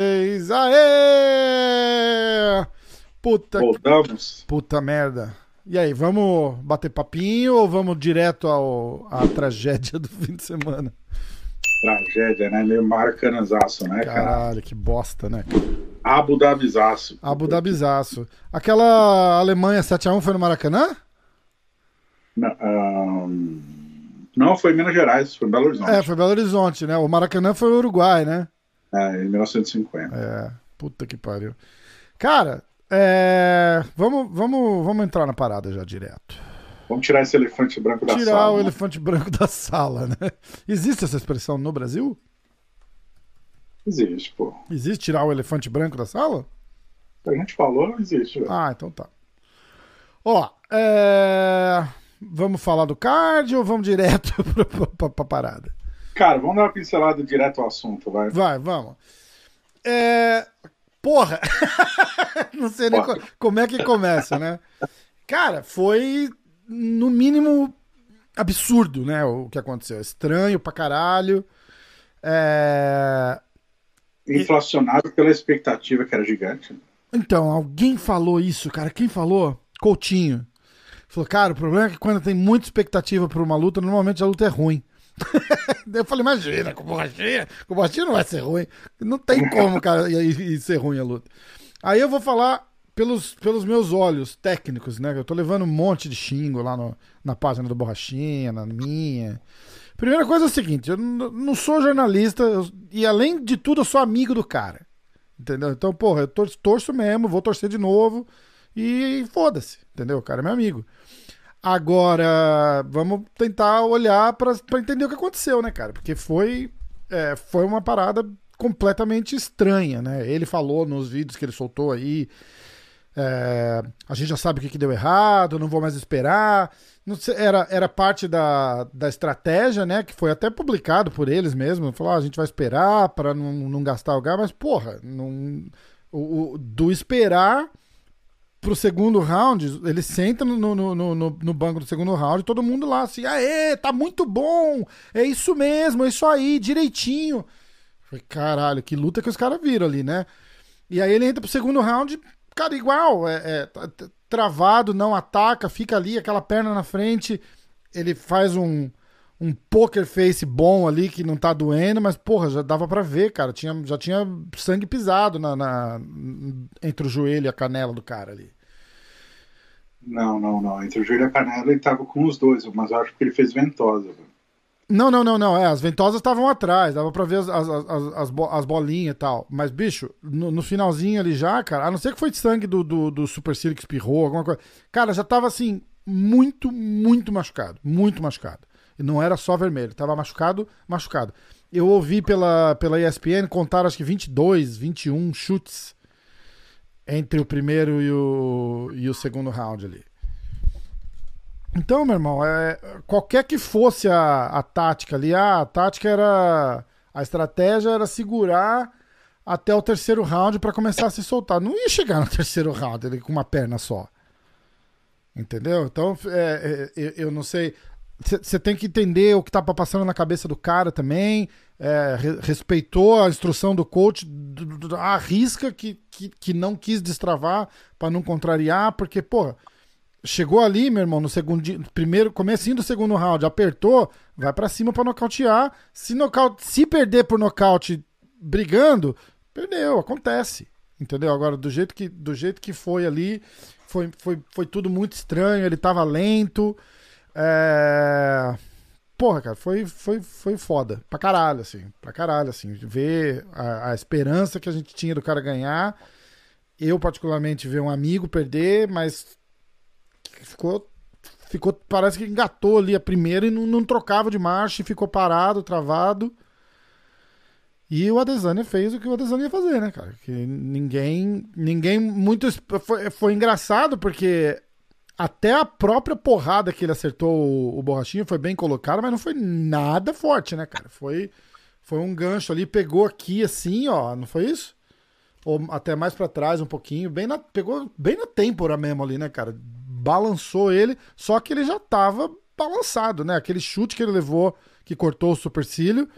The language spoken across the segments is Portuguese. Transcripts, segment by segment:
Eis aê! Puta, que- Voltamos. puta merda. E aí, vamos bater papinho ou vamos direto ao, à tragédia do fim de semana? Tragédia, né? Meio maracanãzaço, né, cara? Caralho, que bosta, né? Abu Dhabizaço. Abu Dhabizaço. Aquela Alemanha 7x1 foi no Maracanã? Não, ahn, não, foi em Minas Gerais, foi em Belo Horizonte. É, foi Belo Horizonte, né? O Maracanã foi o Uruguai, né? É, em 1950. É, puta que pariu. Cara, é, vamos, vamos, vamos entrar na parada já direto. Vamos tirar esse elefante branco da Tirar sala. o né? elefante branco da sala, né? Existe essa expressão no Brasil? Existe, pô. Existe tirar o elefante branco da sala? A gente falou, existe. velho. Ah, então tá. Ó, é, vamos falar do card ou vamos direto pra, pra- pra parada? Cara, vamos dar uma pincelada direto ao assunto, vai. Vai, vamos. É... Porra! Não sei nem Porra. co- como é que começa, né? Cara, foi no mínimo absurdo, né? O que aconteceu. Estranho pra caralho. É... Inflacionado pela expectativa que era gigante. Então, alguém falou isso, cara. Quem falou? Coutinho. Falou, cara, o problema é que quando tem muita expectativa pra uma luta, normalmente a luta é ruim. Eu falei, imagina, com borrachinha, com borrachinha não vai ser ruim. Não tem como, cara, e, e ser ruim a luta. Aí eu vou falar pelos, pelos meus olhos técnicos, né? Eu tô levando um monte de xingo lá no- na página do Borrachinha, na minha. Primeira coisa é o seguinte, eu não sou jornalista e além de tudo eu sou amigo do cara. Entendeu? Então, porra, eu tor- torço mesmo, vou torcer de novo e foda-se, entendeu? O cara é meu amigo. Agora, vamos tentar olhar pra entender o que aconteceu, né, cara? Porque foi, é, foi uma parada completamente estranha, né? Ele falou nos vídeos que ele soltou aí. É, a gente já sabe o que, que deu errado, não vou mais esperar. Sei, era, era parte da, da estratégia, né? Que foi até publicado por eles mesmos. Falou, ah, a gente vai esperar para não, não gastar o gás, mas porra, não, o, o- do esperar pro segundo round, ele senta no, no, no, no, banco do segundo round, todo mundo lá assim, aê, tá muito bom, é isso mesmo, é isso aí, direitinho. Falei, caralho, que luta que os caras viram ali, né? E aí ele entra pro segundo round, cara, igual, é, é, travado, não ataca, fica ali, aquela perna na frente, ele faz um, um poker face bom ali que não tá doendo, mas porra, já dava pra ver, cara, tinha, já tinha sangue pisado na, na- entre o joelho e a canela do cara ali. Não, não, não. Entre o joelho e a canela ele tava com os dois, mas eu acho que ele fez ventosa. velho. Não, não, não, não. É, as ventosas estavam atrás, dava pra ver as, as, as, as, bo- as bolinhas e tal. Mas, bicho, no, no finalzinho ali já, cara, a não ser que foi de sangue do, do, do Super Cílio que espirrou, alguma coisa. Cara, já tava assim, muito, muito machucado. Muito machucado. E não era só vermelho, tava machucado, machucado. Eu ouvi pela, pela ESPN contar acho que 22, 21 chutes entre o primeiro e o, e o segundo round ali. Então, meu irmão, é, qualquer que fosse a, a tática ali, ah, a tática era. A estratégia era segurar até o terceiro round para começar a se soltar. Não ia chegar no terceiro round ele com uma perna só. Entendeu? Então, é, é, eu- não sei. Você tem que entender o que tá passando na cabeça do cara também. é, re- respeitou a instrução do coach, d- arrisca que, que, que não quis destravar para não contrariar, porque, pô, chegou ali, meu irmão, no segundo, primeiro, comecinho do segundo round, apertou, vai pra cima pra nocautear. Se, nocaute, se perder por nocaute brigando, perdeu, acontece. Entendeu? Agora, do jeito que, do jeito que foi ali, foi, foi, foi tudo muito estranho, ele tava lento. É... porra, cara, foi, foi, foi foda. Pra caralho, assim. Pra caralho, assim. Ver a, a esperança que a gente tinha do cara ganhar. Eu, particularmente, ver um amigo perder, mas ficou. Ficou, parece que engatou ali a primeira e não, não trocava de marcha e ficou parado, travado. E o Adesanya fez o que o Adesanya ia fazer, né, cara? Que ninguém. Ninguém muito. Foi, foi engraçado porque até a própria porrada que ele acertou o, Borrachinho foi bem colocada, mas não foi nada forte, né, cara? Foi, foi um gancho ali, pegou aqui assim, ó, não foi isso? Ou até mais para trás um pouquinho, bem na, pegou bem na têmpora mesmo ali, né, cara? Balançou ele, só que ele já tava balançado, né? Aquele chute que ele levou, que cortou o supercílio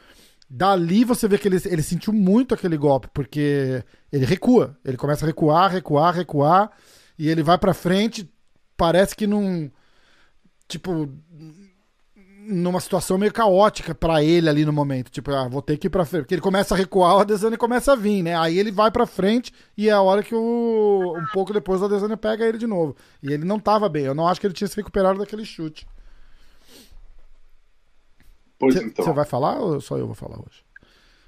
Dali você vê que ele, ele sentiu muito aquele golpe, porque ele recua. Ele começa a recuar, recuar, recuar. E ele vai pra frente. Parece que num. Tipo. Numa situação meio caótica para ele ali no momento. Tipo, ah, vou ter que ir pra frente. Porque ele começa a recuar, o Adesanya começa a vir, né? Aí ele vai pra frente e é a hora que o. Um pouco depois o Adesanya pega ele de novo. E ele não tava bem. Eu não acho que ele tinha se recuperado daquele chute. Pois Você então. vai falar ou só eu vou falar hoje?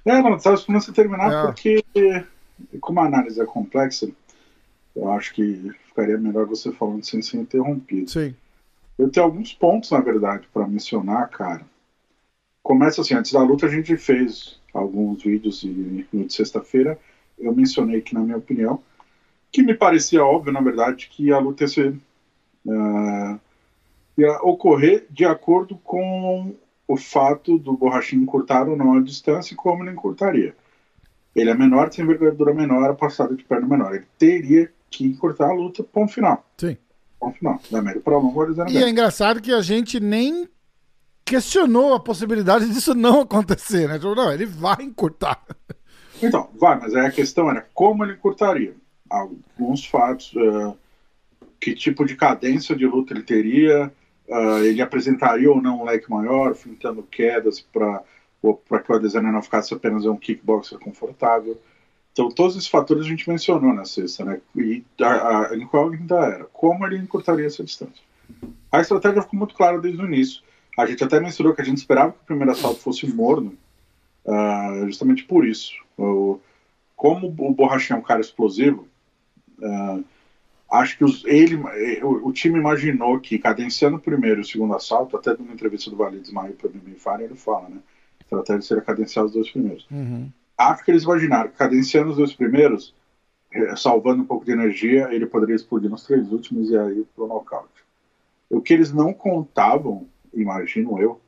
É, não, estava esperando você terminar É. porque, como a análise é complexa, eu acho que ficaria melhor você falando sem ser interrompido. Sim. Eu tenho alguns pontos, na verdade, para mencionar, cara. Começa assim, antes da luta a gente fez alguns vídeos e no de sexta-feira eu mencionei que, na minha opinião, que me parecia óbvio, na verdade, que a luta ia ser ah, ia ocorrer de acordo com o fato do Borrachinho encurtar ou não a distância e como ele encurtaria. Ele é menor, tem envergadura menor, a passada de perna menor. Ele teria que encurtar a luta, ponto final. Sim. Ponto final. Da média para longo. E é engraçado que a gente nem questionou a possibilidade disso não acontecer, né? Tipo, Não, ele vai encurtar. Então, vai, mas aí a questão era como ele encurtaria. Alguns fatos, eh, que tipo de cadência de luta ele teria, eh, ele apresentaria ou não um leque maior, fintando quedas para que o Adesanya não ficasse apenas um kickboxer confortável. Então, todos esses fatores a gente mencionou na sexta, né? E a, a incógnita era como ele encurtaria essa distância. A estratégia ficou muito clara desde o início. A gente até mencionou que a gente esperava que o primeiro assalto fosse morno, ah, justamente por isso. Como o Borrachinho é um cara explosivo, ah, acho que os- ele, o, o time imaginou que cadenciando o primeiro e o segundo assalto, até numa entrevista do Vale Desmaio para o Bibi Fire, ele fala, né? A estratégia seria cadenciar os dois primeiros. Acho que eles imaginaram que cadenciando os dois primeiros, eh, salvando um pouco de energia, ele poderia explodir nos três últimos e aí pro nocaute. O que eles não contavam, imagino eu,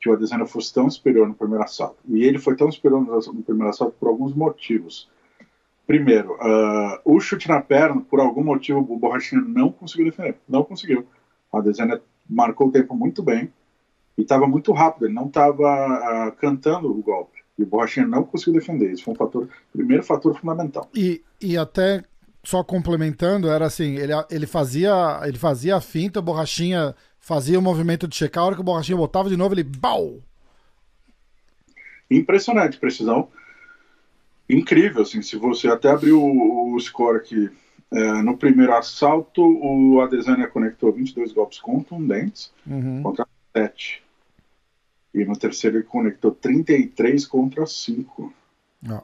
que o Adesanya fosse tão superior no primeiro assalto. E ele foi tão superior no, primeiro assalto por alguns motivos. Primeiro, ah, o chute na perna, por algum motivo, o Borrachinha não conseguiu defender. Não conseguiu. O Adesanya marcou o tempo muito bem e estava muito rápido. Ele não estava cantando o golpe. E o Borrachinha não conseguiu defender. Isso foi um fator, primeiro fator fundamental. E, e até só complementando, era assim, ele, ele fazia ele fazia a finta, a borrachinha fazia o movimento de checar, a hora que o borrachinha botava de novo, ele bau! impressionante, precisão incrível, assim, se você até abrir o, o score aqui, é, no primeiro assalto o Adesanya conectou 22 golpes contundentes Uhum. contra 7 e no terceiro ele conectou 33 contra 5 Ó.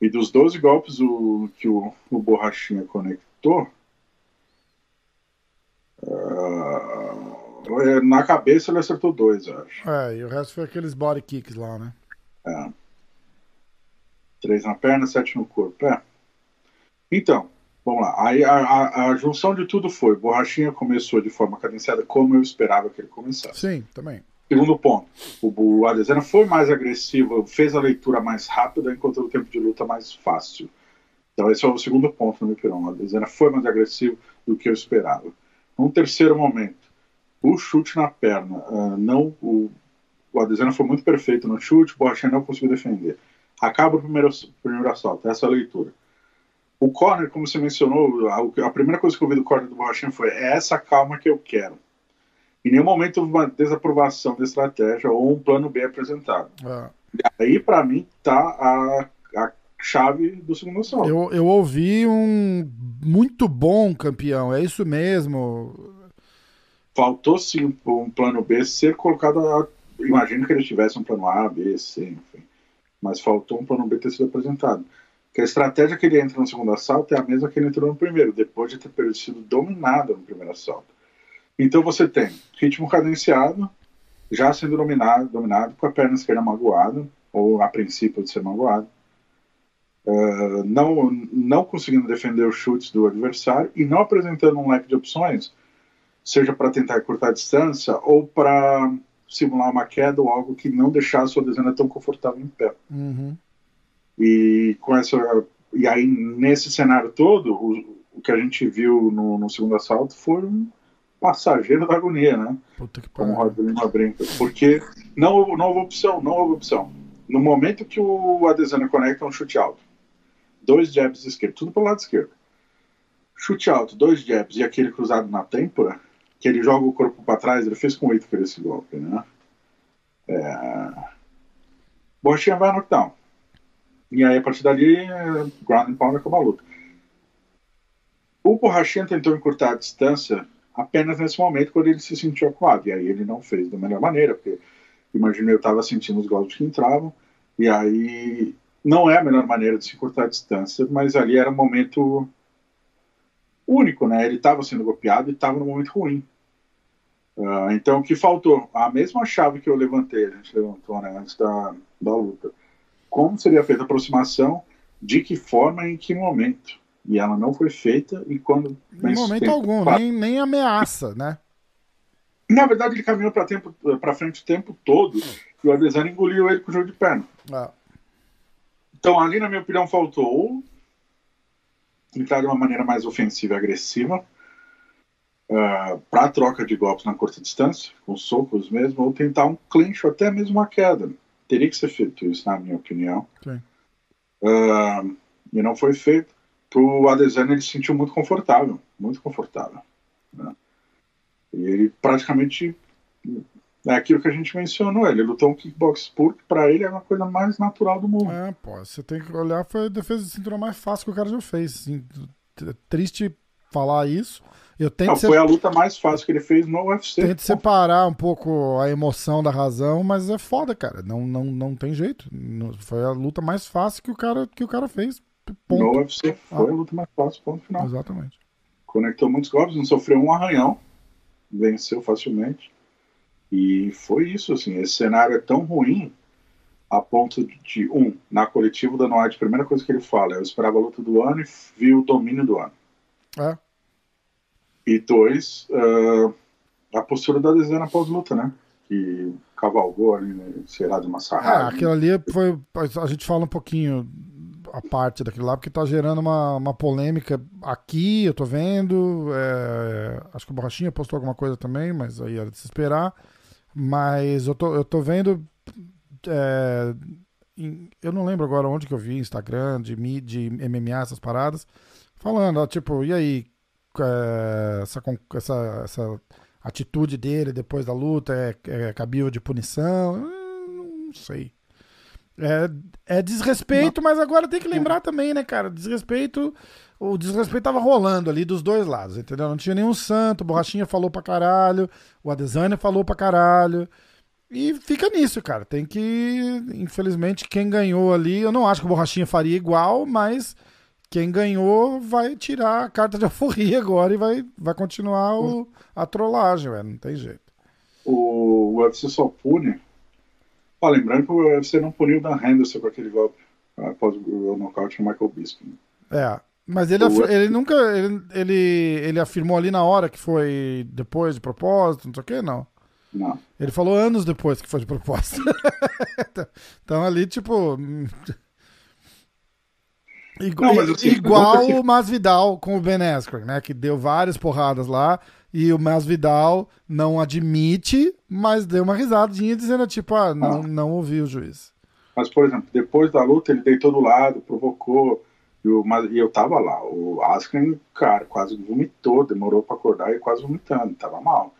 e dos 12 golpes o, que o, o Borrachinha conectou é, na cabeça ele acertou dois, acho É, e o resto foi aqueles body kicks lá, né? É. Três na perna, sete no corpo. É. Então, vamos lá. Aí a, a, a junção de tudo foi: Borrachinha começou de forma cadenciada, como eu esperava que ele começasse. Sim, também. Segundo ponto: o, Adesanya foi mais agressivo, fez a leitura mais rápida, enquanto o tempo de luta mais fácil. Então, esse é o segundo ponto no meu pirão. O Adesanya foi mais agressivo do que eu esperava. Um terceiro momento: o chute na perna. ah, não, o, o Adesanya foi muito perfeito no chute, o Borrachinha não conseguiu defender. Acaba o primeiro, primeiro assalto, essa é a leitura. O corner, como você mencionou, a, a primeira coisa que eu vi do corner do Borrachinha foi é essa calma que eu quero. Em nenhum momento houve uma desaprovação da estratégia ou um plano B apresentado. É. Aí, para mim, tá a, a chave do segundo assalto. Eu, eu ouvi um muito bom campeão, é isso mesmo. Faltou sim um plano B ser colocado a- imagino que eles tivessem um plano A, B, C, enfim. Mas faltou um plano B ter sido apresentado. Que a estratégia que ele entra no segundo assalto é a mesma que ele entrou no primeiro, depois de ter sido dominado no primeiro assalto. Então você tem ritmo cadenciado, já sendo dominado, dominado com a perna esquerda magoada, ou a princípio de ser magoado, uh, não, não conseguindo defender os chutes do adversário e não apresentando um leque de opções, seja para tentar cortar a distância ou para simular uma queda ou algo que não deixasse a sua dezena tão confortável em pé. Uhum. E com essa e aí nesse cenário todo, o, o que a gente viu no, no segundo assalto foi um passageiro da agonia, né? Puta que Como o pariu. Rod Lima brinca. Porque não, não houve opção, não houve opção. No momento que o Adesanya conecta um chute alto, dois jabs esquerdos, tudo pelo lado esquerdo. Chute alto, dois jabs e aquele cruzado na têmpora, que ele joga o corpo para trás, ele fez com o Whittaker esse golpe, né? É... Borrachinha vai no knockdown. E aí, a partir dali, é, ground and pound acaba a luta. O Borrachinha tentou encurtar a distância apenas nesse momento, quando ele se sentiu acuado. E aí ele não fez da melhor maneira, porque imagino eu estava sentindo os golpes que entravam. E aí não é a melhor maneira de se encurtar a distância, mas ali era um momento único, né? Ele estava sendo golpeado e estava num momento ruim. Ah, então, o que faltou? A mesma chave que eu levantei, a gente levantou né, antes da, da luta. Como seria feita a aproximação, de que forma e em que momento? E ela não foi feita e quando... Em momento algum, nem, nem ameaça, né? Na verdade, ele caminhou para tempo para frente o tempo todo e o Adesanya engoliu ele com o jogo de perna. Ah, Então, ali, na minha opinião, faltou ou entrar de uma maneira mais ofensiva e agressiva para a troca de golpes na curta distância, com socos mesmo, ou tentar um clinch ou até mesmo uma queda. Teria que ser feito isso, na minha opinião. Ah, e não foi feito. Pro Adesanya ele se sentiu muito confortável, muito confortável. né? E ele praticamente é aquilo que a gente mencionou. Ele lutou um kickbox puro, que para ele é uma coisa mais natural do mundo. É, pô, você tem que olhar, foi a defesa de cinturão mais fácil que o cara já fez. assim, triste falar isso. Eu tento, Não, se- foi a luta mais fácil que ele fez no UFC. tento separar um pouco a emoção da razão, mas é foda, cara. Não, não, não tem jeito. Foi a luta mais fácil que o cara, que o cara fez. No Ponto. UFC foi a luta mais fácil, ponto final. Exatamente. Conectou muitos golpes, não sofreu um arranhão, venceu facilmente. E foi isso, assim. Esse cenário é tão ruim a ponto de, um, na coletiva da Noite, a primeira coisa que ele fala é: eu esperava a luta do ano e vi o domínio do ano. É. E dois, ah, a postura da Desena pós-luta, né? Que cavalgou ali, né? será de uma É, sarrada. aquilo ali foi. A gente fala um pouquinho a parte daquilo lá, porque tá gerando uma, uma polêmica aqui, eu tô vendo. é, acho que o Borrachinha postou alguma coisa também, mas aí era de se esperar. Mas eu tô, eu tô vendo. é, em- eu não lembro agora onde que eu vi, Instagram, de, de MMA, essas paradas, falando, ó, tipo, e aí, é, essa, essa, essa atitude dele depois da luta é, é cabível de punição? Hum, Não sei. É, é desrespeito, mas agora tem que lembrar também, né, cara? Desrespeito. O desrespeito tava rolando ali dos dois lados, entendeu? Não tinha nenhum santo, o Borrachinha falou pra caralho, o Adesanya falou pra caralho. E fica nisso, cara. Tem que. Infelizmente, quem ganhou ali, eu não acho que o Borrachinha faria igual, mas quem ganhou vai tirar a carta de alforria agora e vai, vai continuar o, a trollagem, velho. Não tem jeito. O UFC só pune. Ó, lembrando que o UFC não puniu o Dan Henderson com aquele golpe após o nocaute no Michael Bisping. É. Mas ele, O- ele nunca. Ele, ele, ele afirmou ali na hora que foi depois de propósito, não sei o que, não. Não. Ele falou anos depois que foi de propósito. então ali, tipo. hum, igu- Não, mas assim, igual o Masvidal com o Ben Askren, né? Que deu várias porradas lá. E o Masvidal não admite, mas deu uma risadinha dizendo, tipo, ah, não, não ouvi o juiz. Mas, por exemplo, depois da luta, ele deitou do lado, provocou. E, o, mas, e eu tava lá. O Askren, cara, quase vomitou, demorou pra acordar e quase vomitando, tava mal.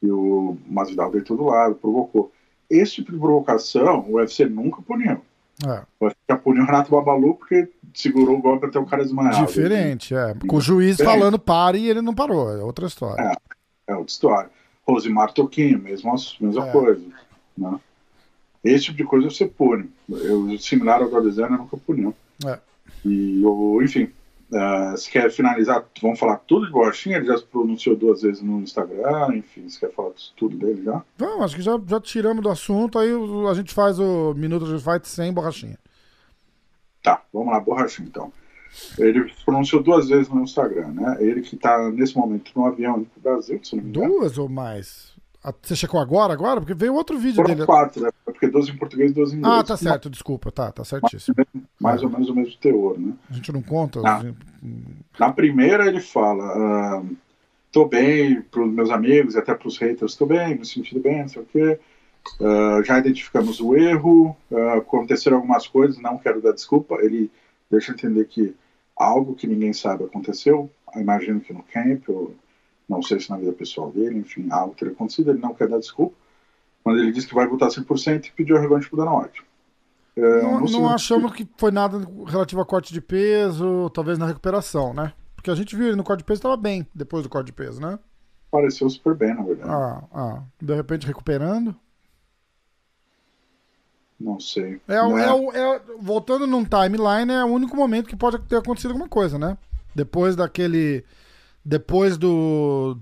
E o Masvidal deitou do lado, provocou. Esse tipo de provocação, o UFC nunca puniu. É, O UFC já puniu o Renato Babalu porque segurou o golpe até o cara desmaiar. diferente, é. Com o juiz Diferente. falando pare e ele não parou. É outra história. É outra história. Rosimar Toquinho, mesma, mesma É. coisa. Né? Esse tipo de coisa você pune. Eu, similar ao do Adesanya, eu nunca puni. É. E, eu, enfim, uh, se quer finalizar, vamos falar tudo de borrachinha? Ele já se pronunciou duas vezes no Instagram, enfim, se quer falar tudo dele já? Não, acho que já, já tiramos do assunto, aí a gente faz o Minuto de Fight sem borrachinha. Tá, vamos lá, borrachinha então. Ele se pronunciou duas vezes no Instagram, né? Ele que está nesse momento no avião indo pro Brasil, se não me engano. Duas ou mais? Você checou agora, agora? Porque veio outro vídeo Foram dele. quatro, né? Porque 12 em português e 12 em inglês. Ah, tá certo, desculpa, tá, tá certíssimo. Mais ou menos o mesmo teor, né? A gente não conta. Ah. Na primeira ele fala, ah, tô bem pros meus amigos e até pros haters, tô bem, me sentindo bem, não sei o quê. Ah, já identificamos o erro, ah, aconteceram algumas coisas, não quero dar desculpa. Ele deixa entender que algo que ninguém sabe aconteceu, eu imagino que no camp, ou não sei se na vida pessoal dele, enfim, algo teria acontecido, ele não quer dar desculpa. Mas ele disse que vai votar 100% e pediu a revanche pro Dana White. Ah, Não, não achamos que foi nada relativo a corte de peso, talvez na recuperação, né? Porque a gente viu ele no corte de peso estava bem depois do corte de peso, né? Pareceu super bem, na verdade. Ah, ah. De repente recuperando. Não sei. É, o- Né? é é- voltando num timeline, é o único momento que pode ter acontecido alguma coisa, né? Depois daquele. Depois do.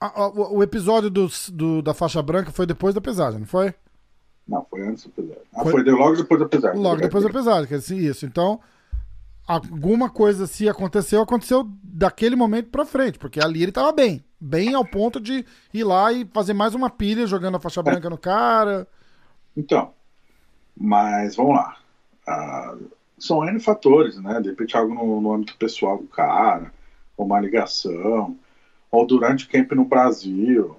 a- a- o episódio do, do- da faixa branca foi depois da pesagem, não foi? Não, foi antes do pesar. Ah, Foi- foi, de- logo depois do pesar. Logo depois da pesagem, que é assim, isso. Então, alguma coisa se aconteceu, aconteceu daquele momento pra frente, porque ali ele tava bem. Bem ao ponto de ir lá e fazer mais uma pilha jogando a faixa branca no cara. Então, mas vamos lá. Ah, são N fatores, né? De repente algo no, no âmbito pessoal do cara, ou uma ligação, ou durante o camp no Brasil,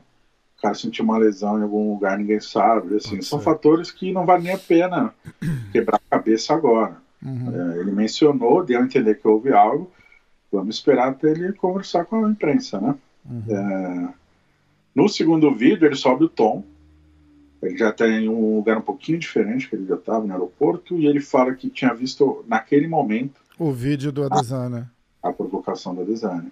o cara sentiu uma lesão em algum lugar, ninguém sabe. Assim, Pode são ser. fatores que não vale nem a pena quebrar a cabeça agora. Uhum. É, ele mencionou, deu a entender que houve algo. Vamos esperar até ele conversar com a imprensa, né? Uhum. É, no segundo vídeo, ele sobe o tom. Ele já está em um lugar um pouquinho diferente, que ele já estava no aeroporto, e ele fala que tinha visto naquele momento O vídeo do Adesanya. a provocação da Desane.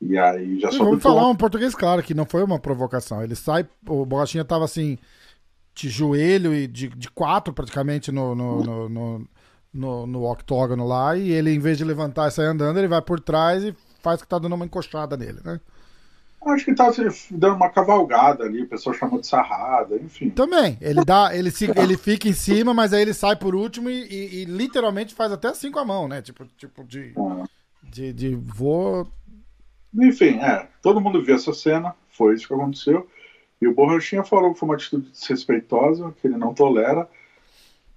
E aí já E sobe o Vamos falar um português claro, que não foi uma provocação. Ele sai, o Borrachinha tava assim, de joelho e de, de quatro praticamente no, no, no, no, no, no octógono lá, e ele, em vez de levantar e sair andando, ele vai por trás e faz que tá dando uma encoxada nele, né? Acho que estava dando uma cavalgada ali, o pessoal chamou de sarrada, enfim. Também, ele dá, ele, se, ele fica em cima, mas aí ele sai por último e, e- e literalmente faz até assim com a mão, né? Tipo, tipo de, Ah, de, de vou. Enfim, é, todo mundo viu essa cena, foi isso que aconteceu. E o Borrachinha falou que foi uma atitude desrespeitosa, que ele não tolera.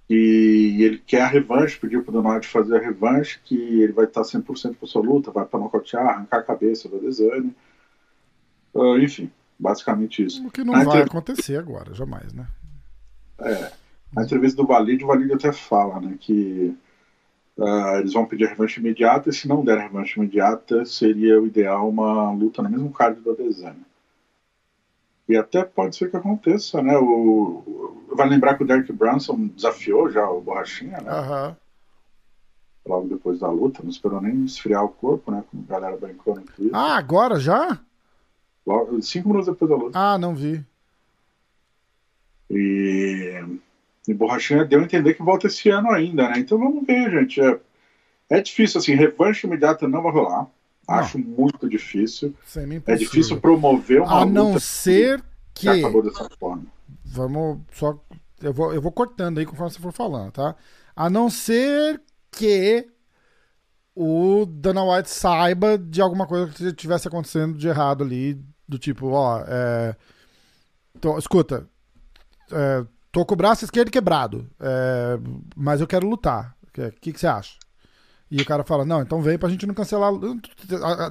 E ele quer a revanche, pediu pro Donald fazer a revanche, que ele vai estar 100% para sua luta, vai para nocautear, arrancar a cabeça do Adesanya. Ah, enfim, basicamente isso. O que não vai entrev- acontecer agora, jamais, né? Na entrevista do Valide, o Valide até fala né, que ah, eles vão pedir a revanche imediata, e se não der a revanche imediata, seria o ideal uma luta no mesmo card do Adesanya. E até pode ser que aconteça, né? O, vai lembrar que o Derek Brunson desafiou já o Borrachinha, né? Aham. Logo depois da luta, não esperou nem esfriar o corpo, né? Como a galera brincou no Twitter. Ah, agora já? Logo- cinco minutos depois da luta. Ah, não vi. E, e Borrachinha deu a entender que volta esse ano ainda, né? Então vamos ver, gente. É, é difícil, assim, revanche imediata não vai rolar. Acho muito difícil. Semi É difícil promover uma A luta não ser que que. acabou dessa forma. Vamos só. Eu vou, eu vou cortando aí conforme você for falando, tá? A não ser que o Dana White saiba de alguma coisa que estivesse acontecendo de errado ali, do tipo, ó, é, escuta, é, tô com o braço esquerdo quebrado, é, mas eu quero lutar. O que, que, você acha? E o cara fala, não, então vem pra gente não cancelar.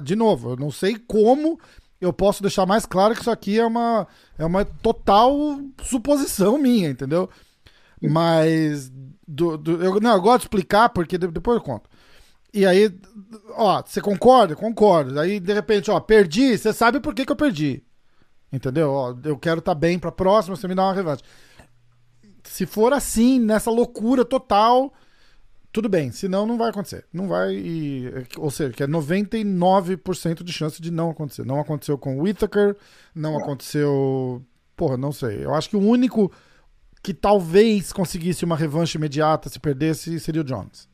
De novo, eu não sei como eu posso deixar mais claro que isso aqui é uma, é uma total suposição minha, entendeu? Mas do, do- eu, não, eu gosto de explicar porque de- depois eu conto. E aí, ó, você concorda? Concordo. Aí, de repente, ó, perdi, você sabe por que, que eu perdi. Entendeu? Ó, eu quero estar bem pra próxima, você me dá uma revanche. Se for assim, nessa loucura total, tudo bem. Senão, não vai acontecer. Não vai. e- ou seja, que é 99% de chance de não acontecer. Não aconteceu com o Whittaker, não aconteceu porra, não sei. Eu acho que o único que talvez conseguisse uma revanche imediata se perdesse seria o Jones.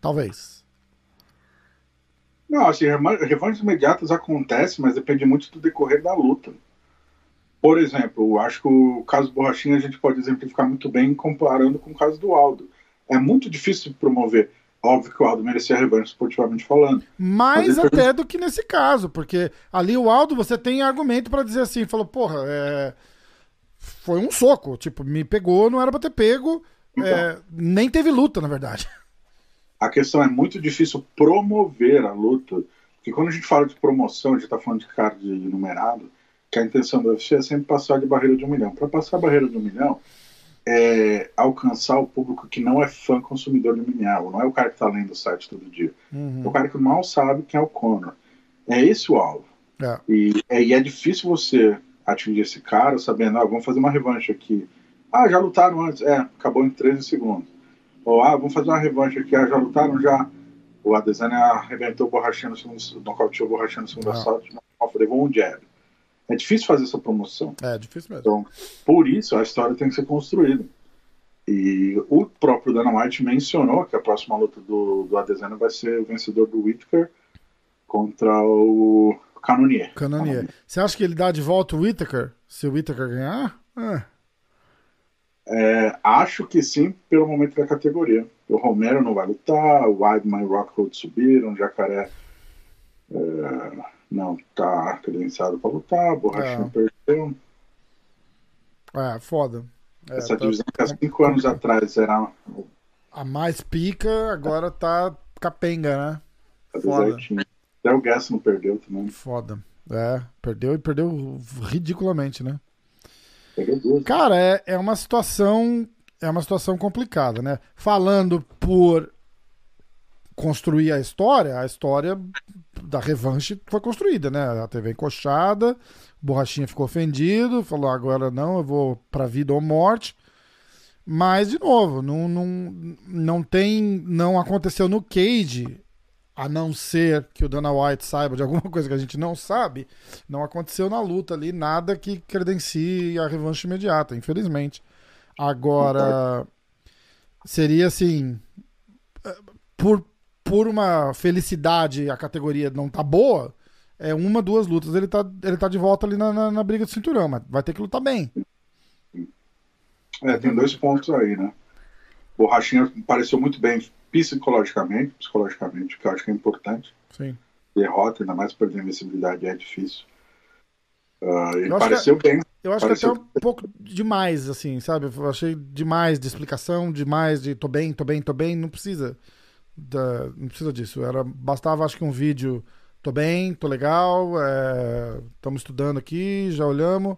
Talvez. Não, assim, revanches imediatas acontecem, mas depende muito do decorrer da luta. Por exemplo, acho que o caso Borrachinha a gente pode exemplificar muito bem comparando com o caso do Aldo. É muito difícil promover. Óbvio que o Aldo merecia revanche esportivamente falando. Mais até do que nesse caso, porque ali o Aldo você tem argumento para dizer assim, falou, porra, é... foi um soco, tipo, me pegou, não era pra ter pego, então, é... nem teve luta, na verdade. A questão é muito difícil promover a luta, porque quando a gente fala de promoção, a gente tá falando de card numerado, que a intenção do UFC é sempre passar de barreira de um milhão. Para passar a barreira de um milhão, é alcançar o público que não é fã consumidor de mineral, não é o cara que está lendo o site todo dia. Uhum. É o cara que mal sabe quem é o Conor. É esse o alvo. É. E, é, e, é, difícil você atingir esse cara sabendo, ah, vamos fazer uma revanche aqui. Ah, já lutaram antes. É, acabou em 13 segundos. Ou, ah, vamos fazer uma revanche aqui. Ah, já lutaram já. O Adesanya arrebentou o borrachinho no segundo, nocauteou o borrachinho no segundo assalto, levou um jab. É difícil fazer essa promoção. É difícil mesmo. Então, por isso, a história tem que ser construída. E o próprio Dana White mencionou que a próxima luta do, do Adesanya vai ser o vencedor do Whittaker contra o Canonier. Canonier. Você acha que ele dá de volta o Whittaker? Se o Whittaker ganhar? É. É, acho que sim, pelo momento da categoria. O Romero não vai lutar, o Weidman e o Rockhold subiram, o Jacaré. É não tá credenciado para lutar, Borrachinha é. perdeu. É, foda. É, Essa tá... divisão que há cinco anos atrás era. A mais pica, agora tá capenga, né? Tá foda. Até o Gas não perdeu também. Foda. É, perdeu e perdeu ridiculamente, né? Duas. Cara, é, é uma situação. É uma situação complicada, né? Falando por construir a história, a história da revanche foi construída, né? A TV encoxada, Borrachinha ficou ofendido, falou agora não, eu vou para vida ou morte. Mas, de novo, não, não, não tem. Não aconteceu no Cage, a não ser que o Dana White saiba de alguma coisa que a gente não sabe, não aconteceu na luta ali nada que credencie a revanche imediata, infelizmente. Agora, seria assim. Por, por uma felicidade a categoria não tá boa, é uma, duas lutas, ele tá, ele tá de volta ali na, na, na briga do cinturão, mas vai ter que lutar bem. É, tem dois pontos aí, né? Borrachinha pareceu muito bem psicologicamente, psicologicamente, que eu acho que é importante. Sim. Derrota, ainda mais perder a invencibilidade, é difícil. Uh, ele pareceu que, bem. Eu acho pareceu... que até um pouco demais, assim, sabe? Eu achei demais de explicação, demais de tô bem, tô bem, tô bem, não precisa da, não precisa disso. Era, bastava, acho que um vídeo. Tô bem, tô legal, estamos é, estudando aqui, já olhamos.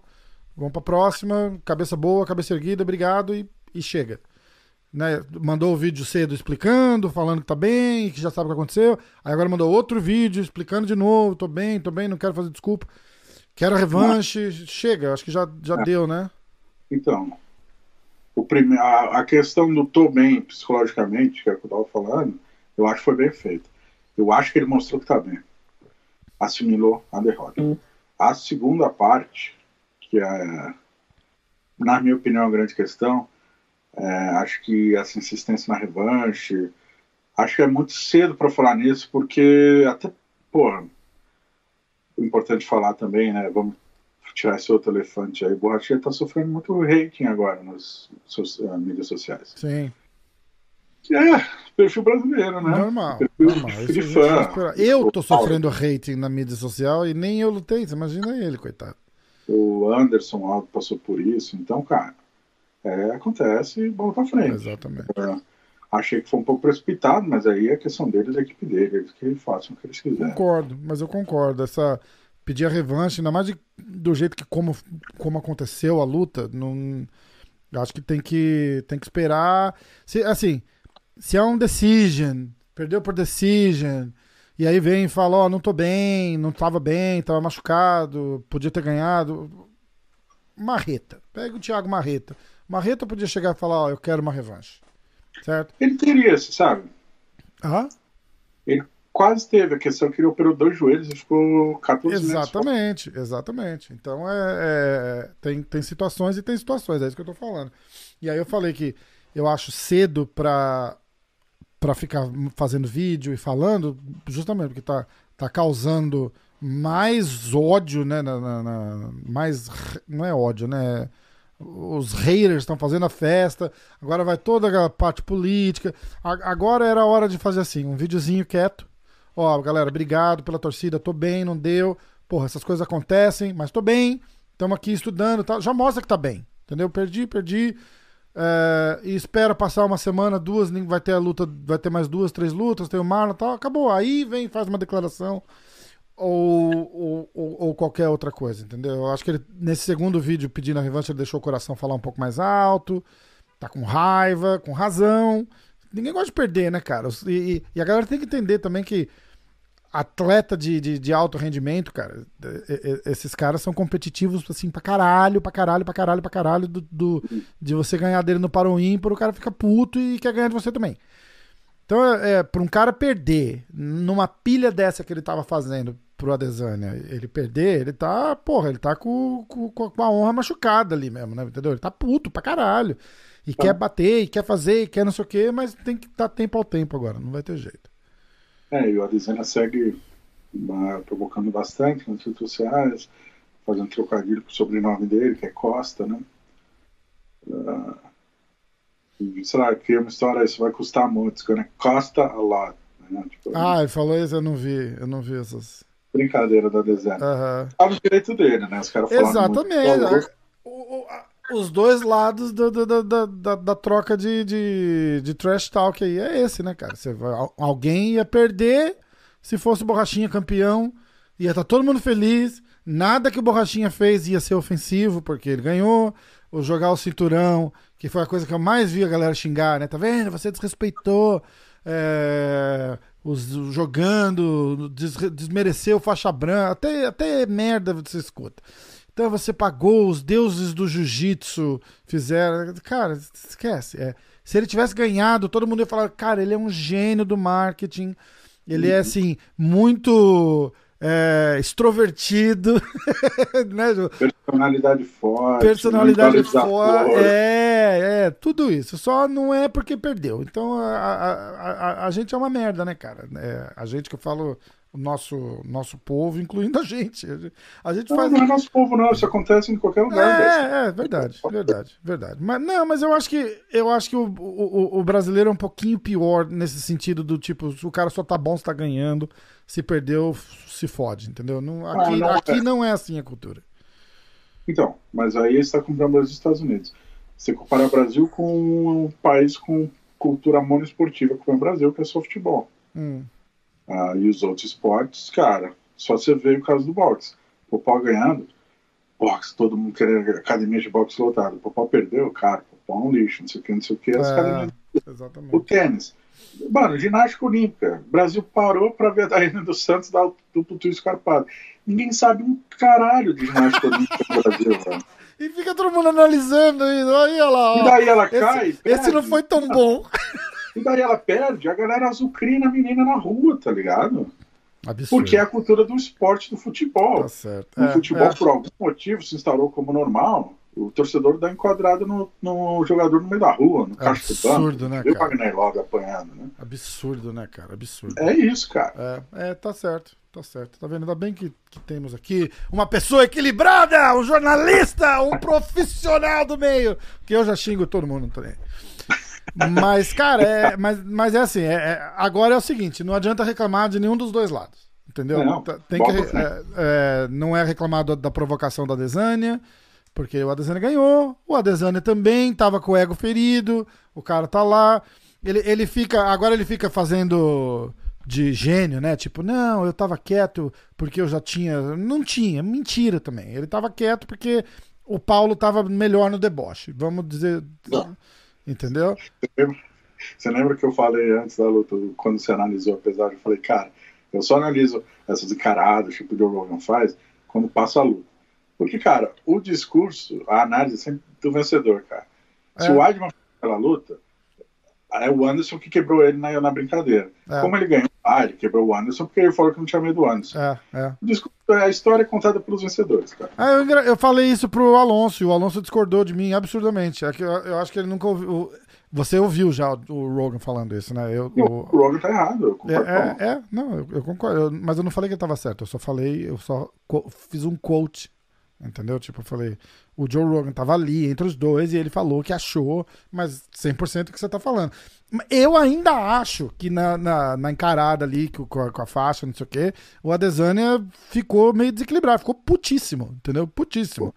Vamos para a próxima. Cabeça boa, cabeça erguida, obrigado e, e chega. Né? Mandou o vídeo cedo explicando, falando que tá bem, que já sabe o que aconteceu. Aí agora mandou outro vídeo explicando de novo: tô bem, tô bem, não quero fazer desculpa. Quero a revanche. Chega, acho que já, já é. deu, né? Então, o prime... a, a questão do tô bem psicologicamente, que é o que eu tava falando, eu acho que foi bem feito. Eu acho que ele mostrou que está bem. Assimilou a derrota. Hum. A segunda parte, que é, na minha opinião, a grande questão, é, acho que essa insistência na revanche, acho que é muito cedo para falar nisso, porque até, porra, o importante falar também, né? Vamos tirar esse outro elefante aí. Borrachinha está sofrendo muito rating agora nas uh, mídias sociais. Sim. É, perfil brasileiro, né? Normal. Perfil normal. de fã. Eu tô sofrendo rating na mídia social e nem eu lutei, você imagina ele, coitado. O Anderson Aldo passou por isso, então, cara, é, acontece e bola pra frente. Exatamente. É, achei que foi um pouco precipitado, mas aí é questão deles, a equipe deles, eles que façam o que eles quiserem. Concordo, mas eu concordo. Essa pedir a revanche, ainda mais de, do jeito que como, como aconteceu a luta, não acho que tem que tem que esperar. Se, assim, se é um decision, perdeu por decision, e aí vem e fala, ó, oh, não tô bem, não tava bem, tava machucado, podia ter ganhado. Marreta. Pega o Thiago Marreta. Marreta podia chegar e falar, ó, oh, eu quero uma revanche. Certo? Ele teria, você sabe? Ah? Ele quase teve. A questão é que ele operou dois joelhos e ficou 14 Exatamente, meses. exatamente. Então é, é, tem, tem situações e tem situações, é isso que eu tô falando. E aí eu falei que eu acho cedo pra, pra ficar fazendo vídeo e falando, justamente porque tá, tá causando mais ódio, né? Na, na, na, mais. Não é ódio, né? Os haters estão fazendo a festa, agora vai toda a parte política. Agora era a hora de fazer assim, um videozinho quieto, Ó, galera, obrigado pela torcida, tô bem, não deu. Porra, essas coisas acontecem, mas tô bem. Estamos aqui estudando, tá? já mostra que tá bem, entendeu? Perdi, perdi. É, e espera passar uma semana, duas, vai ter a luta, vai ter mais duas, três lutas, tem o Marlon e tal, acabou. Aí vem, faz uma declaração ou, ou, ou, qualquer outra coisa, entendeu? Eu acho que ele, nesse segundo vídeo pedindo a revanche, ele deixou o coração falar um pouco mais alto, tá com raiva, com razão. Ninguém gosta de perder, né, cara? E, e a galera tem que entender também que atleta de, de, de, alto rendimento, cara, esses caras são competitivos, assim, pra caralho, pra caralho, pra caralho, pra caralho, do, do de você ganhar dele no paro ímpar, o cara fica puto e quer ganhar de você também. Então, é, é, pra um cara perder numa pilha dessa que ele tava fazendo pro Adesanya, ele perder, ele tá, porra, ele tá com, com, com a honra machucada ali mesmo, né, entendeu? Ele tá puto pra caralho. E quer bater, e quer fazer, e quer não sei o quê, mas tem que dar tempo ao tempo agora, não vai ter jeito. É, e o Adesanya segue uh, provocando bastante nas redes sociais, fazendo trocadilho com o sobrenome dele, que é Costa, né? Uh, sei lá, cria uma história, isso vai custar muito, gonna costa a lot. Né? Tipo, ah, ele falou isso, eu não vi, eu não vi essas... Brincadeira da Adesanya. Uhum. No direito dele, né? Os caras Exatamente. O, os dois lados do, do, do, da, da, troca de, de, de, trash talk aí é esse, né, cara? Você alguém ia perder se fosse o Borrachinha campeão, ia estar tá todo mundo feliz, nada que o Borrachinha fez ia ser ofensivo, porque ele ganhou, ou jogar o cinturão, que foi a coisa que eu mais vi a galera xingar, né? Tá vendo? Você desrespeitou é, os, jogando, des, desmereceu faixa branca, até, até merda você escuta. Então você pagou, os deuses do jiu-jitsu fizeram. Cara, esquece. É. Se ele tivesse ganhado, todo mundo ia falar: cara, ele é um gênio do marketing. Ele é, assim, muito é, extrovertido. né, Personalidade forte. Personalidade forte. É, é, tudo isso. Só não é porque perdeu. Então a, a, a, a gente é uma merda, né, cara? É, a gente que eu falo o nosso, nosso povo, incluindo a gente. A gente não, faz... não é nosso povo, não. Isso acontece em qualquer lugar. É, é verdade, verdade, verdade. Mas não, mas eu acho que eu acho que o, o, o, brasileiro é um pouquinho pior nesse sentido do tipo, o cara só tá bom, se tá ganhando, se perdeu, se fode, entendeu? Não, ah, aqui, não, aqui é. não é assim a cultura. Então, mas aí está comprando os Estados Unidos. Você comparar o Brasil com um país com cultura monoesportiva, como é o Brasil, que é softball. Hum. Ah, e os outros esportes, cara, só você vê o caso do boxe. O Popó ganhando, boxe, todo mundo querendo academia de boxe lotada. O Popó perdeu, cara, o Popó é um lixo, não sei o que, não sei o que. As é, academias... Exatamente. O tênis. Mano, ginástica olímpica. O Brasil parou pra ver a Daiane dos Santos dar o duplo escarpado. Ninguém sabe um caralho de ginástica olímpica no Brasil, velho. E fica todo mundo analisando isso. Aí, olha lá. Ó. E daí ela cai. Esse, esse não foi tão bom. E daí ela perde, a galera azucrina a menina na rua, tá ligado? Absurdo. Porque é a cultura do esporte do futebol. Tá certo. O é, futebol, é. por algum motivo, se instaurou como normal. O torcedor dá enquadrado no, no jogador no meio da rua, no caixa do banco. Absurdo, né, Viu o Wagner logo apanhando, né? Absurdo, né, cara? Absurdo. É isso, cara. É, é tá certo. Tá certo. Tá vendo? Ainda bem que, que temos aqui uma pessoa equilibrada, um jornalista, um profissional do meio. Que eu já xingo todo mundo também. Mas, cara, é, mas, mas é assim, é, é, agora é o seguinte, não adianta reclamar de nenhum dos dois lados. Entendeu? Não, tá, Tem que, é, é, não é reclamar da, da provocação da Desânia, porque o Adesanya ganhou, o Adesanya também tava com o ego ferido, o cara tá lá. Ele, ele fica. Agora ele fica fazendo de gênio, né? Tipo, não, eu tava quieto porque eu já tinha. Não tinha, mentira também. Ele tava quieto porque o Paulo tava melhor no deboche. Vamos dizer. Não. Entendeu? Você lembra que eu falei antes da luta, quando você analisou apesar eu falei, cara, eu só analiso essas encaradas, tipo o Joe Rogan faz, quando passa a luta. Porque, cara, o discurso, a análise é sempre do vencedor, cara. Se é. o Adman aquela luta, é o Anderson que quebrou ele na, na brincadeira. É. Como ele ganhou? Ah, ele quebrou o Anderson porque ele falou que não tinha medo do Anderson. É, é. Desculpa, a história é contada pelos vencedores, cara. Ah, eu, eu falei isso pro Alonso e o Alonso discordou de mim absurdamente. É que eu, eu acho que ele nunca ouviu. Você ouviu já o, Rogan falando isso, né? Eu, E o o- Rogan tá errado. Eu é, concordo com é, é, não, eu, eu concordo. eu- mas eu não falei que ele tava certo. Eu só falei, eu só fiz um quote. Entendeu? Tipo, eu falei, o Joe Rogan tava ali entre os dois e ele falou que achou, mas 100% o que você tá falando. Eu ainda acho que na, na, na encarada ali com, a, com a faixa, não sei o quê, o Adesanya ficou meio desequilibrado, ficou putíssimo, entendeu? Putíssimo.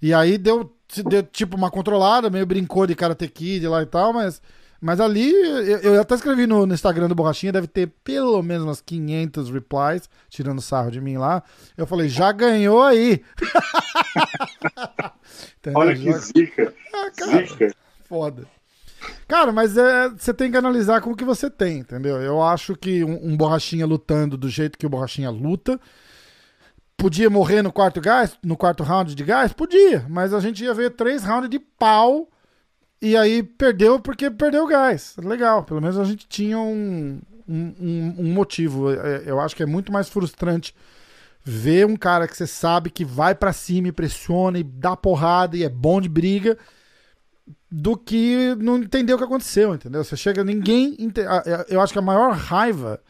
E aí deu, deu tipo uma controlada, meio brincou de Karate Kid lá e tal, mas, mas ali eu, eu até escrevi no, no Instagram do Borrachinha, deve ter pelo menos umas 500 replies, tirando sarro de mim lá. Eu falei, já ganhou aí. Olha que zica. Ah, cara. Zica. Foda. Cara, mas é, você tem que analisar com o que você tem, entendeu? Eu acho que um, um borrachinha lutando do jeito que o borrachinha luta. Podia morrer no quarto gás, no quarto round de gás? Podia, mas a gente ia ver três rounds de pau e aí perdeu porque perdeu o gás. Legal, pelo menos a gente tinha um, um, um- motivo. É, Eu acho que é muito mais frustrante ver um cara que você sabe que vai pra cima e pressiona e dá porrada e é bom de briga do que não entender o que aconteceu, entendeu? Você chega, ninguém. ente- Eu acho que a maior raiva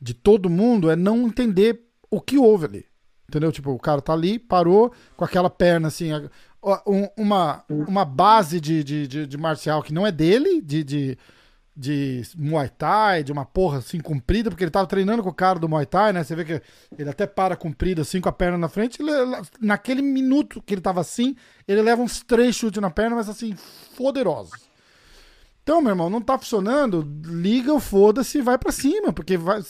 de todo mundo é não entender o que houve ali. Entendeu? Tipo, o cara tá ali, parou com aquela perna assim, um- uma, uma base de, de, de, de marcial que não é dele, de, de, de Muay Thai, de uma porra assim comprida, porque ele tava treinando com o cara do Muay Thai, né? Você vê que ele até para comprido assim com a perna na frente. ele- naquele minuto que ele tava assim, ele leva uns três chutes na perna, mas assim, poderosos. Então, meu irmão, não tá funcionando, liga o foda-se e vai pra cima, porque vai.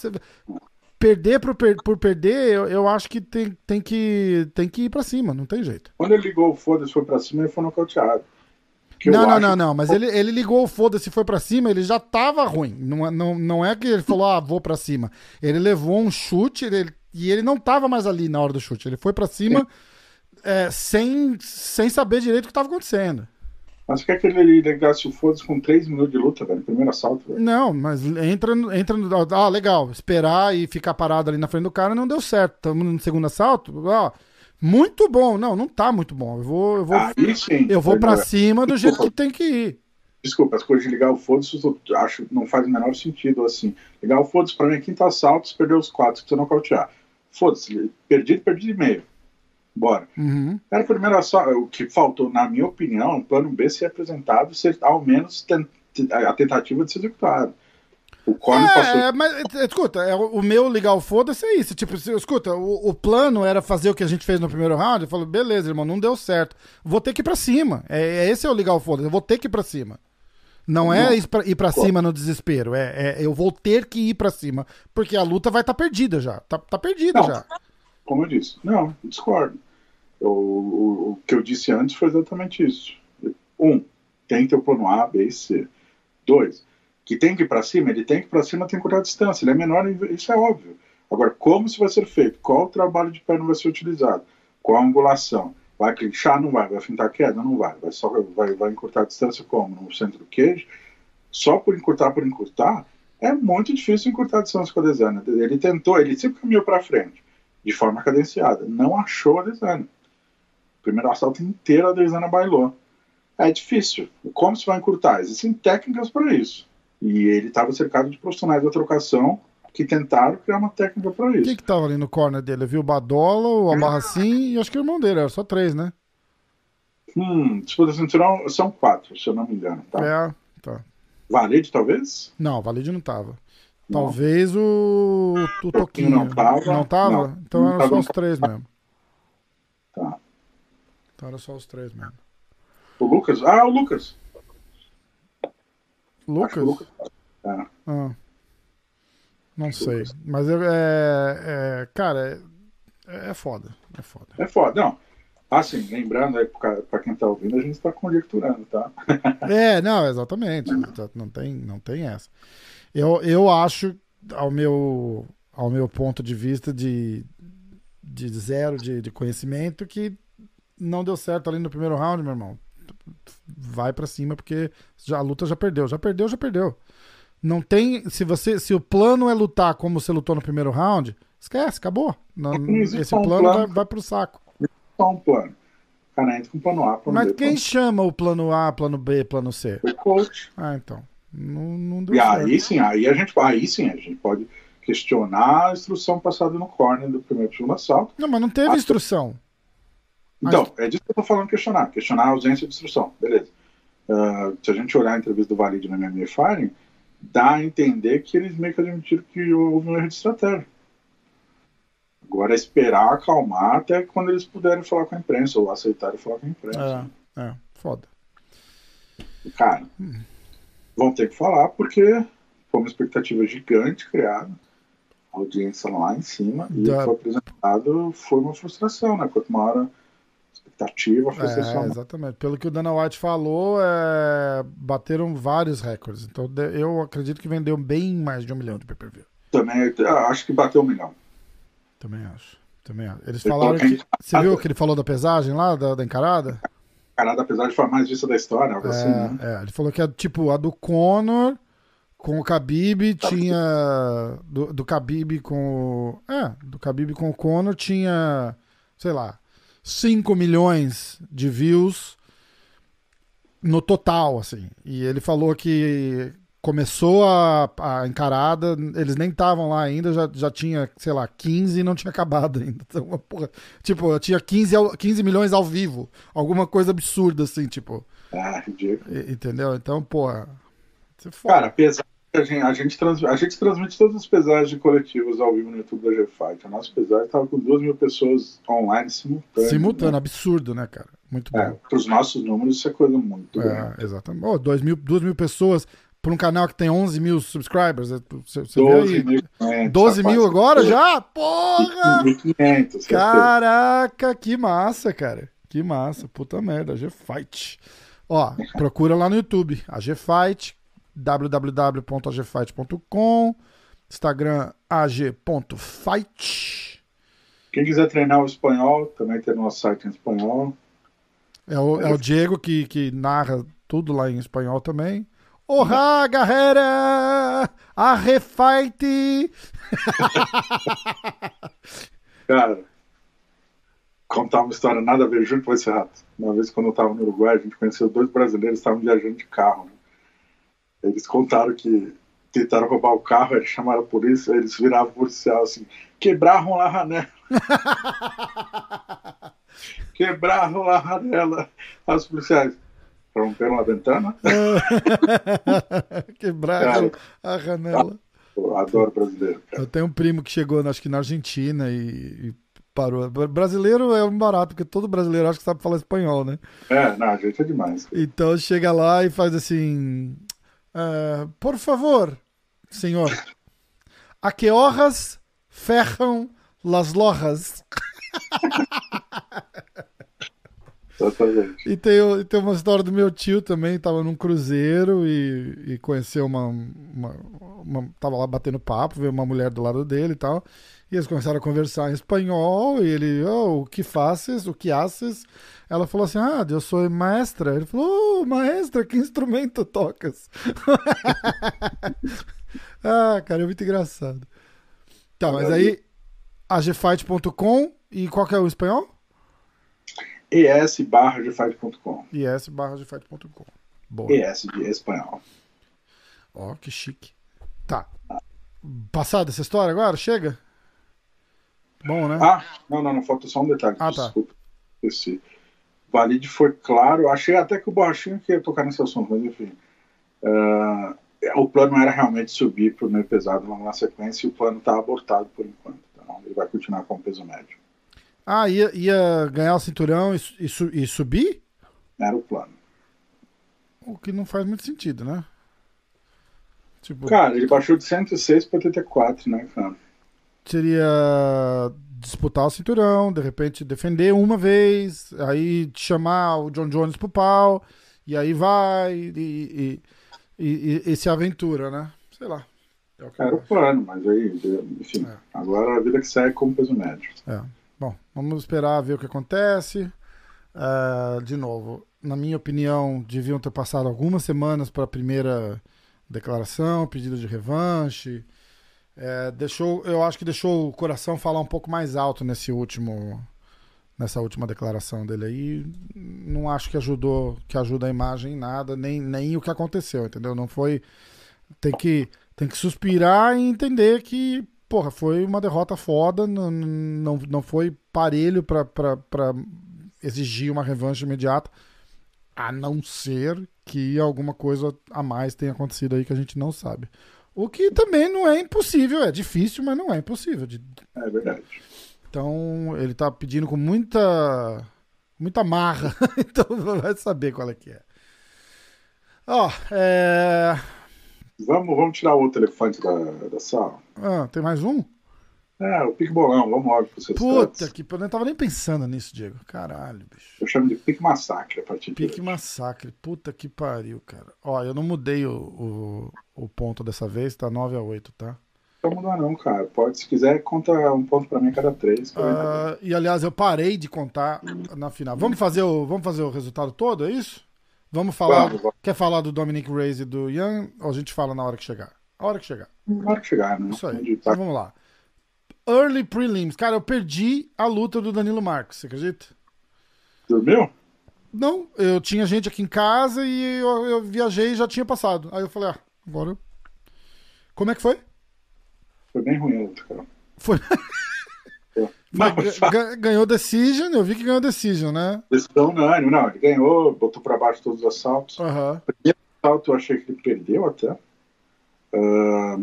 Perder por, per- por perder, eu, eu acho que tem, tem que tem que ir pra cima, não tem jeito. Quando ele ligou o foda-se foi pra cima, ele foi nocauteado. Não, não, acho- não, não, mas ele, ele ligou o foda-se foi pra cima, ele já tava ruim. Não, é- não, não é que ele falou, ah, vou pra cima. Ele levou um chute ele- e ele não tava mais ali na hora do chute. Ele foi pra cima é, sem, sem saber direito o que tava acontecendo. Mas você quer que ele ligasse o foda-se com 3 minutos de luta, velho? Primeiro assalto, velho. Não, mas entra, no- entra no. Ah, legal. Esperar e ficar parado ali na frente do cara não deu certo. Estamos no segundo assalto. Ó, muito bom. Não, não tá muito bom. Eu vou, eu vou, Aí sim. eu vou pra cima do jeito que tem que ir. Desculpa, as coisas de ligar o foda-se eu acho não faz o menor sentido assim. Ligar o foda-se pra mim é quinto assalto, você perdeu os quatro, você precisa nocautear. Foda-se, perdi, perdi de meio. Bora. Uhum. Era o primeiro assalto. O que faltou, na minha opinião, o plano B ser apresentado ser ao menos a tentativa de ser executado. O Corne passou. É, mas é, escuta, é, o meu ligar o foda-se é isso. Tipo, se- escuta, o, o plano era fazer o que a gente fez no primeiro round. Eu falo, beleza, irmão, não deu certo. Vou ter que ir pra cima. É, é esse é o ligar o foda-se. Eu vou ter que ir pra cima. Não é ir pra, ir pra cima no desespero. É, é- eu vou ter que ir pra cima. Porque a luta vai estar perdida já. Tá, tá perdida Não. já. Como eu disse, não, discordo. Eu- o, o que eu disse antes foi exatamente isso. Um, tem o plano A, B e C. Dois, que tem que ir para cima, ele tem que ir para cima, tem que cortar a distância. Ele é menor, isso é óbvio. Agora, como isso vai ser feito? Qual trabalho de perna vai ser utilizado? Qual a angulação? Vai clinchar? Não vai. Vai fintar queda? Não vai. Vai, só, vai, vai encurtar a distância como? No centro do queijo? Só por encurtar, por encurtar, é muito difícil encurtar a distância com a Desana. Ele tentou, ele sempre caminhou para frente de forma cadenciada. Não achou a Desana. Primeiro assalto inteiro a Desana bailou. É difícil. Como se vai encurtar? Existem técnicas para isso. E ele estava cercado de profissionais da trocação que tentaram criar uma técnica para isso. Quem que tava ali no corner dele? Eu vi o Badola, o Abarracin e acho que o irmão dele. Era só três, né? Hum, disputa cinturão são quatro, se eu não me engano. Tá? É, tá. Valide, talvez? Não, o Valide não tava. Talvez o, o Toquinho. não tava. Não tava? Não, então não era só os três mesmo. Tá. Então era só os três mesmo. O Lucas? Ah, o Lucas. Acho Lucas? Lucas. É. Ah. Não sei. Mas eu, é, é, Cara, é, é foda. É foda. É foda. Não. Assim, lembrando aí para quem tá ouvindo, a gente está conjecturando, tá? É, não, exatamente. Não tem, não tem essa. Eu, eu acho, ao meu, ao meu ponto de vista de, de zero de, de conhecimento, que não deu certo ali no primeiro round, meu irmão. vai pra cima porque já, a luta já perdeu. Já perdeu, já perdeu. Não tem. Se você, se o plano é lutar como você lutou no primeiro round, esquece, acabou. Não, esse plano, plano. Vai, vai pro saco. Só um plano. O cara entra com plano A, plano Mas B, quem plano chama o plano A, plano B, plano? C. O coach. Ah, então. Não, não deu E certo. aí sim, aí a gente, aí sim, a gente pode questionar a instrução passada no corner do primeiro segundo assalto. Não, mas não teve Ah, instrução. Então, é disso que eu tô falando questionar. Questionar a ausência de instrução. Beleza. Ah, se a gente olhar a entrevista do Valide no MMA Firing, dá a entender que eles meio que admitiram que houve um erro de estratégia. Agora é esperar acalmar até quando eles puderem falar com a imprensa ou aceitarem falar com a imprensa. É, é, foda. Cara, vão ter que falar porque foi uma expectativa gigante criada, a audiência lá em cima, e o que foi apresentado foi uma frustração, né? Quanto maior expectativa, frustração. É, exatamente. Pelo que o Dana White falou, é, bateram vários recordes. Então eu acredito que vendeu bem mais de um milhão de pay-per-view. Também acho que bateu um milhão. Também acho. Também acho. Eles Eu falaram que. Você viu encantado. que ele falou da pesagem lá, da, da encarada? Carada, apesar de falar mais disso da história, algo assim, né? É, é, ele falou que a, tipo, a do Conor com o Khabib tinha. Do, do Khabib com. o- É, do Khabib com o Conor tinha, sei lá, 5 milhões de views no total, assim. E ele falou que começou a, a encarada, eles nem estavam lá ainda, já, já tinha, sei lá, 15 e não tinha acabado ainda. Então, porra, tipo, tinha 15, ao- 15 milhões ao vivo. Alguma coisa absurda, assim, tipo. Ah, ridículo. Entendeu? Então, porra. Foda. Cara, apesar a gente, a, gente trans- a gente transmite todas as pesagens de coletivos ao vivo no YouTube da G-Fight. A nossa pesagem estava com duas mil pessoas online simultâneo. Simultâneo, absurdo, né, cara? Muito É, bom. para os nossos números, isso é coisa muito grande. É, exatamente. Oh, dois mil, duas mil pessoas para um canal que tem 11 mil subscribers. é, Você, você vê 12 aí. mil. 12 mil agora já? Porra! 1.500. Caraca, que massa, cara. Que massa. Puta merda, G-Fight. Ó, procura lá no YouTube. A G-Fight, www.agfight.com, Instagram ag.fight. Quem quiser treinar o espanhol, também tem nosso site em espanhol. É o, é o Diego que, que narra tudo lá em espanhol também. Olá, galera! A Refight! Cara, contar uma história nada a ver, juro que vai ser rato. Uma vez, quando eu estava no Uruguai, a gente conheceu dois brasileiros que estavam viajando de carro. né? Eles contaram que tentaram roubar o carro, eles chamaram a polícia, eles viravam o policial assim, quebraram a janela. quebraram a janela. Os policiais romperam a ventana. Quebraram a janela. Eu adoro brasileiro, cara. Eu tenho um primo que chegou, acho que na Argentina e, e parou. Brasileiro é um barato, porque todo brasileiro acho que sabe falar espanhol, né? É, não, a gente é demais. Então chega lá e faz assim: "Ah, Por favor, senhor, a que horas ferram las lojas? Exatamente. E tem, e tem uma história do meu tio também, tava num cruzeiro e, e conheceu uma, uma, uma- Tava lá batendo papo, veio uma mulher do lado dele e tal. E eles começaram a conversar em espanhol, e ele, oh, o que fazes? O que haces? Ela falou assim, ah, eu sou maestra. Ele falou, oh, maestra, que instrumento tocas? ah, cara, é muito engraçado. Tá, mas aí, agfight.com e qual que é o espanhol? Es barra de fight.com. is barra agfight.com. Boa. ES de espanhol. Ó, que chique. Tá. Passada essa história agora? Chega? Bom, né? Ah, não, não, não, falta só um detalhe. Ah, tá. Desculpa. Esqueci. Valide foi claro. Achei até que o Borrachinho que ia tocar nesse assunto, mas enfim. Ah, o plano era realmente subir para o meio pesado logo na sequência e o plano está abortado por enquanto. Então ele vai continuar com o peso médio. Ah, ia, ia ganhar o cinturão e, e e subir? Era o plano. O que não faz muito sentido, né? Tipo, Cara, ele baixou de 106 para 84, né, cara? seria disputar o cinturão, de repente defender uma vez, aí chamar o John Jones pro pau, e aí vai e, e, e, e- se aventura, né? Sei lá. É o Era o plano, mas aí, enfim. É. Agora a vida que segue como peso médio. É. Bom, vamos esperar ver o que acontece. Ah, de novo, na minha opinião, deviam ter passado algumas semanas para a primeira declaração, pedido de revanche. É, deixou, eu acho que deixou o coração falar um pouco mais alto nesse último, nessa última declaração dele aí. Não acho que ajudou, que ajuda a imagem em nada, nem, nem o que aconteceu, entendeu? Não foi. Tem que, tem que suspirar e entender que, porra, foi uma derrota foda, não, não, não foi parelho para exigir uma revanche imediata, a não ser que alguma coisa a mais tenha acontecido aí que a gente não sabe. O que também não é impossível, é difícil, mas não é impossível. É verdade. Então, ele tá pedindo com muita muita marra, então vai saber qual é que é. Ó, é... Vamos, vamos tirar outro elefante da, da sala. Ah, tem mais um? É, o pique bolão, vamos logo pro seus Puta que eu não tava nem pensando nisso, Diego. Caralho, bicho. Eu chamo de pique massacre a partir de Pique massacre. Puta que pariu, cara. Ó, eu não mudei o, o, o ponto dessa vez, tá 9 a 8, tá? Não mudar não, cara. Pode, se quiser, conta um ponto pra mim a cada três. Uh, e aliás, eu parei de contar na final. Vamos fazer o, vamos fazer o resultado todo, é isso? Vamos falar. Quer falar do Dominic Reyes e do Young? Ou a gente fala na hora que chegar? A hora que chegar. Na hora que chegar, né? Isso aí. Onde Então tá- vamos lá. Early prelims. Cara, eu perdi a luta do Danilo Marques, você acredita? Dormiu? Não, eu tinha gente aqui em casa e eu, eu viajei e já tinha passado. Aí eu falei, ah, agora. eu- Como é que foi? Foi bem ruim a luta, cara. Foi. Ga- ganhou Decision, eu vi que ganhou Decision, né? decisão unânime. Não, ele ganhou, botou pra baixo todos os assaltos. Aham. primeiro assalto eu achei que ele perdeu até. Ah,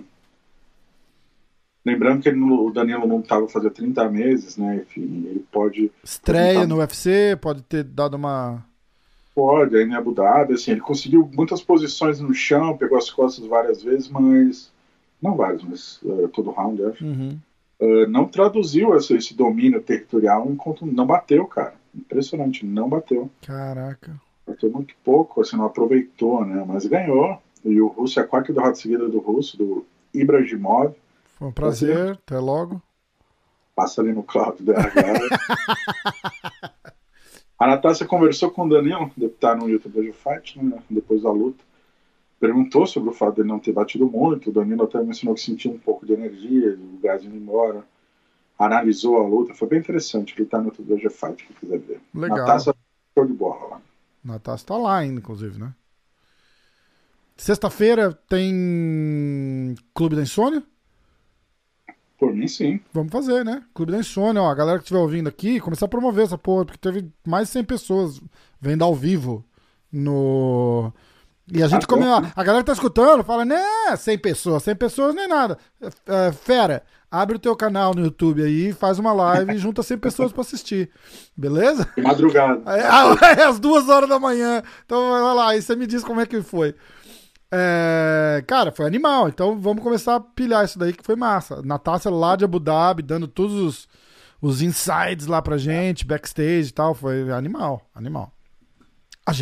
lembrando que ele o Danilo não estava fazendo 30 meses, né? Enfim, ele pode, Estreia no UFC, pode ter dado uma. pode, aí em Abu Dhabi, assim, ele conseguiu muitas posições no chão, pegou as costas várias vezes, mas não várias, mas ah, todo round, eu acho. Uhum. Ah, não traduziu esse, esse domínio territorial enquanto não bateu, cara. Impressionante, não bateu. Caraca. Bateu muito pouco, assim, não aproveitou, né? Mas ganhou. E o Russo é a quarta derrota seguida do Russo, do Ibrahimov. Foi um prazer, até logo. Passa ali no cloud da A Natácia conversou com o Danilo, que tá no YouTube de Fight, né, depois da luta. Perguntou sobre o fato dele não ter batido muito. O Danilo até mencionou que sentiu um pouco de energia, o gás indo embora. Analisou a luta, foi bem interessante. Ele tá no YouTube de Fight, quem quiser ver. Legal. Natácia, show de bola lá. Natasha tá lá ainda, inclusive, né? Sexta-feira tem Clube da Insônia? Por mim, sim. Vamos fazer, né? Clube da Insônia, ó. A galera que estiver ouvindo aqui, começar a promover essa porra, porque teve mais de 100 pessoas vendo ao vivo no. E a gente Ah, come... bom. A galera tá escutando fala, né, 100 pessoas, 100 pessoas é nada. É, é, fera, abre o teu canal no YouTube aí, faz uma live e junta 100 pessoas pra assistir. Beleza? Madrugada. É, é às duas horas da manhã. Então vai lá, aí você me diz como é que foi. É, cara, foi animal. Então vamos começar a pilhar isso daí que foi massa. Natácia lá de Abu Dhabi, dando todos os, os insights lá pra gente, backstage e tal. Foi animal, animal. Fight.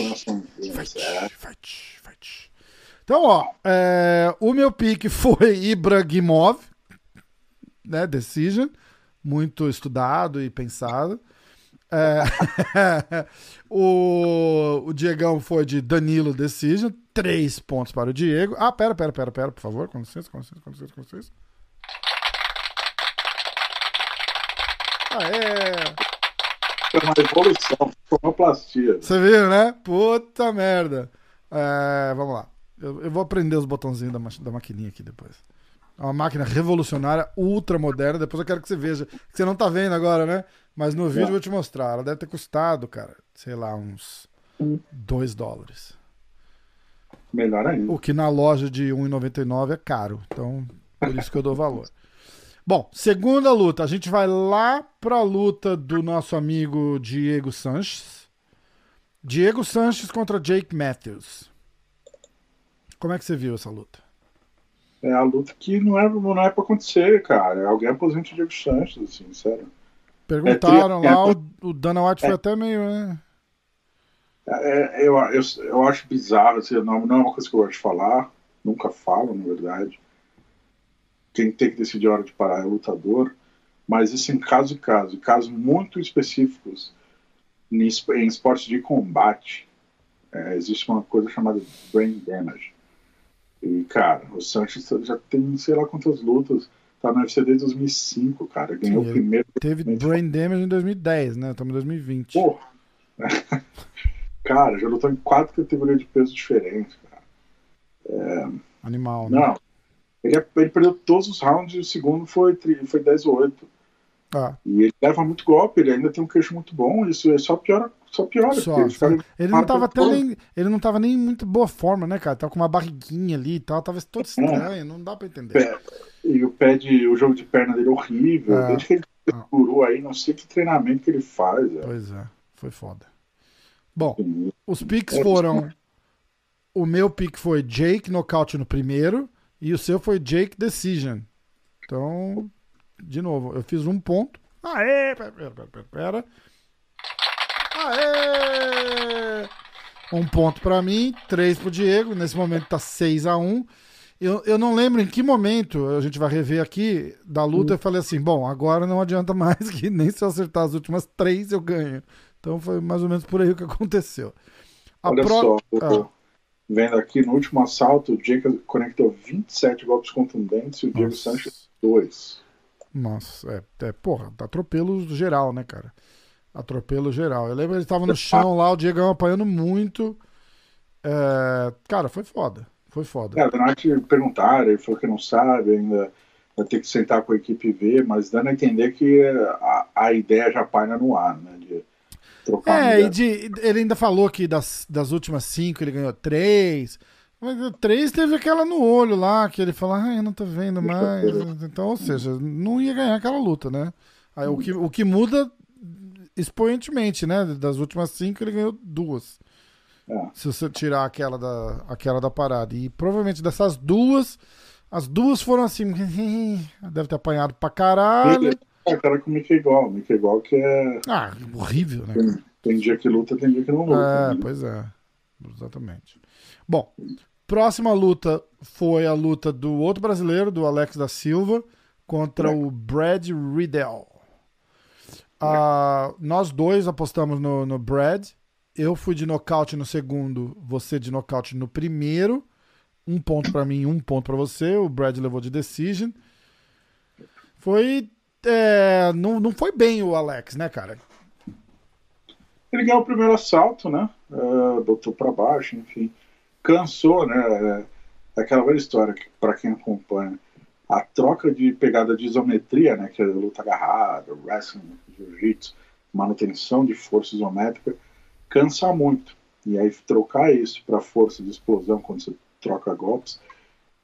informações. Fight, É. fight, fight. Então, ó, é, o meu pique foi Ibrahimov, né? Decision. Muito estudado e pensado. É, o, o Diegão foi de Danilo Decision. Três pontos para o Diego. Ah, pera, pera, pera, pera, por favor. Com licença, com licença, com licença, com licença. Aê! Foi uma evolução, sonoplastia. Você viu, né? Puta merda. É, vamos lá. Eu, eu vou aprender os botãozinhos da, ma- da maquininha aqui depois. É uma máquina revolucionária, ultra moderna. Depois eu quero que você veja. Que você não tá vendo agora, né? Mas no vídeo eu vou te mostrar. Ela deve ter custado, cara, sei lá, uns 2 dólares. Melhor ainda. O que na loja de 1,99 é caro. Então, por isso que eu dou valor. Bom, segunda luta. A gente vai lá pra luta do nosso amigo Diego Sanches. Diego Sanches contra Jake Matthews. Como é que você viu essa luta? É a luta que não é, não é pra acontecer, cara. Alguém aposenta o Diego Sanches, assim, sério. Perguntaram É, lá, o, o Dana White foi até meio. né? É, eu, eu, eu acho bizarro, assim, não, não é uma coisa que eu gosto de falar, nunca falo, na verdade. Quem tem que decidir a hora de parar é o lutador, mas isso em caso e caso, casos muito específicos, em es- em esportes de combate, é, existe uma coisa chamada brain damage. E, cara, o Sanches já tem sei lá quantas lutas. Tá no UFC desde 2005, cara. Ganhou Sim, o primeiro. Teve Brain Damage em 2010, né? Estamos em 2020. Pô! cara, já lutou em quatro categorias de peso diferentes, cara. Animal, né? Não. Ele, ele perdeu todos os rounds e o segundo foi, foi 10 ou 8. Ah, E ele leva muito golpe, ele ainda tem um queixo muito bom, isso é só piora, só piora. só, Ele não tava até nem, ele não tava nem em muito boa forma, né, cara? Tava com uma barriguinha ali e tal, tava todo estranho, não dá pra entender. Pé- E o pé de. o jogo de perna dele é horrível. É. Desde que ele Ah. curou aí, não sei que treinamento que ele faz. É. Pois é, foi foda. Bom, os picks É, foram. O meu pick foi Jake nocaute no primeiro e o seu foi Jake decision. Então, de novo, eu fiz um ponto. Aê! Pera, pera, pera, pera. Aê! Um ponto pra mim, três pro Diego. Nesse momento tá 6 a 1 eu, eu não lembro em que momento, a gente vai rever aqui, da luta, eu falei assim: bom, agora não adianta mais, que nem se eu acertar as últimas três eu ganho. Então foi mais ou menos por aí o que aconteceu. A Olha pro- só, Ah. Vendo aqui no último assalto, o Jake conectou 27 golpes contundentes e o Diego Nossa. Sanches 2. Nossa, é, é, porra, atropelo geral, né, cara? Atropelo geral. Eu lembro que ele tava no chão lá, o Diegão apanhando muito. É, cara, foi foda. Foi foda. É, Donati perguntaram, ele falou que não sabe, ainda vai ter que sentar com a equipe e ver, mas dando a entender que a, a ideia já paina no ar, né? De trocar É, e de- ele ainda falou que das, das últimas cinco ele ganhou três. Mas o três teve aquela no olho lá, que ele falou, ah, eu não tô vendo mais. Então, ou seja, não ia ganhar aquela luta, né? Aí, o, que, o que muda exponencialmente, né? Das últimas cinco ele ganhou duas. É. Se você tirar aquela da, aquela da parada. E provavelmente dessas duas, as duas foram assim. Deve ter apanhado pra caralho. É, cara com o Mickey Gol. Mickey Gol que é. Ah, horrível, né? Tem, tem dia que luta, tem dia que não luta. É, né? pois é. Exatamente. Bom, próxima luta foi a luta do outro brasileiro, do Alex da Silva, contra o Brad Riddell. Ah, nós dois apostamos no, no Brad. Eu fui de nocaute no segundo, você de nocaute no primeiro. Um ponto pra mim, um ponto pra você. O Brad levou de decision. Foi. É, não, não foi bem o Alex, né, cara? Ele ganhou o primeiro assalto, né? É, botou pra baixo, enfim. Cansou, né? É aquela velha história que, pra quem acompanha. A troca de pegada de isometria, né? Que é luta agarrada, wrestling, jiu-jitsu, manutenção de força isométrica, cansa muito. E aí trocar isso para força de explosão quando você troca golpes,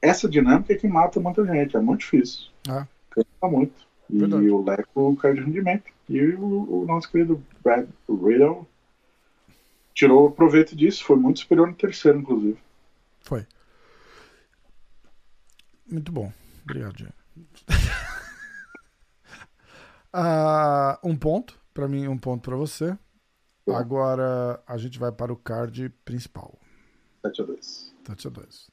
essa dinâmica é que mata muita gente. É muito difícil. Ah. Cansa muito. E Verdade. o Leco cai de rendimento. E o, o nosso querido Brad Riddle tirou proveito disso. Foi muito superior no terceiro, inclusive. Foi. Muito bom. Obrigado, Diego. Ah, um ponto pra mim, um ponto pra você. Agora a gente vai para o card principal. 7 a 2 7 a 2.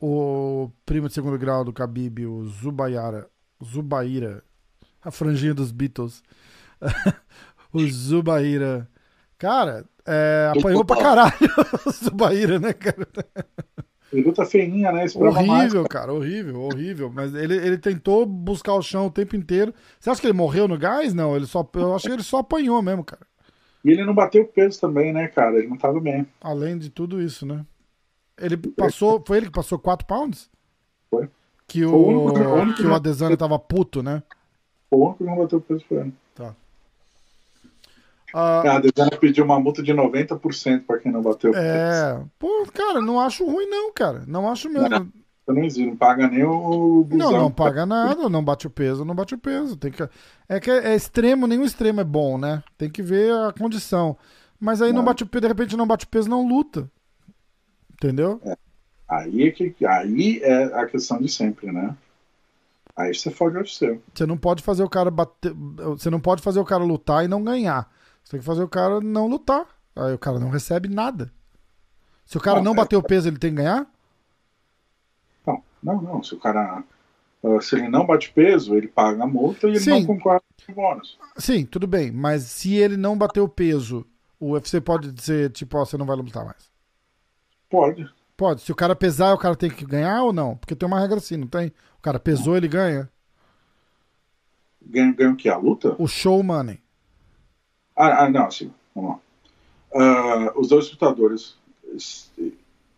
O primo de segundo grau do Khabib, o Zubaira, Zubaira, a franjinha dos Beatles. o Zubaira. Cara, é, apanhou pra caralho o Zubaira, né, cara? Luta feinha, né? Esperava mais. Horrível, cara, horrível, horrível. Mas ele, ele tentou buscar o chão o tempo inteiro. Você acha que ele morreu no gás? Não, ele só, eu acho que ele só apanhou mesmo, cara. E ele não bateu peso também, né, cara? Ele não tava bem. Além de tudo isso, né? Ele passou. Foi ele que passou 4 pounds? Foi. Que o o, único- que o que- Adesanya tava puto, né? O único que não bateu peso foi ele. Tá. Ah, A Desana pediu uma multa de 90% pra quem não bateu peso. é. Pô, cara, não acho ruim, não, cara. Não acho mesmo. Não existe, não paga nem o busão. Não, não paga nada, não bate o peso, não bate o peso. Tem que... É que é extremo, nenhum extremo é bom, né? Tem que ver a condição. Mas aí não, Não. bate o peso, de repente não bate o peso, não luta. Entendeu? Aí é, que, aí é a questão de sempre, né? Aí você fode o UFC. Você não pode fazer o cara bater. Você não pode fazer o cara lutar e não ganhar. Você tem que fazer o cara não lutar. Aí o cara não recebe nada. Se o cara Não, não é- bater o peso, ele tem que ganhar? Não, não, não. Se o cara. uh, Se ele não bate peso, ele paga a multa e ele Sim. não concorda com o bônus. Sim, tudo bem. Mas se ele não bater o peso O UFC pode dizer, tipo, ó, você não vai lutar mais. Pode. Pode. Se o cara pesar, o cara tem que ganhar ou não? Porque tem uma regra assim, não tem? O cara pesou, ele ganha. Ganha, ganha o que? A luta? O show money. Ah, ah não, sim. Vamos lá. Ah, os dois lutadores,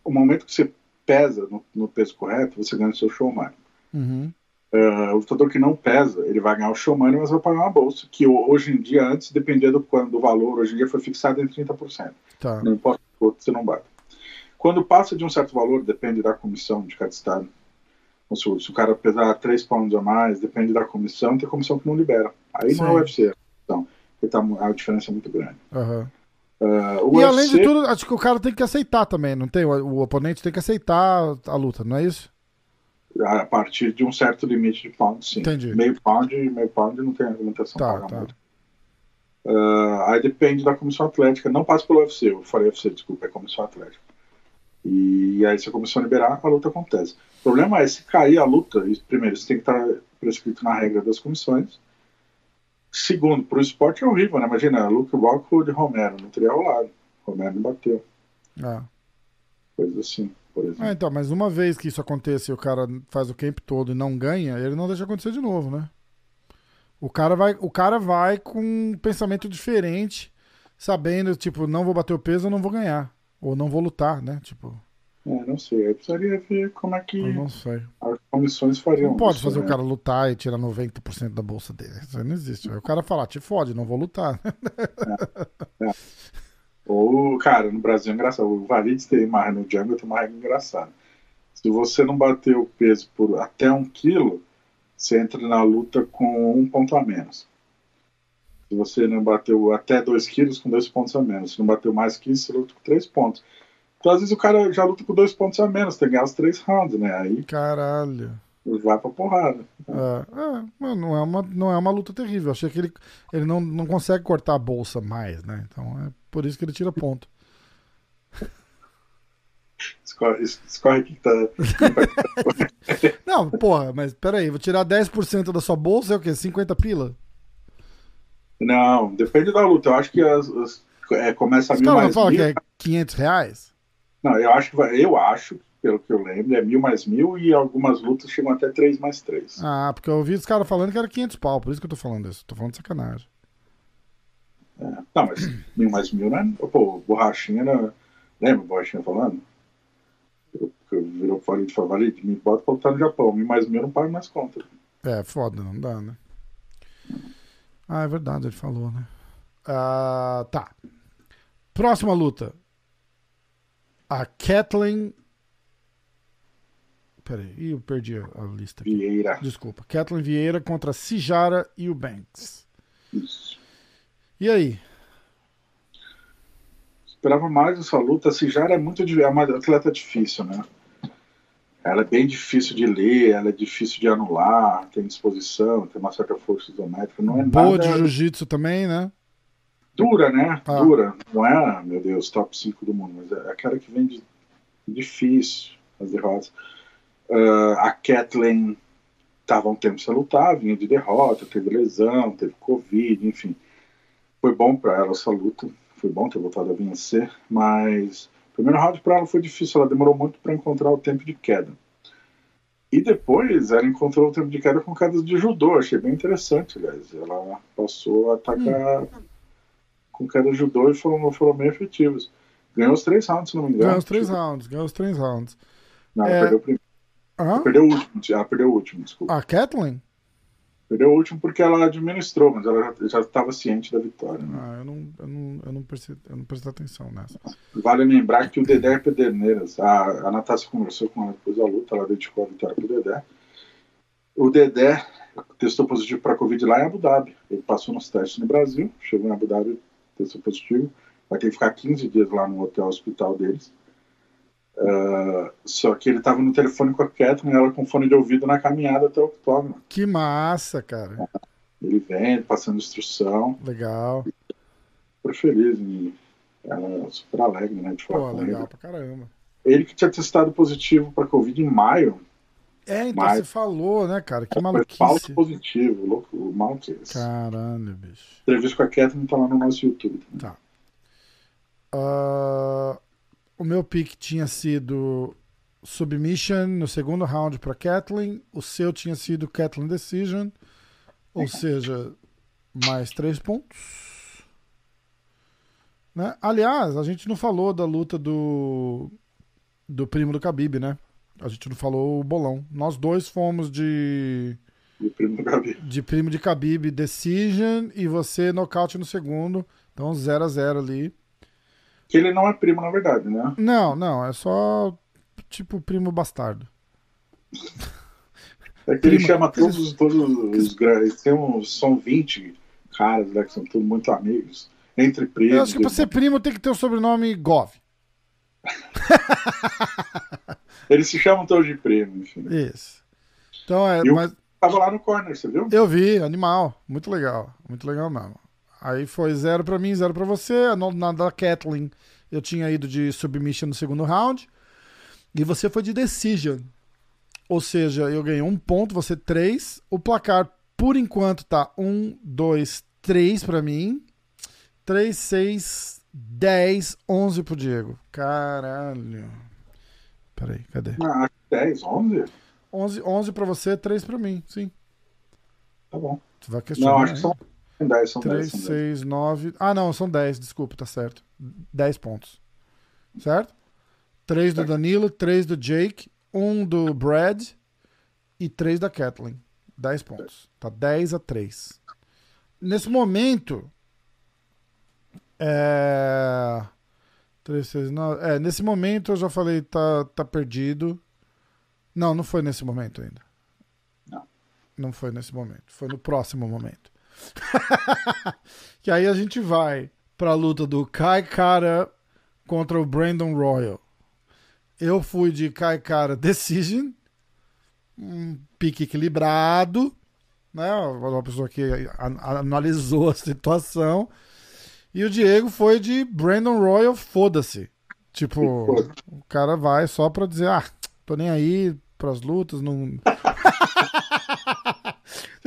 o momento que você pesa no, no peso correto, você ganha o seu show money. Uhum. Ah, o lutador que não pesa, ele vai ganhar o show money, mas vai pagar uma bolsa, que ho- hoje em dia, antes, dependia do, do valor, hoje em dia foi fixado em 30%. Tá. Não importa o outro, você não bate. Quando passa de um certo valor, depende da comissão de cada estado. Se, o- se o cara pesar 3 pounds a mais, depende da comissão, tem comissão que não libera. Aí não é Sim. o UFC. Então, tá, a diferença é muito grande. Ah, o E além de UFC tudo, acho que o cara tem que aceitar também, não tem? O, o oponente tem que aceitar a luta, não é isso? a partir de um certo limite de pounds, sim. Entendi. Meio pound, meio pound não tem argumentação Tá, pagar tá. Ah, aí depende da comissão atlética. Não passa pelo UFC, eu falei UFC, desculpa, é comissão atlética. E aí, se a comissão liberar, a luta acontece. O problema é, se cair a luta, primeiro, isso tem que estar prescrito na regra das comissões. Segundo, para o esporte é horrível, né? Imagina, Luke Rockwood e Romero, não teria rolado. Romero não bateu. Ah. Coisa assim, por exemplo. Ah, então, mas uma vez que isso aconteça e o cara faz o camp todo e não ganha, ele não deixa acontecer de novo, né? O cara vai, o cara vai com um pensamento diferente, sabendo, tipo, não vou bater o peso, eu não vou ganhar. Ou não vou lutar, né? Tipo, É, não sei, aí precisaria ver como é que eu as comissões fariam. Não pode isso, fazer né? o cara lutar e tirar 90% da bolsa dele. Isso não existe. Aí o cara falar, te fode, não vou lutar. Ou, cara, no Brasil é engraçado. O Valides tem uma no Jungle tem uma regra engraçada. Se você não bater o peso por até um quilo, você entra na luta com um ponto a menos. Se você não bateu até dois quilos, com dois pontos a menos. Se não bateu mais que isso, você luta com três pontos. Então, às vezes, o cara já luta com dois pontos a menos, tem que ganhar os três rounds, né? Aí Caralho. vai pra porrada. É, é, mas não, é uma, não é uma luta terrível. Eu achei que ele, ele não, não consegue cortar a bolsa mais, né? Então é por isso que ele tira ponto. Escorre, escorre que tá. Não, porra, mas peraí, vou tirar 10% da sua bolsa é o quê? 50 pila? Não, depende da luta. Eu acho que as, as- é, começa a Os mil não mais falam mil. que é 500 reais? Não, eu acho que vai, eu acho, pelo que eu lembro, é mil mais mil e algumas lutas chegam até três mais três. Ah, porque eu ouvi os caras falando que era 500 pau, por isso que eu tô falando isso. Tô falando de sacanagem. Não, mas mil mais mil, né? Pô, borrachinha era. Lembra o borrachinha falando? Eu, eu virou para ele e falou: Valide, me bota pra lutar no Japão. Mil mais mil eu não pago mais conta. É, foda, não dá, né? Ah, é verdade, ele falou, né? Ah, tá. Próxima luta. A Kathleen. Peraí, eu perdi a a lista aqui. Vieira. Desculpa. Kathleen Vieira contra Sijara e o Banks. Isso. E aí? Esperava mais essa luta. A Sijara é muito. É uma atleta difícil, né? Ela é bem difícil de ler, ela é difícil de anular, tem disposição, tem uma certa força isométrica. Não é Boa nada de jiu-jitsu também, né? dura, né? Ah. Dura. Não é, meu Deus, top 5 do mundo, mas é aquela que vem de difícil as derrotas. Ah, a Kathleen estava um tempo sem lutar, vinha de derrota, teve lesão, teve Covid, enfim. Foi bom para ela essa luta, foi bom ter voltado a vencer, mas primeiro round para ela foi difícil, ela demorou muito para encontrar o tempo de queda. E depois ela encontrou o tempo de queda com quedas de judô, achei bem interessante, aliás. Ela passou a atacar com queda de judô e foram, foram bem efetivos. Ganhou os três rounds, se não me engano. Ganhou os três rounds, ganhou os três rounds. Não, É. ela perdeu o primeiro. Hã? Perdeu o último, ela perdeu o último, desculpa. A Kathleen? Perdeu o último porque ela administrou, mas ela já estava ciente da vitória. né? Ah, eu não, eu não, eu não, prestei, eu não prestei atenção nessa. Vale lembrar que o Dedé é Pederneiras. A, a Natácia conversou com ela depois da luta, ela dedicou a vitória pro Dedé. O Dedé testou positivo para Covid lá em Abu Dhabi. Ele passou nos testes no Brasil, chegou em Abu Dhabi, testou positivo. Vai ter que ficar 15 dias lá no hotel hospital deles. Ah, só que ele estava no telefone com a Catherine, ela com fone de ouvido na caminhada até o octógono. Que massa, cara. Ele vem, passando instrução, Legal. super feliz. Ela é super alegre, né? De falar Pô, legal ele. pra caramba. Ele que tinha testado positivo para Covid em maio, É, então Mas- você falou, né, cara? Que foi falso maluquice. positivo, louco, o mal que é. Caralho, bicho. Entrevista com a Catherine tá lá no nosso YouTube. Tá. Uh, o meu pick tinha sido Submission no segundo round para Kathleen. O seu tinha sido Kathleen Decision. Ou seja, mais três pontos. Né? Aliás, a gente não falou da luta do, do primo do Khabib, né? A gente não falou o bolão. Nós dois fomos de. De primo do Khabib. De primo de Khabib Decision e você nocaute no segundo. Então 0 a 0 ali. Que ele não é primo, na verdade, né? Não, não. É só tipo primo bastardo. É que ele chama todos, todos os grandes. Tem uns, são 20 caras né, que são todos muito amigos. Entre primos. Eu acho que pra ser primo tem que ter o sobrenome Gov. Eles se chamam todos de primo, enfim. Isso. Então é. E mas... tava lá no corner, você viu? Eu vi, animal. Muito legal. Muito legal mesmo. Aí foi zero pra mim, zero pra você. Na da Kathleen eu tinha ido de submission no segundo round. E você foi de decision. Ou seja, eu ganhei um ponto, você três. O placar, por enquanto, tá um, dois, três pra mim. Três, seis, dez, onze pro Diego. Caralho. Peraí, cadê? Ah, 10, 11? 11, 11 pra você, 3 pra mim, sim. Tá bom. Você vai questionar. Não, acho que são 10, são 3, 10. São 6, 9. Ah, não, são 10, desculpa, tá certo. 10 pontos. Certo? 3 do Danilo, 3 do Jake, 1 do Brad e 3 da Kathleen. 10 pontos. Tá 10 a 3. Nesse momento. É. 3, 6, 9. É, nesse momento eu já falei, tá, tá perdido. Não, não foi nesse momento ainda. Não. Não foi nesse momento. Foi no próximo momento. que aí a gente vai pra luta do Kai Kara contra o Brandon Royal. Eu fui de Kai Kara Decision. Um pique equilibrado. Né? Uma pessoa que analisou a situação. E o Diego foi de Brandon Royal, foda-se. Tipo, o cara vai só pra dizer, ah, tô nem aí pras lutas, não.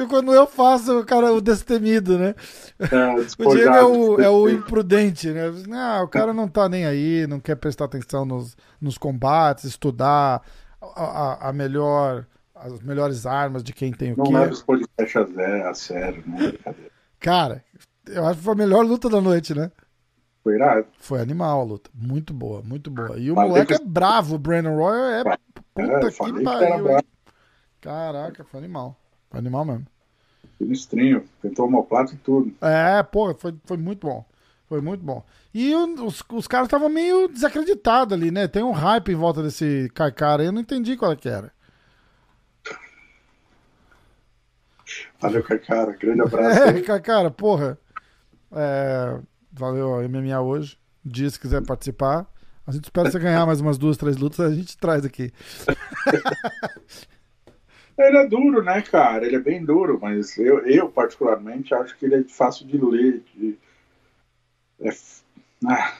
e quando eu faço, o cara, o destemido, né? É, o Diego é o, é o imprudente, né? Ah, o cara não tá nem aí, não quer prestar atenção nos, nos combates, estudar a, a, a melhor, as melhores armas de quem tem o não quê. Não leva os podcasts a, zero, a sério, é brincadeira. Cara, eu acho que foi a melhor luta da noite, né? Foi irado. Foi animal a luta. Muito boa, muito boa. E o Falei moleque que... é bravo, o Brandon Royal é. Puta é, que pariu. Caraca, foi animal. Foi animal mesmo. Sinistrinho. Tentou homoplata e tudo. É, pô, foi, foi muito bom. Foi muito bom. E os, os caras estavam meio desacreditados ali, né? Tem um hype em volta desse Kaikara. Eu não entendi qual é que era. Valeu, Kaikara. Grande abraço. É, Kaikara, porra. É, valeu, MMA hoje. Dia se quiser participar. A gente espera você ganhar mais umas duas, três lutas, a gente traz aqui. ele é duro, né, cara? Ele é bem duro, mas eu, eu particularmente, acho que ele é fácil de ler. De... É ah,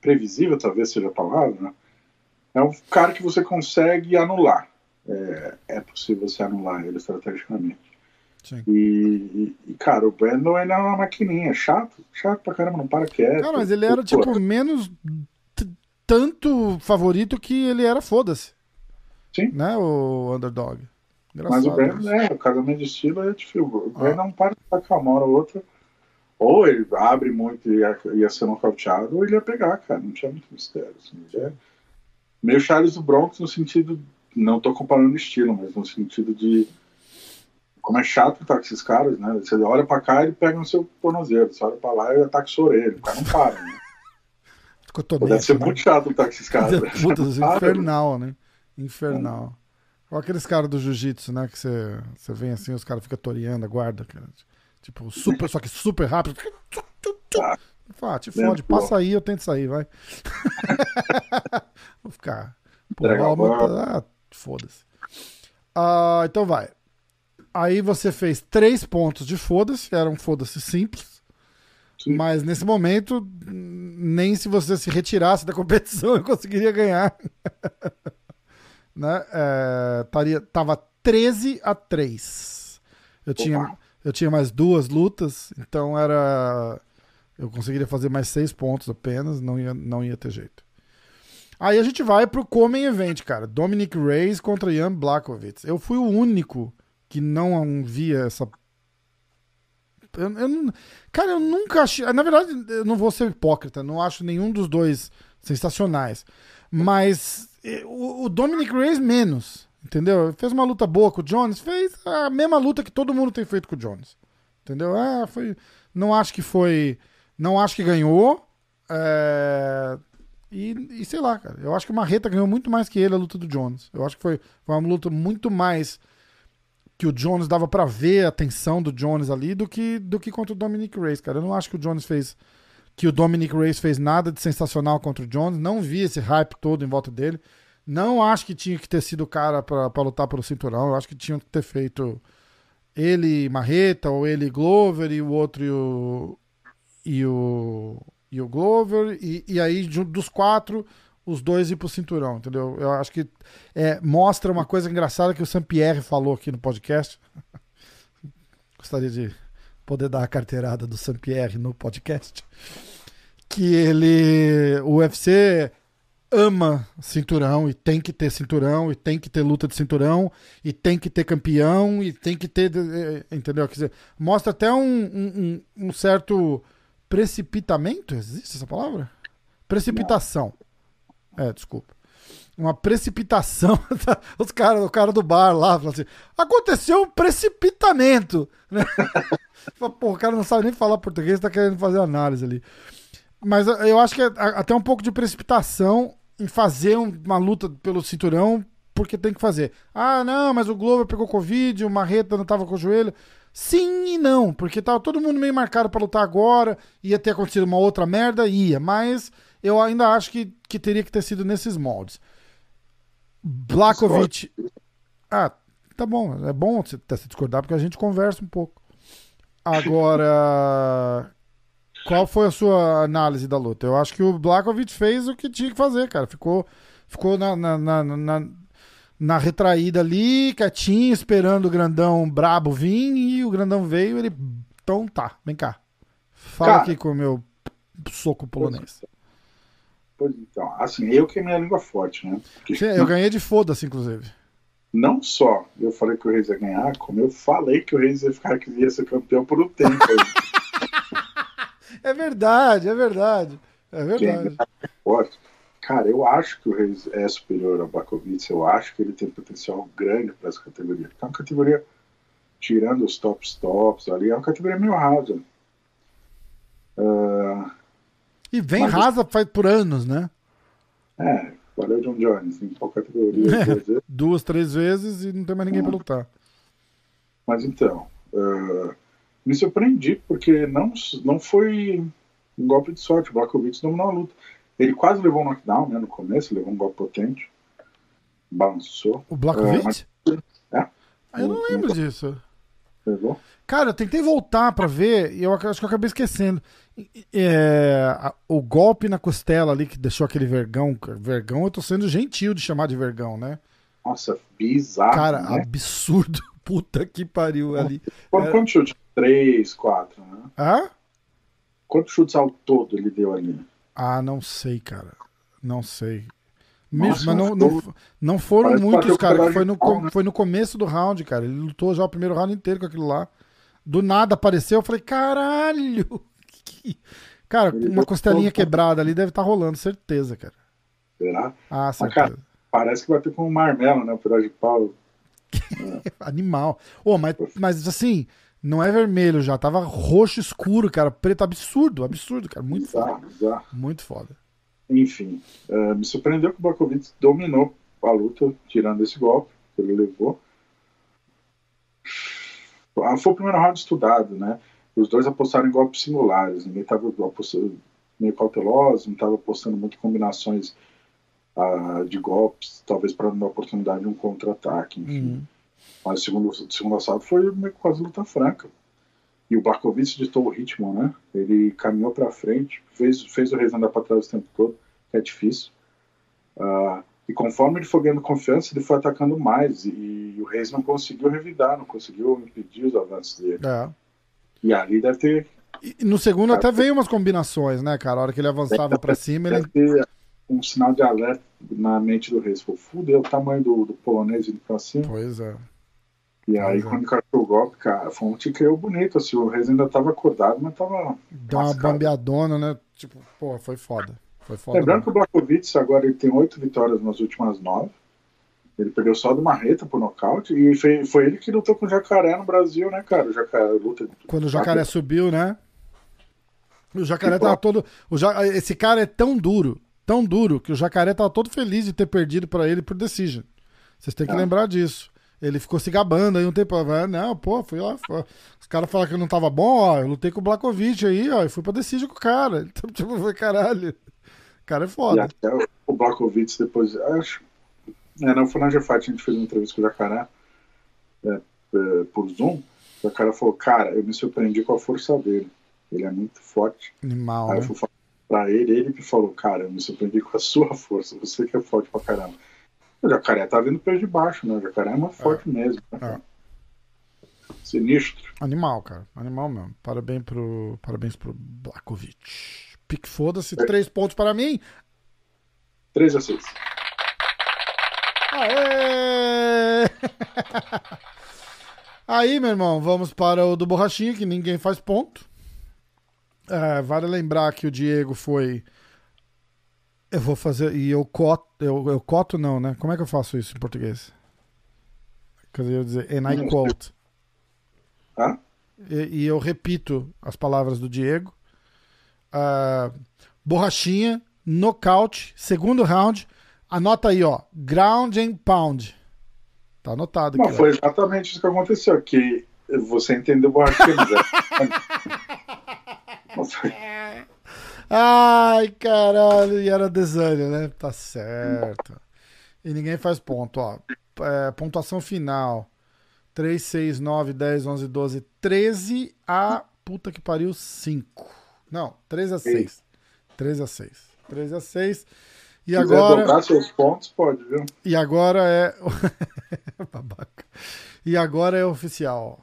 previsível, talvez seja a palavra. Né? É um cara que você consegue anular. É, é possível você anular ele estrategicamente. E, e, cara, o Brandon ele é uma maquininha, chato, chato pra caramba, não para quieto. Cara, mas ele era, tipo, menos tanto favorito que ele era foda-se. Sim. Né, o underdog. Engraçado, mas o Brandon, é, o casamento de estilo é difícil. O Brandon ah. não para de tacar uma hora ou outra. Ou ele abre muito e ia, ia ser nocauteado, ou ele ia pegar, cara. Não tinha muito mistério. Assim. É meio Charles do Bronx no sentido. Não tô comparando estilo, mas no sentido de como é chato estar com esses caras, né? Você olha pra cá e ele pega no seu tornozelo, você olha pra lá e ataca sua orelha. O cara não para, né? Cotonete, Deve ser né? muito chato estar com esses caras. Né? Puta, infernal, né? Infernal. Ou aqueles caras do jiu-jitsu, né? Que você, você vem assim, os caras ficam toreando a guarda. Cara. Tipo, super, só que super rápido. Ah, ah te fode, passa aí, eu tento sair, vai. Vou ficar. Pô, ah, foda-se. Ah, então vai. Aí você fez três pontos de foda-se, era um foda-se simples. Sim. Mas nesse momento, nem se você se retirasse da competição eu conseguiria ganhar. Né? É, taria, tava 13 a 3. Eu tinha, eu tinha mais duas lutas, então era Eu conseguiria fazer mais seis pontos apenas, não ia, não ia ter jeito. Aí a gente vai pro Comem Event, cara. Dominic Reyes contra Ian Blachowicz. Eu fui o único que não via essa. Eu, eu, cara, eu nunca achei. Na verdade, eu não vou ser hipócrita, não acho nenhum dos dois sensacionais. Mas eh, o, o Dominic Reyes menos. Entendeu? Fez uma luta boa com o Jones, fez a mesma luta que todo mundo tem feito com o Jones. Entendeu? Ah, foi. Não acho que foi. Não acho que ganhou. É... E, e, sei lá, cara. Eu acho que o Marreta ganhou muito mais que ele a luta do Jones. Eu acho que foi, foi uma luta muito mais que o Jones dava para ver a tensão do Jones ali do que, do que contra o Dominic Reyes, cara. Eu não acho que o Jones fez. Que o Dominic Reyes fez nada de sensacional contra o Jones. Não vi esse hype todo em volta dele. Não acho que tinha que ter sido o cara para lutar pelo cinturão. Eu acho que tinha que ter feito ele Marreta, ou ele Glover e o outro e o. E o, e o Glover. E, e aí, dos quatro, os dois ir pro cinturão, entendeu? Eu acho que é, mostra uma coisa engraçada que o Saint-Pierre falou aqui no podcast. Gostaria de poder dar a carteirada do Saint-Pierre no podcast. Que ele. O UFC ama cinturão e tem que ter cinturão e tem que ter luta de cinturão e tem que ter campeão e tem que ter eh, entendeu quer dizer mostra até um, um, um certo precipitamento existe essa palavra precipitação é desculpa uma precipitação os cara o cara do bar lá fala assim aconteceu um precipitamento né Pô, o cara não sabe nem falar português tá querendo fazer análise ali mas eu acho que é até um pouco de precipitação em fazer uma luta pelo cinturão porque tem que fazer. Ah, não, mas o Glover pegou Covid, o Marreta não tava com o joelho. Sim e não, porque tava todo mundo meio marcado para lutar agora, ia ter acontecido uma outra merda, ia, mas eu ainda acho que, que teria que ter sido nesses moldes. Blakovic. Ah, tá bom, é bom você se discordar porque a gente conversa um pouco. Agora, qual foi a sua análise da luta? Eu acho que o Blakovic fez o que tinha que fazer, cara. Ficou, ficou na, na, na, na, na retraída ali, quietinho, esperando o grandão brabo vir. E o grandão veio, ele. Então tá, vem cá. Fala cara, aqui com o meu soco polonês. Pois então, assim, eu que é minha língua forte, né? Porque... Sim, eu ganhei de foda-se, inclusive. Não só eu falei que o Reis ia ganhar, como eu falei que o Reis ia ficar que ia ser campeão por um tempo. É verdade, é verdade. É verdade. Cara, eu acho que o Reis é superior ao Bakovic. Eu acho que ele tem potencial grande para essa categoria. É uma categoria, tirando os tops tops ali, é uma categoria meio rasa. Uh, e vem mas, rasa faz por anos, né? É, valeu John Jones, em qual categoria? É, duas, três vezes e não tem mais ninguém para lutar. Mas então, uh, me surpreendi, porque não, não foi um golpe de sorte. O Blakovic dominou a luta. Ele quase levou um knockdown né, no começo, levou um golpe potente. Balançou. O Blakovic? É, mas, é. Ah, eu não lembro disso. Levou? Cara, eu tentei voltar para ver e eu acho que eu acabei esquecendo. É, o golpe na costela ali que deixou aquele vergão. Vergão, eu tô sendo gentil de chamar de vergão, né? Nossa, bizarro. Cara, né? absurdo. Puta que pariu ali. Quanto, Era... chute? Três, quatro, né? Hã? Quantos chutes ao todo ele deu ali? Ah, não sei, cara. Não sei. Mesmo, mas não, não, não foram Parece muitos, cara. Foi no, né? foi no começo do round, cara. Ele lutou já o primeiro round inteiro com aquilo lá. Do nada apareceu, eu falei, caralho! Cara, uma costelinha quebrada ali deve estar tá rolando, certeza, cara. Será? Ah, certeza. Cara, parece que vai ter com um marmelo, né? O pedaço de pau. Animal. Oh, mas, mas assim, não é vermelho já, tava roxo escuro, cara, preto absurdo, absurdo, cara, muito bizarro, foda. Bizarro. Muito foda. Enfim, uh, me surpreendeu que o Bakovic dominou a luta, tirando esse golpe que ele levou. Ah, foi o primeiro round estudado, né? Os dois apostaram em golpes singulares, ninguém estava apostando meio cauteloso, não estava apostando muito combinações uh, de golpes, talvez para uma oportunidade de um contra-ataque, enfim. Uhum. Mas o segundo, o segundo assalto foi meio quase luta franca. E o Barkovic ditou o ritmo, né? Ele caminhou para frente, fez, fez o Reis andar para trás o tempo todo, que é difícil. Uh, e conforme ele foi ganhando confiança, ele foi atacando mais. E, e, o Reis não conseguiu revidar, não conseguiu impedir os avanços dele. É. E ali deve ter E no segundo até veio umas combinações, né, cara? A hora que ele avançava pra cima, ele. Deve ter um sinal de alerta na mente do Reis. Falou, fudeu o tamanho do, do polonês indo pra cima. Pois é. E aí, é. quando encaixou o golpe, cara, foi um tiqueio bonito, assim, o Reis ainda tava acordado, mas tava Deu uma bambeadona, né? Tipo, pô, foi foda. Foi foda. Lembrando que mesmo. o Blakovic agora ele tem oito vitórias nas últimas nove. Ele perdeu só do Marreta por nocaute. E foi, foi ele que lutou com o Jacaré no Brasil, né, cara? O Jacaré luta. Quando o jacaré subiu, né? O jacaré tava todo. O ja... Esse cara é tão duro, tão duro, que o jacaré tava todo feliz de ter perdido pra ele por decision. Vocês têm que Ah. lembrar disso. Ele ficou se gabando aí um tempo. ah, Não, pô, fui lá. foi- Os caras falaram que eu não tava bom, ó. Eu lutei com o Blakovic aí, ó. E fui pra decision com o cara. Então, tipo, foi caralho. O cara é E foda. até o- o Blakovic depois. Acho. É, não, foi na G-Fight, a gente fez uma entrevista com o Jacaré é, é, por Zoom. O Jacaré falou, cara, eu me surpreendi com a força dele. Ele é muito forte. Animal, Aí né? eu fui falar pra ele, ele que falou, cara, eu me surpreendi com a sua força, você que é forte pra caramba. O jacaré tá vindo peso de baixo, né? O jacaré é muito forte mesmo. né? Sinistro. Animal, cara. Animal mesmo. Parabéns pro, parabéns pro Blakovic. Pique foda-se. É. Três pontos para mim. 3 a 6. Aê! Aí, meu irmão, vamos para o do Borrachinha, que ninguém faz ponto. É, vale lembrar que o Diego foi. Eu vou fazer. E eu coto. Eu, eu coto, não, né? Como é que eu faço isso em português? Quer dizer, eu dizer, and I quote. Tá? E, e eu repito as palavras do Diego. Ah, borrachinha, nocaute, segundo round. Anota aí, ó. Ground and pound. Tá anotado Não, aqui. ó. foi exatamente isso que aconteceu, que você entendeu Não foi. Ai, caralho. E era desânio, né? Tá certo. E ninguém faz ponto, ó. É, pontuação final. 3, 6, 9, 10, 11, 12, 13 a. Puta que pariu, 5. Não, 3 a 6. 3 a 6. 3 a 6. E agora. dobrar seus pontos, pode, viu? E agora é. Babaca. E agora é oficial.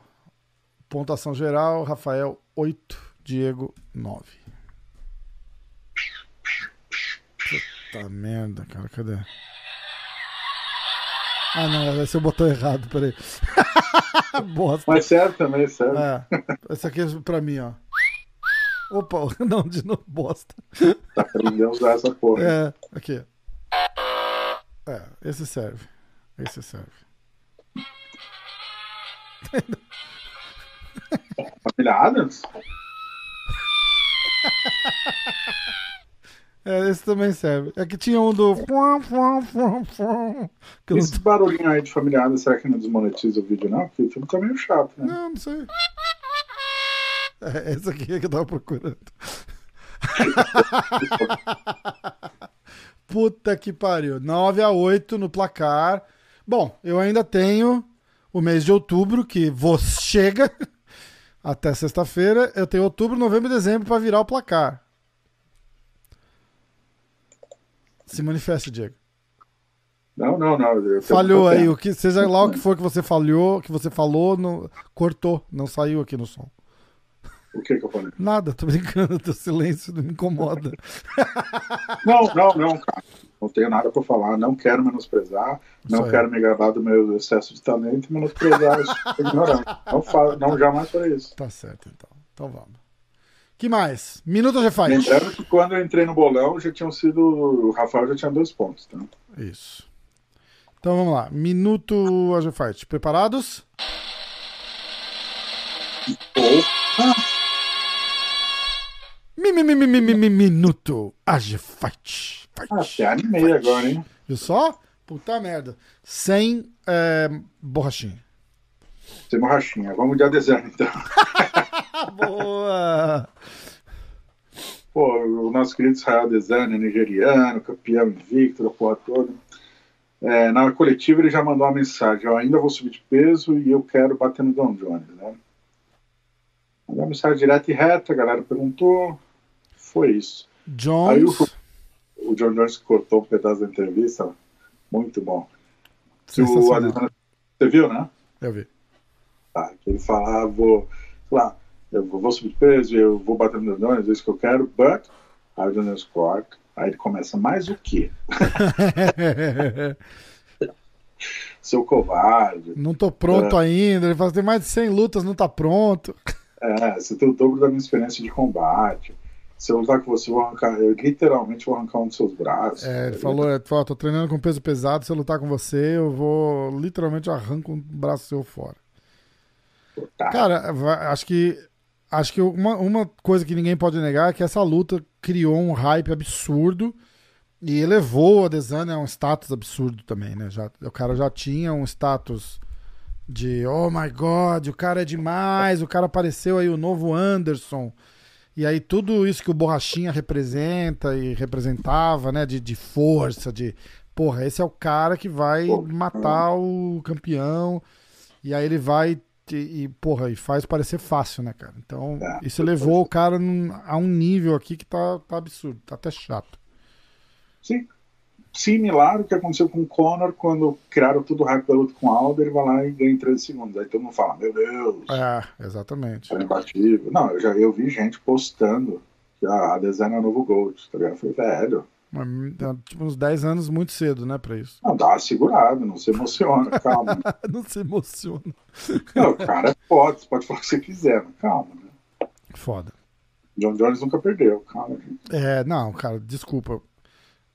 Pontuação geral: Rafael 8, Diego 9. Puta merda, cara, cadê? Ah, não, esse eu botou errado, peraí. Bosta. Mas serve também, serve. É, esse aqui é pra mim, ó. Opa, não, de novo, bosta. Tá aprendendo a usar essa porra. É, aqui. É, esse serve. Esse serve. Família Adams? É, esse também serve. É que tinha um do. Esse barulhinho aí de Família Adams, será que não desmonetiza o vídeo, não? Porque o filme tá meio chato, né? não, não sei. É, esse aqui é que eu tava procurando. Puta que pariu. 9 a 8 no placar. Bom, eu ainda tenho o mês de outubro, que você chega até sexta-feira. Eu tenho outubro, novembro e dezembro para virar o placar. Se manifeste, Diego. Não, não, não. Falhou aí, o que seja lá o que for que você falhou, que você falou, não, cortou, não saiu aqui no som. O que que eu falei? Nada, tô brincando, teu silêncio não me incomoda. Não, não, não, cara. Não tenho nada pra falar. Não quero menosprezar. Não aí. quero me gabar do meu excesso de talento e menosprezar isso. ignorante. Não, falo, não jamais farei isso. Tá certo, então. Então vamos. que mais? Minuto de fight. Lembrando que quando eu entrei no bolão já tinham sido. O Rafael já tinha dois pontos, tá? Isso. Então vamos lá. Minuto AG Fight. Preparados? Mi, mi, mi, mi, mi, mi, mi, minuto AG Fight. Fight. Ah, até animei agora, hein? Viu só? Puta merda. Sem é, borrachinha. Sem borrachinha. Vamos de Adesanya, então. Boa! Pô, o nosso querido Israel Adesanya, nigeriano, campeão invicto da porra toda. É, na coletiva ele já mandou uma mensagem: Eu ainda vou subir de peso e eu quero bater no Don Jones, né? Mandou uma mensagem direta e reta, a galera perguntou. Foi isso. Aí Jones. o, o John Jones cortou um pedaço da entrevista. Muito bom. O você viu, né? Eu vi. Tá, que ele falava, vou, sei lá, eu vou subir de peso, eu vou bater no Jones, é isso que eu quero, but aí o Jones corta, aí ele começa, mais o quê? Seu covarde. Não tô pronto É. ainda. Ele fala, tem mais de 100 lutas, não tá pronto. É, você tem o dobro da minha experiência de combate. Se eu lutar com você, eu vou arrancar, eu literalmente vou arrancar um dos seus braços. É, ele falou, é, falou, tô treinando com peso pesado, se eu lutar com você, eu vou literalmente arranco um braço seu fora. Tá. Cara, acho que acho que uma, uma coisa que ninguém pode negar é que essa luta criou um hype absurdo e elevou a Adesanya a um status absurdo também, né? Já, o cara já tinha um status de oh my god, o cara é demais, o cara apareceu aí o novo Anderson. E aí tudo isso que o Borrachinha representa e representava, né, de, de força, de porra, esse é o cara que vai matar o campeão. E aí ele vai e, e, porra, e faz parecer fácil, né, cara? Então, É, isso levou o cara num- a um nível aqui que tá, tá absurdo, tá até chato. Sim. Similar ao que aconteceu com o Conor quando criaram tudo o hype da luta com o Aldo, ele vai lá e ganha em 13 segundos. Aí todo mundo fala, meu Deus, É, exatamente. é imbatível. Não, eu já eu vi gente postando que a design é o novo Gold, tá ligado? Eu falei, velho, tá, tipo, uns 10 anos muito cedo, né, pra isso. não, dá uma segurada, não se emociona, calma. Não se emociona. Não, o cara pode, você pode falar o que você quiser, mas calma, né? Foda. John Jones nunca perdeu, calma, gente. É, não, cara, desculpa.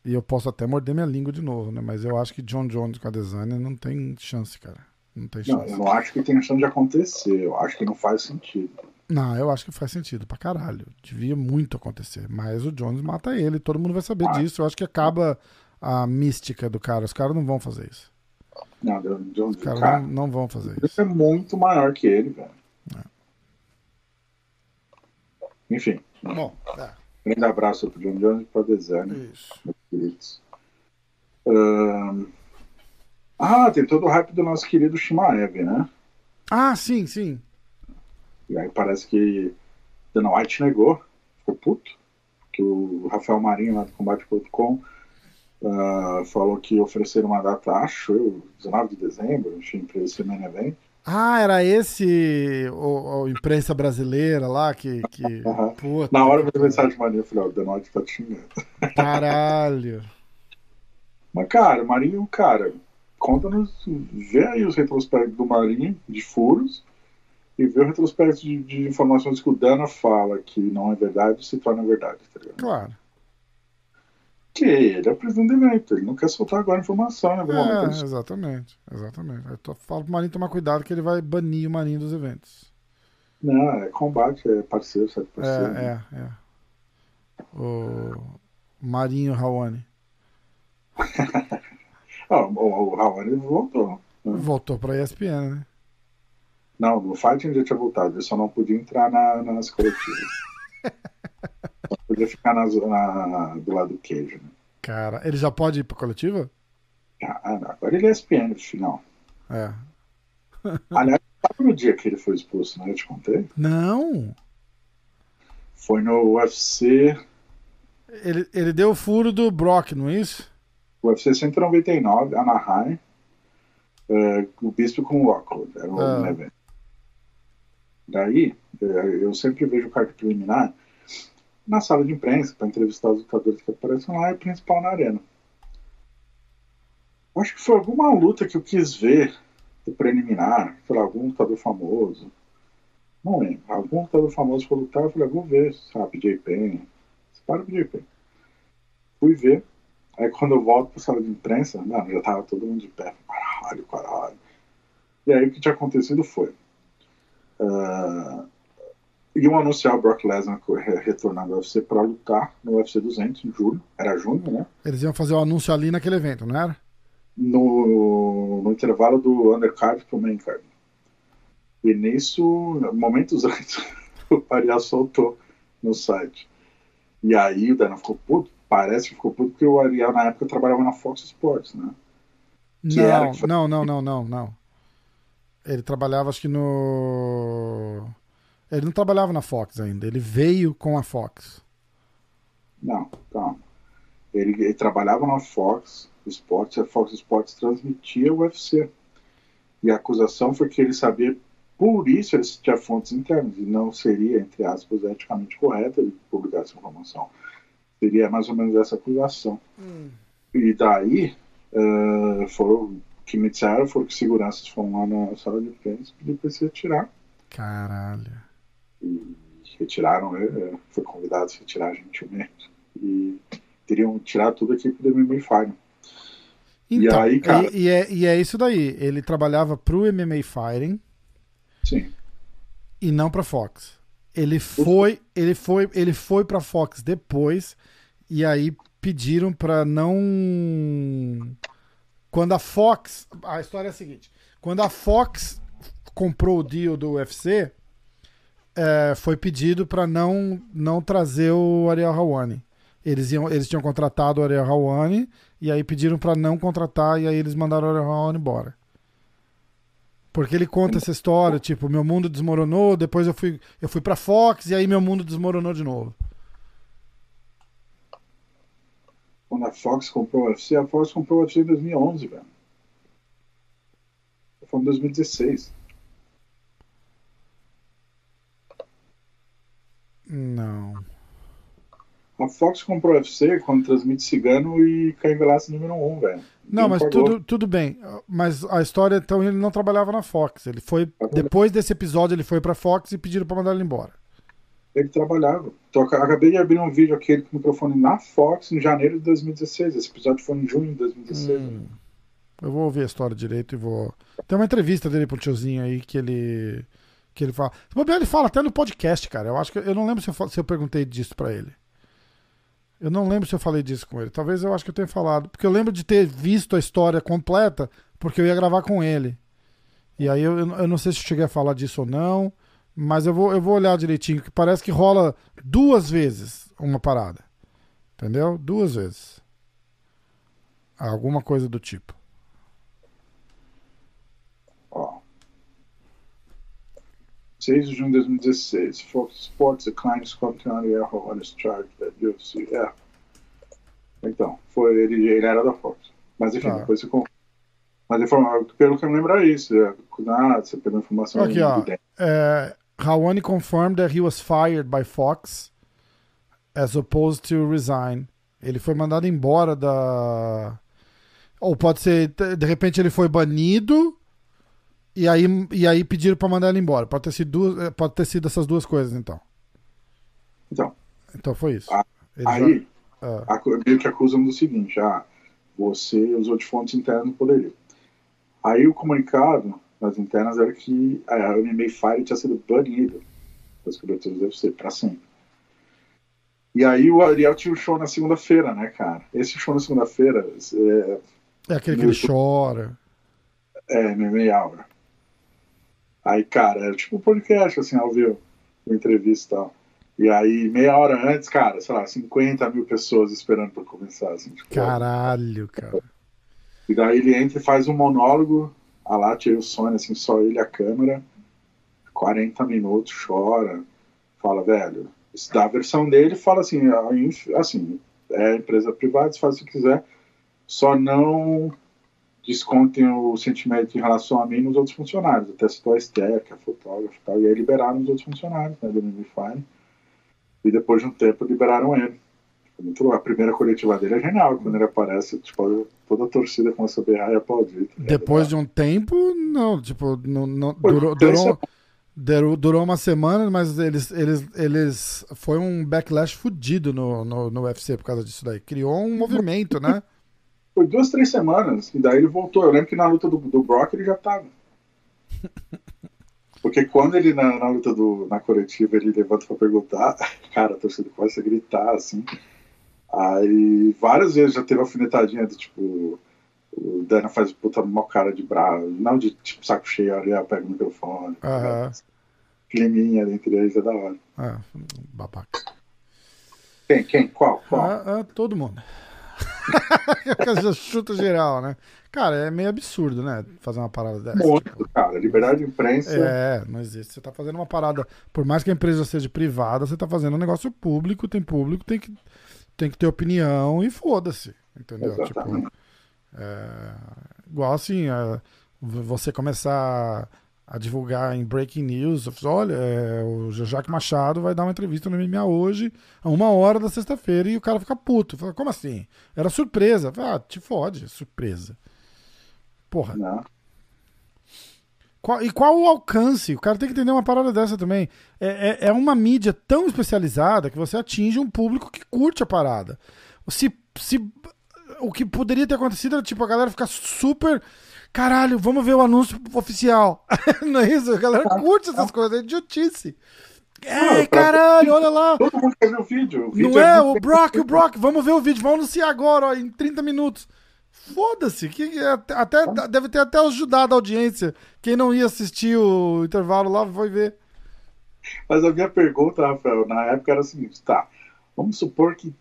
E eu posso até morder minha língua de novo, né? Mas eu acho que John Jones com a Desanya não tem chance, cara. Não tem Não, chance. eu não acho que tem chance de acontecer, eu acho que não faz sentido. Não, eu acho que faz sentido pra caralho. Devia muito acontecer. Mas o Jones mata ele, todo mundo vai saber Ah. disso. Eu acho que acaba a mística do cara. Os caras não vão fazer isso. Não, Jones, Os caras cara, não, não vão fazer Isso isso. é muito maior que ele, velho. Enfim, Bom, é, grande abraço pro John Jones e pro Desane, isso. meus queridos. Ahn, Ah, tem todo o hype do nosso querido Shimaev, né? Ah, sim, sim. E aí parece que Dana White negou, ficou puto, que o Rafael Marinho lá do Combate.com ah, falou que ofereceram uma data, acho eu, 19 de dezembro, enfim, para esse main event. Ah, era esse o, o imprensa brasileira lá que. que... Puta, Na hora eu mandei mensagem maninha, eu falei, ó, o White tá te xingando. Caralho. Mas, cara, Marinho, cara, conta-nos, vê aí os retrospectos do Marinho, de furos, e vê o retrospecto de, de informações que o Dana fala que não é verdade se torna verdade, tá ligado? Claro. Que ele é o presidente do evento, ele não quer soltar agora informação, né? É, momento exatamente. Exatamente. Eu tô, falo pro Marinho tomar cuidado que ele vai banir o Marinho dos eventos. Não, é combate, é parceiro, sabe? Parceiro, É, é, é. O Marinho Raoni. Ah, o, o Raoni voltou. Voltou pra ESPN, né? Não, no fight ele já tinha voltado, ele só não podia entrar na- nas coletivas. podia ficar nas- na- do lado do queijo, né? Cara, ele já pode ir pra coletiva? Ah, não, agora ele é SPN no final. É. Aliás, sabe no dia que ele foi expulso, né? Eu te contei? Não! Foi no UFC, Ele, ele deu o furo do Brock, não é isso? UFC 199, Anaheim, é, o Bispo com o Rockhold, era o Ah. Daí, é, eu sempre vejo o card preliminar na sala de imprensa para entrevistar os lutadores que aparecem lá e o principal na arena. Acho que foi alguma luta que eu quis ver do preliminar, lá, algum lutador famoso. Não lembro. Algum lutador famoso foi lutar, eu falei, ah, vou ver, sabe, PJ Penn. Para o PJ. Fui ver. Aí quando eu volto para sala de imprensa, não, já tava todo mundo de pé. Caralho, caralho. E aí o que tinha acontecido foi. ah, iam anunciar o Brock Lesnar retornando ao UFC para lutar no UFC 200 em julho. Era junho, né? Eles iam fazer o anúncio ali naquele evento, não era? no, no intervalo do undercard pro main card. E nisso, momentos antes, o Pariá soltou no site. E aí o Dana ficou puto, parece que ficou puto porque o Ariel na época trabalhava na Fox Sports, né? Que era Não, que foi- não, não, não, não, não. Ele trabalhava, acho que no. Ele não trabalhava na Fox ainda. Ele veio com a Fox. Não, calma. Ele, ele trabalhava na Fox Sports, e a Fox Sports transmitia o UFC. E a acusação foi que ele sabia por isso eles tinham fontes internas, e não seria, entre aspas, eticamente correto ele publicar essa informação. Seria mais ou menos essa acusação. Hum. E daí, uh, foram, que me disseram foram que seguranças foram lá na sala de imprensa e pediram para se retirar. Caralho. E retiraram, né? foi convidado a se retirar gentilmente. E teriam tirado tudo aqui do MMA Final. Então, e aí, cara. E, e, é, e é isso daí. Ele trabalhava pro MMA Fighting. Sim. E não pra Fox. Ele foi, ele foi, ele foi pra Fox depois. E aí pediram pra não. Quando a Fox. A história é a seguinte: quando a Fox comprou o deal do UFC, é, foi pedido para não, não trazer o Ariel Hawani. Eles, iam, eles tinham contratado o Ariel Hawani e aí pediram para não contratar e aí eles mandaram o Ariel Hawani embora. Porque ele conta essa história, tipo, meu mundo desmoronou, depois eu fui, eu fui pra Fox e aí meu mundo desmoronou de novo. Quando a Fox comprou o UFC, a Fox comprou o UFC em 2011, velho. Foi em 2016. Não. A Fox comprou o UFC quando transmite Cigano e Caio Velasquez número 1, um, velho. Não, mas tudo, tudo bem. Mas a história, então, ele não trabalhava na Fox. Ele foi. Depois desse episódio, ele foi pra Fox e pediram pra mandar ele embora. Ele trabalhava. Então, acabei de abrir um vídeo aqui com o microfone na Fox em janeiro de 2016. Esse episódio foi em junho de 2016. Hum, eu vou ouvir a história direito e vou. Tem uma entrevista dele pro tiozinho aí que ele. Que ele fala. Ele fala até no podcast, cara. Eu acho que. Eu não lembro se eu, se eu perguntei disso pra ele. Eu não lembro se eu falei disso com ele. Talvez eu acho que eu tenha falado. Porque eu lembro de ter visto a história completa, porque eu ia gravar com ele. E aí eu, eu não sei se eu cheguei a falar disso ou não. Mas eu vou, eu vou olhar direitinho, que parece que rola duas vezes uma parada. Entendeu? Duas vezes. Alguma coisa do tipo. Ó. 6 de junho de 2016. Fox Sports declines Scotland Errol on his charge that UFC. É. Então, foi, ele, ele era da Fox. Mas enfim, Tá. depois você compra. Mas informa- pelo que eu me lembro é isso. Ah, você pegou informação Aqui, ó. É, Hawani confirmed that he was fired by Fox as opposed to resign. Ele foi mandado embora da. Ou pode ser, de repente ele foi banido e aí, e aí pediram pra mandar ele embora. Pode ter sido, duas, pode ter sido essas duas coisas, então. Então, Então foi isso. Ah, Ele aí, já- acu- meio que acusam do seguinte: ah, você usou de fontes internas no poderio. Aí o comunicado nas internas era que a MMA Fire tinha sido banido das coberturas do UFC para sempre. E aí o Ariel tinha um show na segunda-feira, né, cara? Esse show na segunda-feira é, é aquele que ele chora. é MMA Hour. Aí, cara, era tipo um podcast, assim, ao vivo, uma entrevista e tal. E aí, meia hora antes, cara, sei lá, 50 mil pessoas esperando pra começar, assim, tipo, Caralho, cara. E daí ele entra e faz um monólogo, a lá tira o Sony, assim, só ele a câmera, 40 minutos, chora, fala, velho, dá a versão dele fala assim, assim, é empresa privada, você faz o que quiser, só não descontem o sentimento em relação a mim nos outros funcionários, até citou a Esther, que é fotógrafa e tal, e aí liberaram os outros funcionários, né, do Mimify, e depois de um tempo liberaram ele. Muito. A primeira coletiva dele é genial, quando ele aparece, tipo, toda a torcida começa a berrar e aplaudir. Depois de um tempo, não, tipo, não, não- Pô, durou, durou, durou, durou uma semana, mas eles, eles, eles. Foi um backlash fudido no, no, no UFC por causa disso daí. Criou um movimento, né? Foi duas, três semanas, e daí ele voltou. Eu lembro que na luta do, do Brock ele já tava. Porque quando ele, na, na luta do, na coletiva, ele levanta pra perguntar, cara, a torcida começa a gritar, assim. Aí várias vezes já teve alfinetadinha do tipo. O Dana faz puta mó cara de bravo, não de tipo saco cheio, ali, pega o microfone. Aham. Climinha entre eles é da hora. Ah, babaca. Quem? Quem? Qual? Qual? Ah, ah, todo mundo. Chuta geral, né? Cara, é meio absurdo, né? Fazer uma parada dessa. Muito, tipo. cara. Liberdade de imprensa. É, não existe. Você tá fazendo uma parada, por mais que a empresa seja privada, você tá fazendo um negócio público, tem público, tem que, tem que ter opinião e foda-se. Entendeu? Exatamente. Tipo, é, igual assim, é, você começar a divulgar em breaking news. Olha, é, o Jaque Machado vai dar uma entrevista no MMA hoje, a uma hora da sexta-feira, e o cara fica puto. Fala, como assim? Era surpresa. Fala, ah, te fode, surpresa. Porra. Não. Qual, e qual o alcance? O cara tem que entender uma parada dessa também. É, é, é, uma mídia tão especializada que você atinge um público que curte a parada. Se, se, o que poderia ter acontecido era tipo a galera ficar super. Caralho, vamos ver o anúncio oficial. Não é isso? A galera curte essas coisas, é idiotice. É, caralho, olha lá. Todo mundo quer ver o vídeo. O vídeo Não é, é o Brock, o Brock, vamos ver o vídeo, vamos anunciar agora, ó, em 30 minutos. Foda-se, que até deve ter até ajudado a audiência. Quem não ia assistir o intervalo lá foi ver. Mas a minha pergunta, Rafael, na época era o seguinte: tá, vamos supor que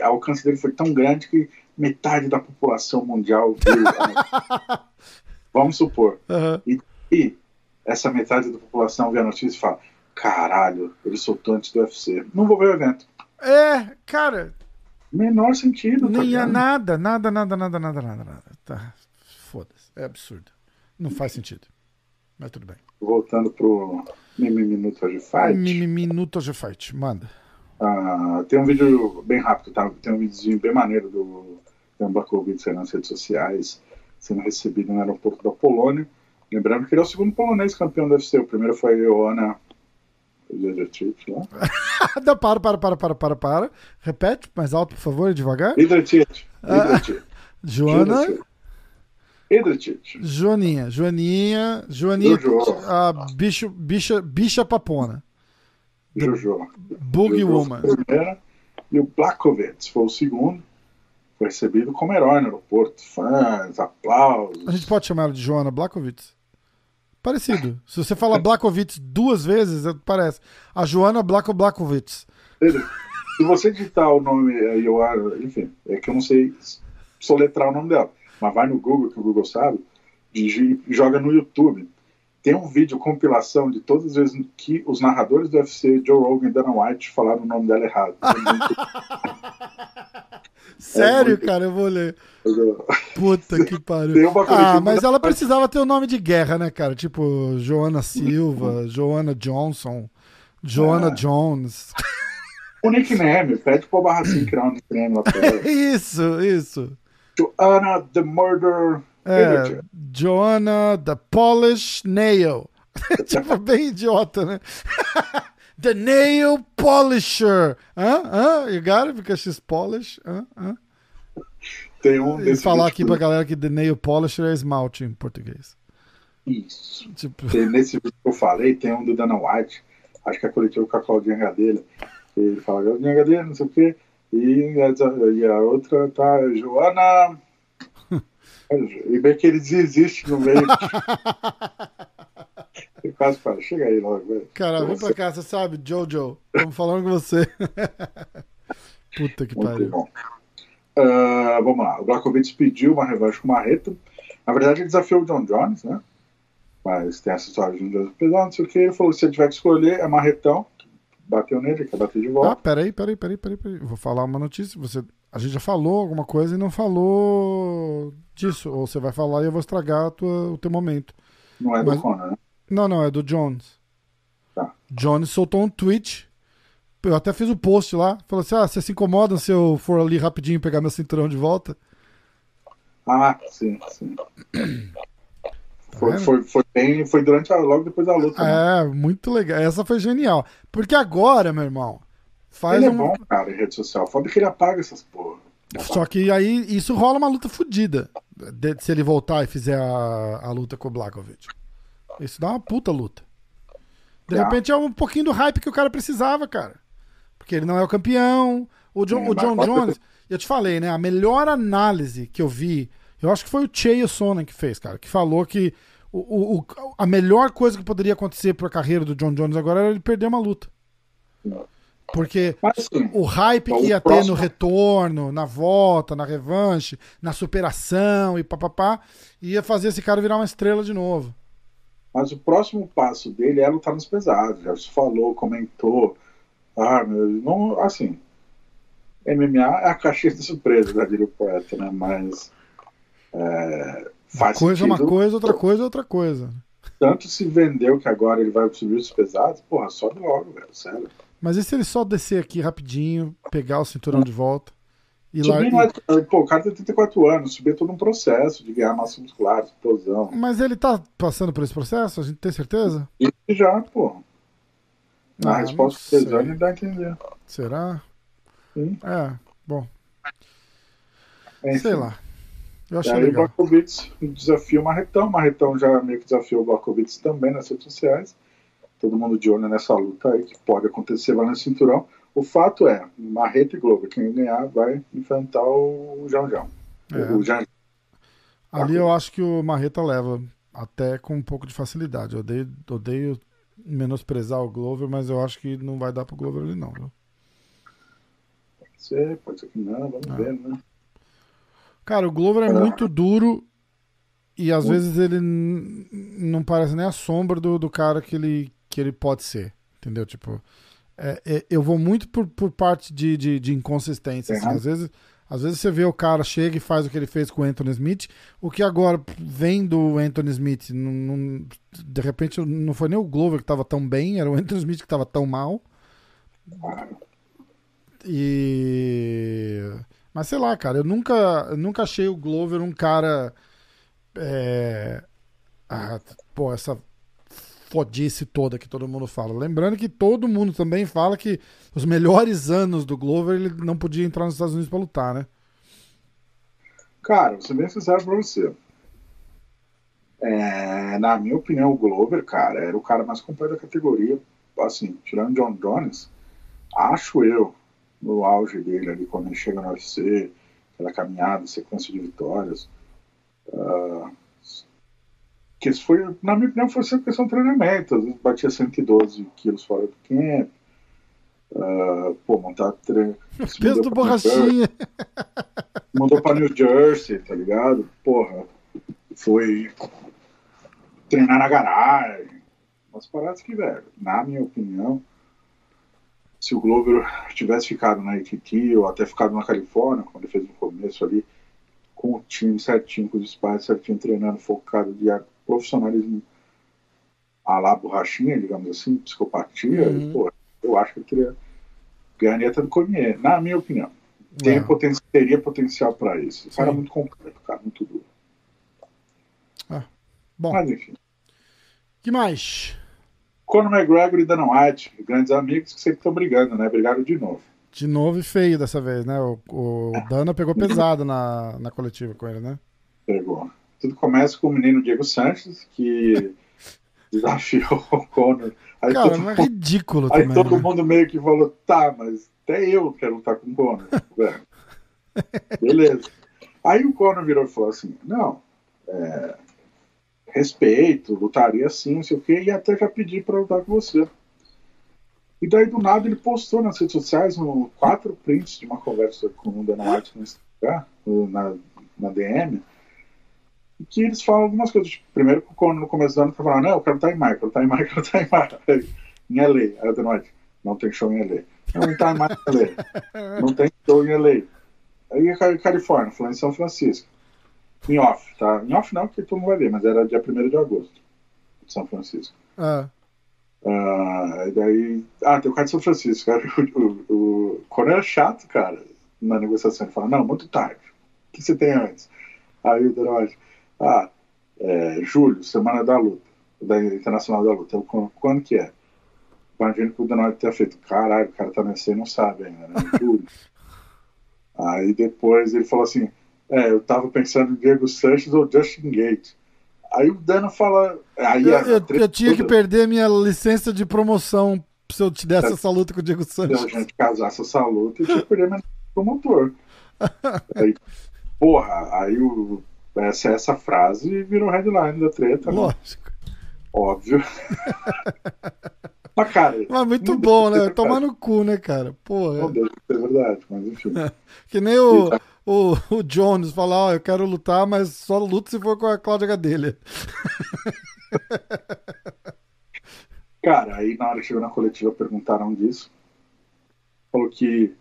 a alcance dele foi tão grande que metade da população mundial vamos supor. Uhum. E, e, essa metade da população vê a notícia e fala: caralho, ele soltou antes do UFC. Não vou ver o evento. É, cara, Menor sentido. Nem tá nada, nada, nada, nada, nada, nada, nada. Tá. Foda-se. É absurdo. Não faz sentido. Mas tudo bem. Voltando pro Mimi Minutos de Fight. Mimi Minutos de Fight, manda. Ah, tem um vídeo bem rápido, tá? Tem um videozinho bem maneiro do Dan Blachowicz nas redes sociais, sendo recebido no aeroporto da Polônia. Lembrando que ele é o segundo polonês campeão do UFC. O primeiro foi a Joana Hidrotit lá. Não, para, para, para, para, para, para. Repete mais alto, por favor, devagar. Hidrotit. Ah, Joana. Hidrotit. Joaninha, Joaninha, Joaninha, a bicho, bicha, bicha papona. Jojo. Boogie Woman. E o Blakovets foi o segundo. Foi recebido como herói no aeroporto. Fãs, aplausos. A gente pode chamar ela de Joana Blakovitz? Parecido. Se você fala Blakovitz duas vezes, é, parece. A Joana Blako Blakovitz. Se você digitar o nome, eu, enfim, é que eu não sei soletrar o nome dela, mas vai no Google, que o Google sabe, e joga no YouTube. Tem um vídeo compilação de todas as vezes que os narradores do UFC, Joe Rogan e Dana White, falaram o nome dela errado. É muito... Sério, é cara, eu vou ler. Puta que pariu. Ah, mas ela precisava ter o um nome de guerra, né, cara? Tipo, Joana Silva, Joana Johnson, Joana é. Jones. O nickname, pede pro Barracinho criar um nickname lá pra ela. Isso, isso. Joanna the Murder. É, Joanna the Polish Nail. tipo, bem idiota, né? The Nail Polisher. Hã? Hã? You got it? Because she's Polish? Hã? Hã? Tem um desse falar aqui pra galera que The Nail Polisher é esmalte em português. Isso. Tipo... Tem, nesse vídeo que eu falei, tem um do Dana White, acho que é coletivo com a Claudinha Gadelha. Ele fala, Claudinha Gadelha, não sei o quê. E a, e a outra tá, Joana. E bem que ele desiste no meio. Eu quase falo, chega aí logo, velho. Cara, vem pra cá, você sabe, Jojo. Estamos falando com você. Puta que pariu. Uh, vamos lá. O Blakovic pediu uma revanche com o Marreta. Na verdade, ele desafiou o John Jones, né? Mas tem essa história de um Jones pesado, não sei o que. Ele falou: se ele tiver que escolher, é Marretão. Bateu nele, quer bater de volta. Ah, peraí, peraí, peraí, peraí. peraí. Vou falar uma notícia. Você, a gente já falou alguma coisa e não falou disso. Ou você vai falar e eu vou estragar tua, o teu momento. Não é do Mas, Conor, né? Não, não, é do Jones. Tá. Jones soltou um tweet. Eu até fiz o um post lá. Falou assim: ah, você se incomoda se eu for ali rapidinho pegar meu cinturão de volta? Ah, sim, sim. Tá foi, foi, foi, bem, foi durante a, logo depois da luta. Né? É, muito legal. Essa foi genial. Porque agora, meu irmão, faz ele um... é bom, cara, em rede social. Foda que ele apaga essas porra. Só que aí isso rola uma luta fodida. Se ele voltar e fizer a, a luta com o Blakovic. Isso dá uma puta luta. De é. repente é um pouquinho do hype que o cara precisava, cara. Porque ele não é o campeão. O John, o John Jones, eu te falei, né? A melhor análise que eu vi, eu acho que foi o Chael Sonnen que fez, cara, que falou que o, o, a melhor coisa que poderia acontecer para a carreira do John Jones agora era ele perder uma luta. Porque assim, o hype que ia ter no retorno, na volta, na revanche, na superação e papapá, ia fazer esse cara virar uma estrela de novo. Mas o próximo passo dele é lutar nos pesados. Já se falou, comentou. Ah, meu, não, assim. MMA é a caixinha de surpresa da Dirio Poeta, né? Mas. É, faz coisa sentido. uma coisa, outra coisa, outra coisa. tanto se vendeu que agora ele vai subir os pesados, porra, sobe logo, velho, sério. Mas e se ele só descer aqui rapidinho, pegar o cinturão de volta e Subir lá. é, pô, o cara tem 34 anos, subir é todo um processo de ganhar massa muscular, explosão. Mas ele tá passando por esse processo? A gente tem certeza? E já, pô. Na Ah, resposta do exame dá a entender. Será? Sim. É, bom, É, sei enfim. lá. Eu E achei aí o legal. Blackovitz desafia o Marretão. O Marretão já meio que desafiou o Blackovitz também nas redes sociais. Todo mundo de olho nessa luta aí que pode acontecer lá no cinturão. O fato é, Marreta e Glover, quem ganhar vai enfrentar o João João. É. O Jean Ali eu acho que o Marreta leva, até com um pouco de facilidade. Eu odeio, odeio menosprezar o Glover, mas eu acho que não vai dar pro Glover ali, não. Viu? pode ser, pode ser que não, vamos Ah. ver, né? Cara, o Glover é Ah. muito duro e às Muito. vezes ele não parece nem a sombra do, do cara que ele, que ele pode ser. Entendeu? Tipo, é- é- eu vou muito por, por parte de, de, de inconsistência. assim. Às, vezes, às vezes você vê o cara chega e faz o que ele fez com o Anthony Smith, o que agora vem do Anthony Smith. não- não- de repente não foi nem o Glover que estava tão bem, era o Anthony Smith que estava tão mal. E. Mas sei lá, cara, eu nunca, eu nunca achei o Glover um cara. É... Ah, pô, essa fodice toda que todo mundo fala. Lembrando que todo mundo também fala que os melhores anos do Glover ele não podia entrar nos Estados Unidos pra lutar, né? Cara, vou ser bem sincero pra você. É, na minha opinião, o Glover, cara, era o cara mais completo da categoria. Assim, tirando John Jones, acho eu, no auge dele ali, quando ele chega no UFC, aquela caminhada, sequência de vitórias. ah, que isso foi, na minha opinião, foi sempre questão de treinamento. Às vezes batia 112 quilos fora do camp. ah, pô, montar treino. Peso do borrachinha. mandou pra New Jersey, tá ligado? Porra, foi treinar na garagem. Umas paradas que, velho, na minha opinião, se o Glover tivesse ficado na ATT ou até ficado na Califórnia, quando ele fez no começo ali, com o time certinho, com os pais certinho, treinando, focado de profissionalismo a lá borrachinha, digamos assim, psicopatia, Uhum. pô, eu acho que ele teria ganharia tanto Cormier, na minha opinião tem É. poten teria potencial para isso. O cara é muito completo, cara, muito duro. Bom, Mas enfim. que mais? Conor McGregor e Dana White, grandes amigos que sempre estão brigando, né? Brigaram de novo. De novo e feio dessa vez, né? O, o Dana pegou pesado na, na coletiva com ele, né? Pegou. Tudo começa com o menino Diego Sanches, que desafiou o Conor. Aí, Cara, todo, é ridículo aí também. todo né? mundo meio que falou, tá, mas até eu quero lutar com o Conor. velho. Beleza. Aí o Conor virou e falou assim, não, é, respeito, lutaria assim, não sei o quê, e até já pedi pra lutar com você. E daí do nada ele postou nas redes sociais um, quatro prints de uma conversa com o Dana White no Instagram, na, na DM, que eles falam algumas coisas. Tipo, primeiro no começo do ano tá falando, não, eu quero estar em maio, eu quero estar em maio, eu quero estar em maio. Em LA. Aí o Dana White, não tem show em LA. Não tá em maio em LA. Não tem show em LA. Aí Califórnia, falando em São Francisco. Em off, tá? Em off não, porque todo mundo vai ver, mas era dia 1 de agosto. De São Francisco. Ah, e daí. Ah, tem o cara de São Francisco, cara. O, o, o é chato, cara, na negociação. Ele fala, não, muito tarde. O que você tem antes? Aí o White, ah, é, julho, semana da luta, da Internacional da Luta. Eu, "Quando- quando que é? Imagino que o White tenha feito, caralho, o cara tá nesse e não sabe ainda, né? Julho. Aí depois ele falou assim, é, eu tava pensando em Diego Sanches ou Justin Gate. Aí o Dana fala. Aí eu, eu- eu tinha que perder a minha licença de promoção se eu te desse É. essa luta com o Diego se a Sanches. gente casasse essa luta, eu tinha que perder meu promotor. aí, porra, aí o, essa, essa frase virou headline da treta, né? Lógico. óbvio. mas, cara, Mas muito bom, né? ser Tomar no cu, né, cara? Porra. Não deixa de ser verdade, mas enfim. Que nem o, o, o Jones falar, ó, eu quero lutar, mas só luto se for com a Cláudia Gadelha. Cara, aí na hora que chegou na coletiva perguntaram disso. Falou que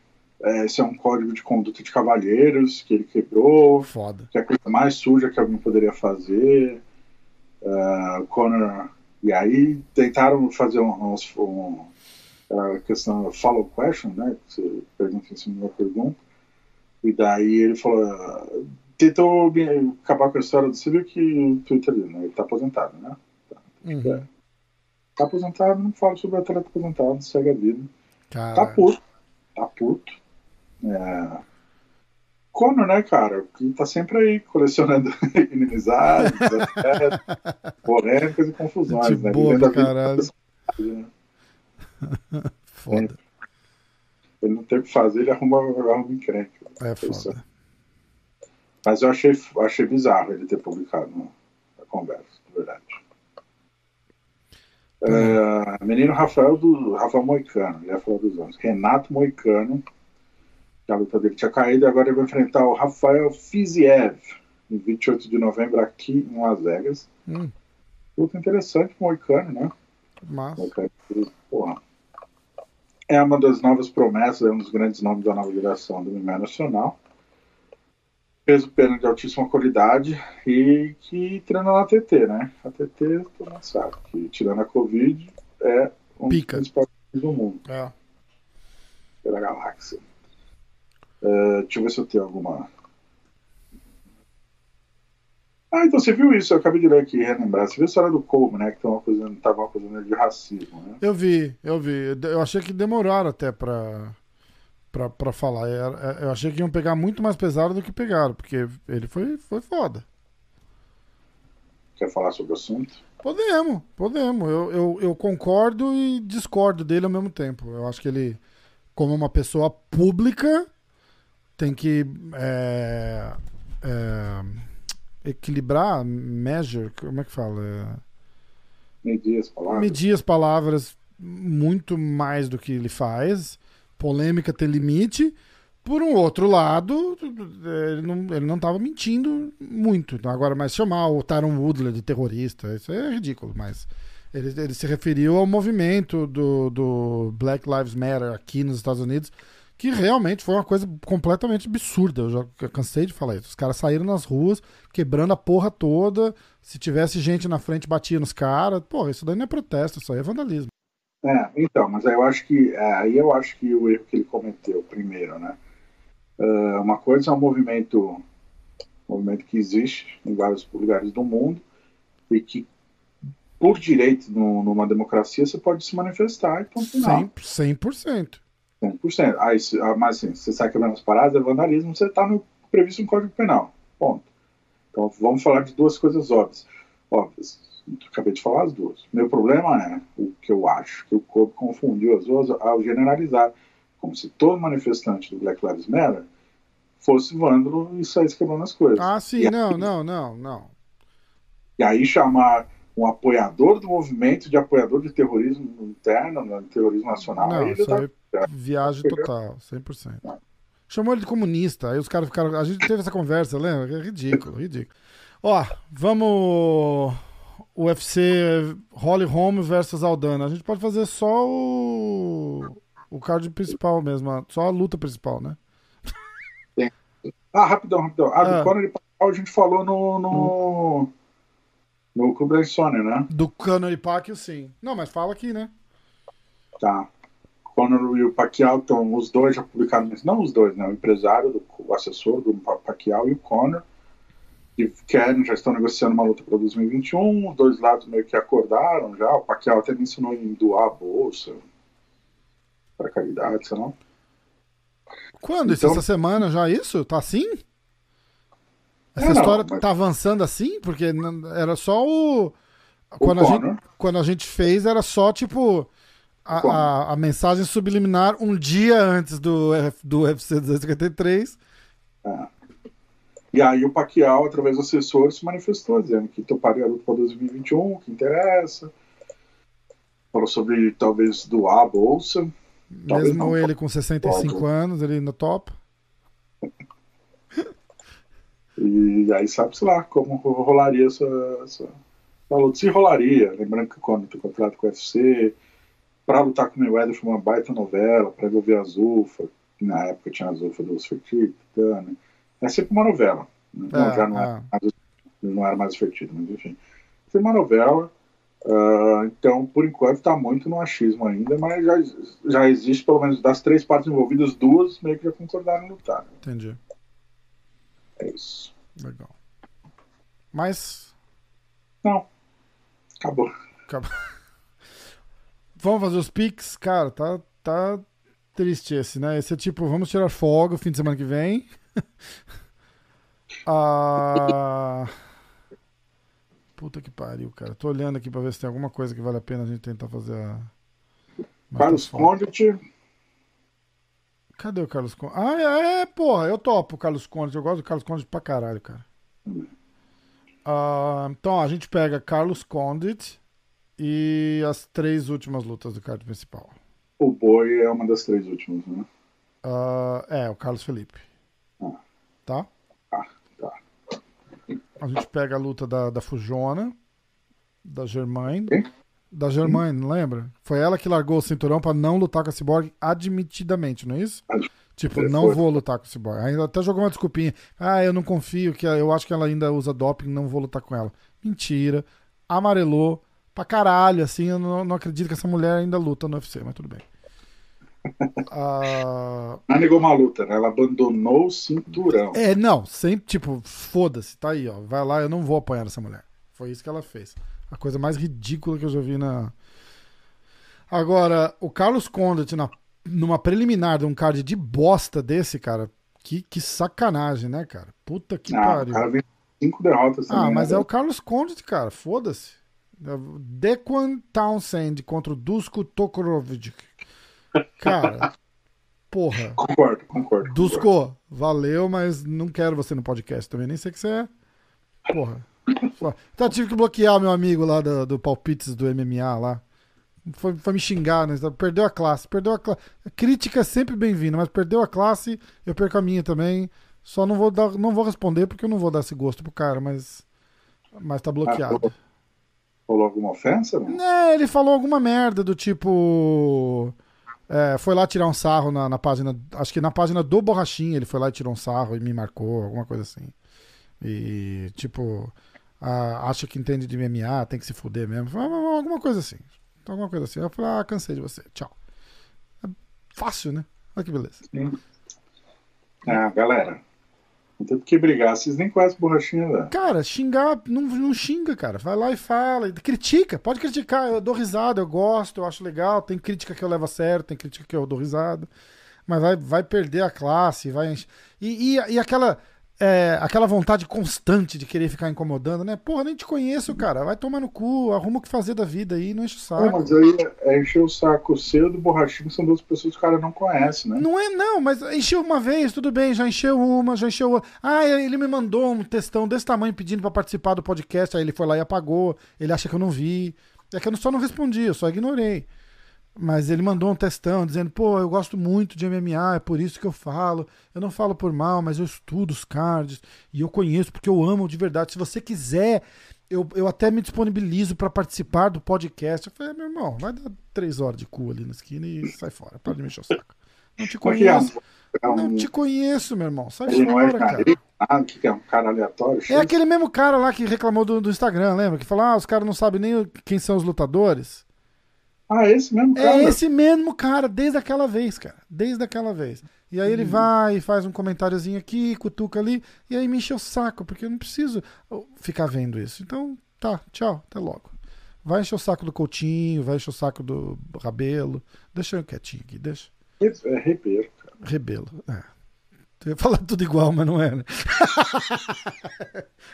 é, esse é um código de conduta de cavalheiros que ele quebrou, Foda. que é a coisa mais suja que alguém poderia fazer. Uh, Conor. E aí tentaram fazer um, um, a questão follow question, né? Você pergunta em cima uma pergunta. E daí ele falou. Tentou acabar com a história do. Viu que o Twitter né? ele tá aposentado, né? Tá, uhum. tá aposentado, não fala sobre o atleta aposentado, segue a vida. Cara... Tá puto. Tá puto. É... Conor, né, cara? Que tá sempre aí colecionando inimizades, polêmicas e confusões, né? Boa pra caralho. Vida, foda. Ele não tem o que fazer, ele arruma, arruma encrenca. É foda. Mas eu achei, achei bizarro ele ter publicado a conversa, de verdade. É, menino Rafael do Rafael Moicano, já falou dos anos. Renato Moicano, que a luta dele tinha caído, e agora ele vai enfrentar o Rafael Fiziev, em 28 de novembro, aqui em Las Vegas. Hum. Luta interessante, Moicano, né? Massa. Moicano, porra. É uma das novas promessas, é um dos grandes nomes da nova geração do MMA Nacional. Peso pena de altíssima qualidade e que treina na TT, né? A TT, todo mundo sabe, que tirando a Covid, é um Pica. dos principais do mundo. É. Pela galáxia. Uh, deixa eu ver se eu tenho alguma. Ah, então você viu isso, eu acabei de ler aqui, relembrar. Você viu a história do Colmo, né? Que tava acusando, tava acusando ele de racismo, né? Eu vi, eu vi. Eu achei que demoraram até pra, pra, pra falar. Eu achei que iam pegar muito mais pesado do que pegaram, porque ele foi, foi foda. Quer falar sobre o assunto? Podemos, podemos. Eu, eu, eu concordo e discordo dele ao mesmo tempo. Eu acho que ele, como uma pessoa pública, tem que é, é, equilibrar, measure, como é que fala? É, medir as palavras. Medir as palavras muito mais do que ele faz. Polêmica ter limite. Por um outro lado, ele não, ele não tava mentindo muito. Agora, mas chamar o Taron Woodley de terrorista, isso é ridículo, mas ele, ele se referiu ao movimento do, do Black Lives Matter aqui nos Estados Unidos, que realmente foi uma coisa completamente absurda. Eu já cansei de falar isso. Os caras saíram nas ruas, quebrando a porra toda. Se tivesse gente na frente, batia nos caras. Porra, isso daí não é protesto, isso aí é vandalismo. É, então, mas aí eu acho que é, aí eu acho que o erro que ele cometeu primeiro, né? Uh, uma coisa é um movimento, um movimento que existe em vários lugares do mundo e que por direito no, numa democracia você pode se manifestar e ponto final. 100%. 100%. 100%. Ah, isso, ah, mas assim, você sai quebrando as paradas, é vandalismo, você está previsto no Código Penal. Ponto. Então vamos falar de duas coisas óbvias. Óbvias. Acabei de falar as duas. Meu problema é o que eu acho que o corpo confundiu as duas ao generalizar, como se todo manifestante do Black Lives Matter fosse vândalo e saísse quebrando as coisas. Ah, sim, e não, aí, não, não, não. E aí chamar um apoiador do movimento de apoiador de terrorismo interno, né, terrorismo nacional. Não, isso tá... é viagem total, 100%. Não. Chamou ele de comunista, aí os caras ficaram. A gente teve essa conversa, lembra? É ridículo, ridículo. Ó, vamos. UFC Holly Holm versus Aldana. A gente pode fazer só o. O card principal mesmo, só a luta principal, né? Ah, rapidão, rapidão. Ah, do ah. Conor a gente falou no. no... Hum no Clube da Insônia, né? Do Conor e Pacquiao, sim. Não, mas fala aqui, né? Tá. Conor e o Pacquiao estão, os dois já publicaram, não os dois, né? O empresário, do, o assessor do Pacquiao e o Conor, que querem, já estão negociando uma luta para 2021. Os dois lados meio que acordaram já. O Pacquiao até mencionou em doar a bolsa para caridade, sei lá. Quando? Então, Essa semana já isso? Tá assim? Essa é, história não, mas... tá avançando assim? Porque era só o. Quando, o a gente, quando a gente fez, era só tipo. A, a, a, mensagem subliminar um dia antes do, do UFC 253. É. E aí o Paquial, através do assessor, se manifestou, dizendo que toparia a luta para 2021, que interessa. Falou sobre talvez doar a bolsa. Mesmo não, ele com 65 anos, ele no top. E aí sabe-se lá como rolaria essa, essa, essa luta. Se rolaria, lembrando que quando tem contrato com o UFC, para lutar com o Mayweather foi uma baita novela, para envolver a Zulfa, que na época tinha a Zulfa do Fertitta, É sempre uma novela. Né? É, não, já não, é. Era mais, não era mais Fertitta, mas enfim. tem uma novela. Uh, então, por enquanto, está muito no achismo ainda, mas já, já existe, pelo menos das três partes envolvidas, duas meio que já concordaram em lutar. Entendi. É isso. Legal. Mas. Não. Acabou. Acabou. Vamos fazer os pics? Cara, tá, tá triste esse, né? Esse é tipo, vamos tirar folga o fim de semana que vem. ah. Puta que pariu, cara. Tô olhando aqui pra ver se tem alguma coisa que vale a pena a gente tentar fazer a. Carlos Conde. Cadê o Carlos Conde? Ah, é, é, porra, eu topo o Carlos Conde. Eu gosto do Carlos Conde pra caralho, cara. Uh, então, a gente pega Carlos Condit e as três últimas lutas do card principal. O Boi é uma das três últimas, né? Uh, é, o Carlos Felipe. Ah. Tá? Ah, tá. A gente pega a luta da, da Fujona, da Germaine. Quem? Da Germaine, hum. lembra? Foi ela que largou o cinturão para não lutar com a Cyborg admitidamente, não é isso? Tipo, não vou lutar com a Cyborg. Ainda até jogou uma desculpinha. Ah, eu não confio, que eu acho que ela ainda usa doping, não vou lutar com ela. Mentira. Amarelou pra caralho, assim. Eu não, não acredito que essa mulher ainda luta no UFC, mas tudo bem. ah... Não negou uma luta, né? Ela abandonou o cinturão. É, não, sempre, tipo, foda-se, tá aí, ó. Vai lá, eu não vou apanhar essa mulher. Foi isso que ela fez. A coisa mais ridícula que eu já vi na. Agora, o Carlos Condit na, numa preliminar de um card de bosta desse, cara. Que, que sacanagem, né, cara? Puta que ah, pariu. O cara vem cinco derrotas Ah, mas né? é o Carlos Condit, cara. Foda-se. Dequan Townsend contra o Dusko Tokorovic. Cara, porra. Concordo, concordo. Dusko, concordo. valeu, mas não quero você no podcast também. Nem sei que você é. Porra. Então tive que bloquear meu amigo lá do, do Palpites do MMA lá. Foi, foi me xingar, né? Perdeu a classe. Perdeu a classe. Crítica é sempre bem-vinda, mas perdeu a classe, eu perco a minha também. Só não vou dar, não vou responder porque eu não vou dar esse gosto pro cara, mas mas tá bloqueado. Ah, falou alguma ofensa? Não? É, ele falou alguma merda do tipo é, foi lá tirar um sarro na, na, página, acho que na página do Borrachinha ele foi lá e tirou um sarro e me marcou, alguma coisa assim. E tipo, ah, acha que entende de MMA, tem que se fuder mesmo. Alguma coisa assim. Alguma coisa assim. Eu falei, ah, cansei de você. Tchau. É fácil, né? Olha que beleza. Sim. Ah, galera. Não tem por que brigar. Vocês nem conhecem borrachinha, velho. Cara, xingar, não, não xinga, cara. Vai lá e fala. Critica, pode criticar. Eu dou risada, eu gosto, eu acho legal. Tem crítica que eu levo a sério, tem crítica que eu dou risada. Mas vai, vai perder a classe, vai. E, e, e aquela é, aquela vontade constante de querer ficar incomodando, né? Porra, nem te conheço, cara. Vai tomar no cu, arruma o que fazer da vida aí, não enche o saco. Não, mas aí é encher o saco seu do borrachinho, são duas pessoas que o cara não conhece, né? Não é, não, mas encheu uma vez, tudo bem, já encheu uma, já encheu outra. Ah, ele me mandou um textão desse tamanho pedindo para participar do podcast, aí ele foi lá e apagou. Ele acha que eu não vi. É que eu só não respondi, eu só ignorei. Mas ele mandou um testão dizendo: pô, eu gosto muito de MMA, é por isso que eu falo. Eu não falo por mal, mas eu estudo os cards e eu conheço porque eu amo de verdade. Se você quiser, eu, eu até me disponibilizo para participar do podcast. Eu falei: meu irmão, vai dar três horas de cu ali na esquina e sai fora. Para de mexer o saco. Não te conheço. É. Não te conheço, meu irmão. Sai ele fora, é cara. Ah, que é um cara aleatório. É aquele mesmo cara lá que reclamou do, do Instagram, lembra? Que falou: ah, os caras não sabem nem quem são os lutadores. Ah, esse mesmo cara? É esse mesmo cara, desde aquela vez, cara. Desde aquela vez. E aí ele uhum. vai e faz um comentáriozinho aqui, cutuca ali, e aí me enche o saco, porque eu não preciso ficar vendo isso. Então, tá, tchau, até logo. Vai encher o saco do Coutinho, vai encher o saco do Rabelo. Deixa eu quietinho aqui, deixa. É Rebelo, cara. Rebelo, é. Eu ia falar tudo igual, mas não é, né?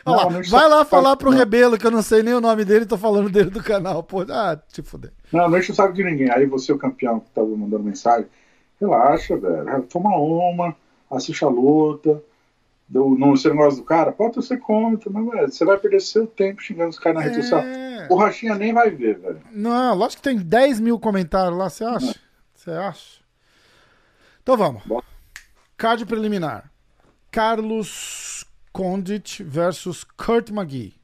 não, lá, vai lá falar pro não. Rebelo, que eu não sei nem o nome dele, tô falando dele do canal. Pô, ah, te fuder. Não, não enche o saco de ninguém. Aí você, o campeão que tava mandando mensagem, relaxa, velho. Toma uma, assiste a luta. Não, você não gosta do cara? Pode ser contra, mas velho, você vai perder seu tempo xingando os caras na rede é... social. O Rachinha nem vai ver, velho. Não, lógico que tem 10 mil comentários lá, você acha? Você acha? Então vamos. Card preliminar. Carlos Condit versus Kurt McGee.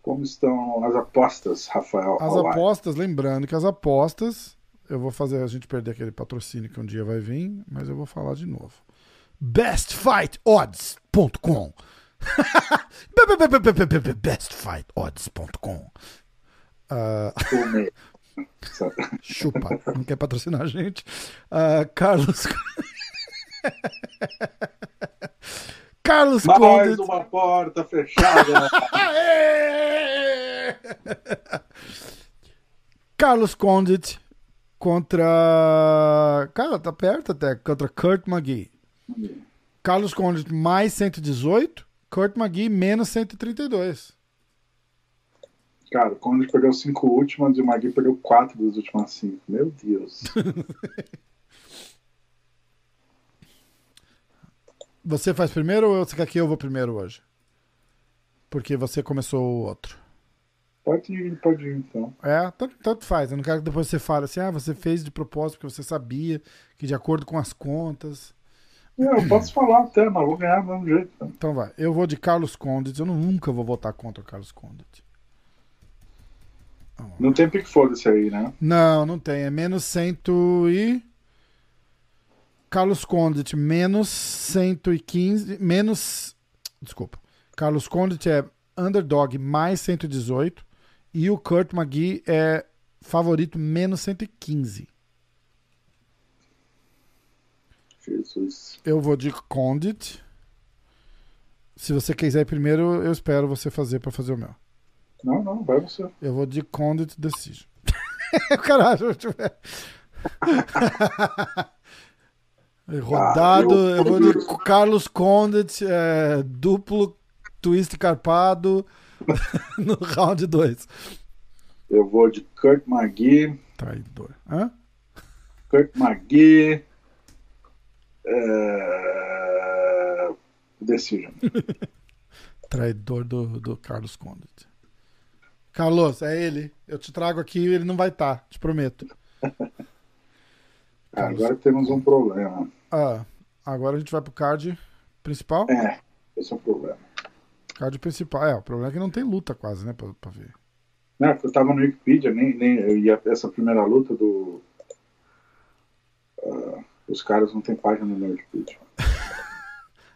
Como estão as apostas, Rafael? As apostas, lembrando que as apostas, eu vou fazer a gente perder aquele patrocínio que um dia vai vir, mas eu vou falar de novo. bestfightodds.com Bestfightodds.com. Ah, Fumei. chupa, não quer patrocinar a gente. Ah, Carlos. Carlos Mais Condit. uma porta fechada. Carlos Condit contra. Cara, tá perto até. Contra Kurt McGee. Carlos Condit mais 118. Kurt McGee menos 132. Cara, o Conde perdeu cinco últimas e o Magui perdeu quatro das últimas cinco. Meu Deus. Você faz primeiro ou você quer que eu vou primeiro hoje? Porque você começou o outro. Pode ir, pode ir então. É, tanto, tanto faz. Eu não quero que depois você fale assim, ah, você fez de propósito porque você sabia que de acordo com as contas. É, eu posso falar até, mas vou ganhar do mesmo jeito. né? Então vai. Eu vou de Carlos Condit. Eu não- nunca vou votar contra o Carlos Condit. Não tem pique foda-se aí, né? Não, não tem. É menos cento e. Carlos Condit, menos 115. Menos. Desculpa. Carlos Condit é underdog mais 118. E o Kurt McGee é favorito menos 115. Jesus. Eu vou de Condit. Se você quiser ir primeiro, eu espero você fazer pra fazer o meu. Não, não, vai você. Eu vou de Condit Decision. Caralho, eu ver. Rodado, Ah, eu- eu vou de Carlos Condit, é, duplo twist carpado no round 2. Eu vou de Kurt McGee. Traidor. Hã? Kurt McGee. É... Decision. Traidor do, do Carlos Condit. Carlos, é ele. Eu te trago aqui ele não vai estar, te prometo. Ah, agora temos um problema. Ah, agora a gente vai pro card principal. É, esse é o problema. Card principal. É, o problema é que não tem luta quase, né, pra, pra ver. Não, porque eu tava no Wikipedia, nem, nem eu ia essa primeira luta do. ah, os caras não tem página no Wikipedia.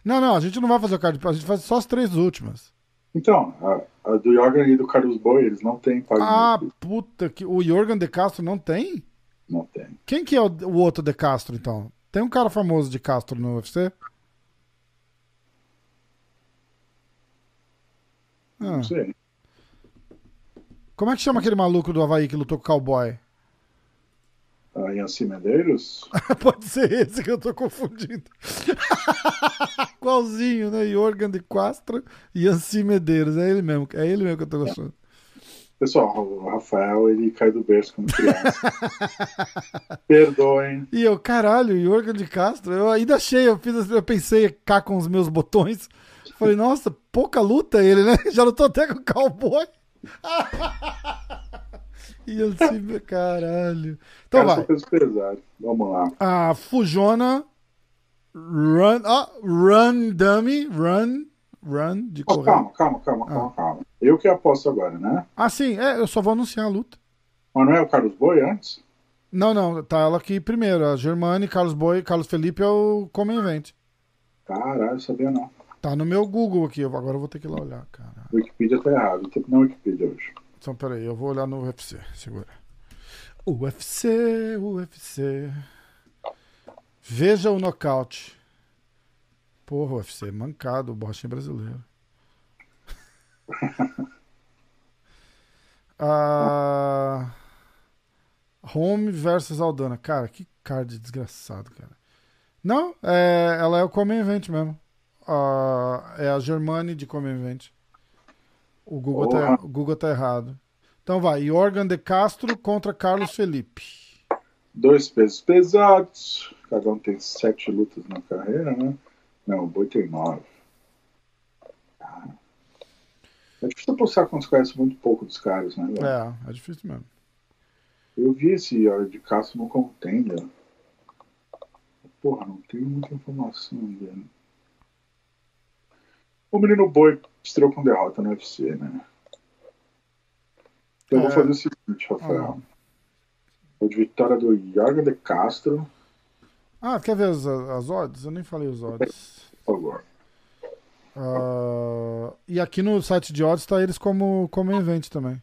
Não, não, a gente não vai fazer o card, a gente faz só as três últimas. Então, a, a do Jorgen e do Carlos Boi, eles não têm página Ah, puta que. O Jorgen de Castro não tem? Não tem. Quem que é o, o outro de Castro, então? Tem um cara famoso de Castro no UFC? Ah, Não sei. como é que chama aquele maluco do Havaí que lutou com o cowboy? A Yancy Medeiros? Pode ser esse que eu tô confundindo. Igualzinho, né? Jorgen de Castro e Anci Medeiros. É ele mesmo. É ele mesmo que eu tô gostando. Pessoal, o Rafael, ele cai do berço quando criança. Perdoem. E eu, caralho, Jorgen de Castro. Eu ainda achei, eu, fiz, eu pensei cá com os meus botões. Falei, nossa, pouca luta ele, né? Já lutou até com o cowboy. e assim, caralho. Então Cara, vai. são pesos pesados. Vamos lá. A Fujona Run. Ah, Run Dummy. Run. Run de Oh, correr. calma, calma, calma, calma, calma. Eu que aposto agora, né? Ah, sim, é, eu só vou anunciar a luta. Mas não é o Carlos Boi antes? Não, não, tá ela aqui primeiro. A Germani, Carlos Boi, Carlos Felipe é o Come Event. Caralho, sabia não. Tá no meu Google aqui, agora eu vou ter que ir lá olhar, cara. Wikipedia tá errado. Tem que na Wikipedia hoje. Então, peraí, eu vou olhar no UFC, segura. UFC, UFC. Veja o nocaute. Porra, UFC, mancado, o borrachinho brasileiro. ah, Home versus Aldana. Cara, que card desgraçado, cara. Não, é, ela é o Come Event mesmo. Ah, é a Germani de Come Event. O Google, tá, o Google tá errado. Então vai, Jorgan de Castro contra Carlos Felipe. Dois pesos pesados. Cada um tem sete lutas na carreira, né? Não, o Boi tem nove. Ah. É difícil apostar quando você conhece muito pouco dos caras, né? velho? É, é difícil mesmo. Eu vi esse hora de Castro no Contender. Porra, não tenho muita informação ainda. O menino Boi estreou com derrota no UFC, né? Eu vou É. fazer o seguinte, Rafael. Vou de vitória do Jorge de Castro, Ah, quer ver as, as odds? Eu nem falei os odds. por favor. Uh, e aqui no site de odds tá eles como, como event também.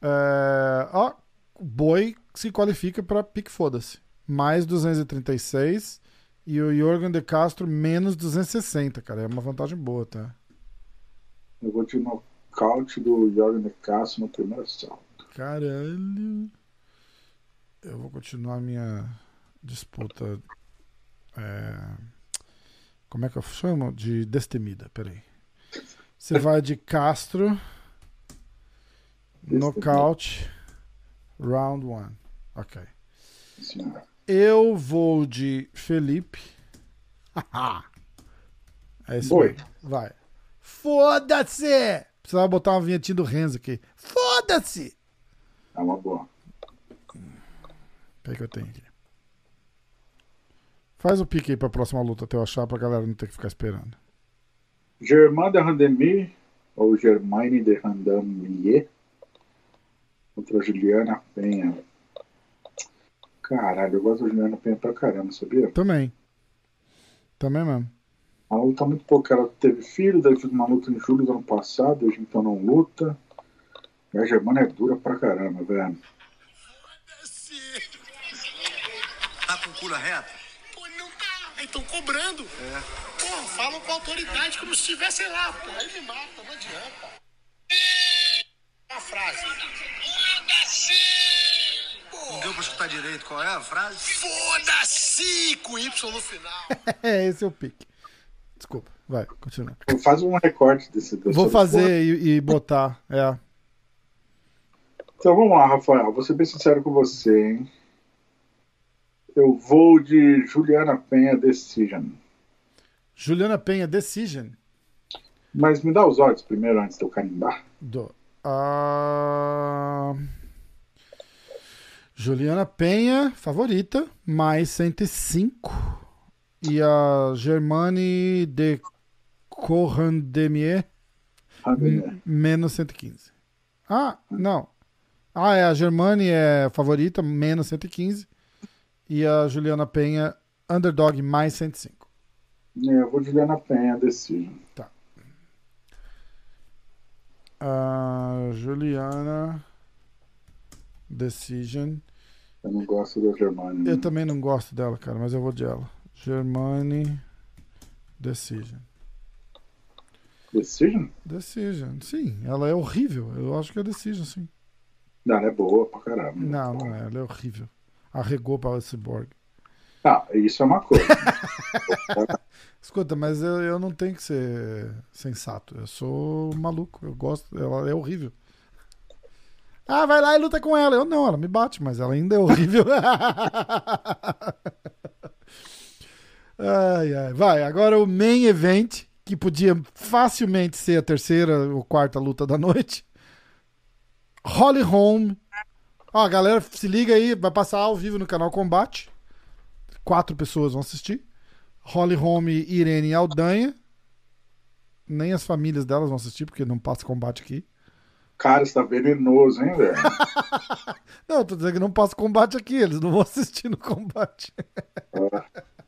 É, ó, Boi se qualifica para pique foda-se. Mais 236 e o Jorgen de Castro menos 260, cara. É uma vantagem boa, tá? Eu vou de nocaute do Jorgen de Castro no primeiro salto. Caralho. Eu vou continuar minha disputa. É... Como é que eu chamo? De destemida, peraí. Você vai de Castro. Nocaute. Round 1. Ok. Eu vou de Felipe. é isso Boi. Vai. Foda-se! Precisava botar uma vinhetinha do Renzo aqui. Foda-se! É uma boa. Peraí que eu tenho aqui. Faz o pique aí pra próxima luta até eu achar pra galera não ter que ficar esperando. Germain de Randemir, ou Germaine de Randamier, contra Juliana Penha. Caralho, eu gosto da Juliana Penha pra caramba, sabia? Também. Também mesmo. Ela luta muito pouco. Ela teve filho, daí fez uma luta em julho do ano passado, hoje então não luta. E a Germana é dura pra caramba, velho. Tá com? Pô, não estão cobrando. É. Pô, falam com autoridade como se estivesse lá, pô. Aí me mata, não adianta. Uma frase. Foda-se! Não deu pra escutar direito qual é a frase? Foda-se! Com Y no final. É, esse é o pique. Desculpa. Vai, continua. Faz um recorte desse. desse Vou fazer e, e botar. É. Então vamos lá, Rafael. Vou ser bem sincero com você, hein? Eu vou de Juliana Penha Decision. Juliana Penha, Decision. Mas me dá os odds primeiro antes de eu carimbar. Do. Ah, Juliana Penha, favorita, mais 105. E a Germane de Corrandemier, Randemier. menos 115. Ah, não. Ah, é, a Germane é favorita, menos 115. E a Juliana Penha, underdog, mais 105. É, eu vou de Juliana Penha Decision. A Juliana Decision. Eu não gosto da Germana. Eu também não gosto dela, cara, mas eu vou de ela. Germani Decision. Decision? Decision, sim, ela é horrível. Eu acho que é Decision, sim. Não, ela é boa pra caramba. Não, não é, ela é horrível. Arregou para o Cyborg. Ah, isso é uma coisa. Escuta, mas eu, eu não tenho que ser sensato. Eu sou maluco. Eu gosto. Ela é horrível. Ah, vai lá e luta com ela. Eu não, ela me bate, mas ela ainda é horrível. ai, ai. Vai, agora o main event, que podia facilmente ser a terceira ou quarta luta da noite. Holly Holm. Ó, galera, se liga aí, vai passar ao vivo no canal Combate. Quatro pessoas vão assistir. Holly Holm e Irene Aldanha. Nem as famílias delas vão assistir, porque não passa combate aqui. Cara, você tá venenoso, hein, velho? Não, eu tô dizendo que não passa combate aqui, eles não vão assistir no combate.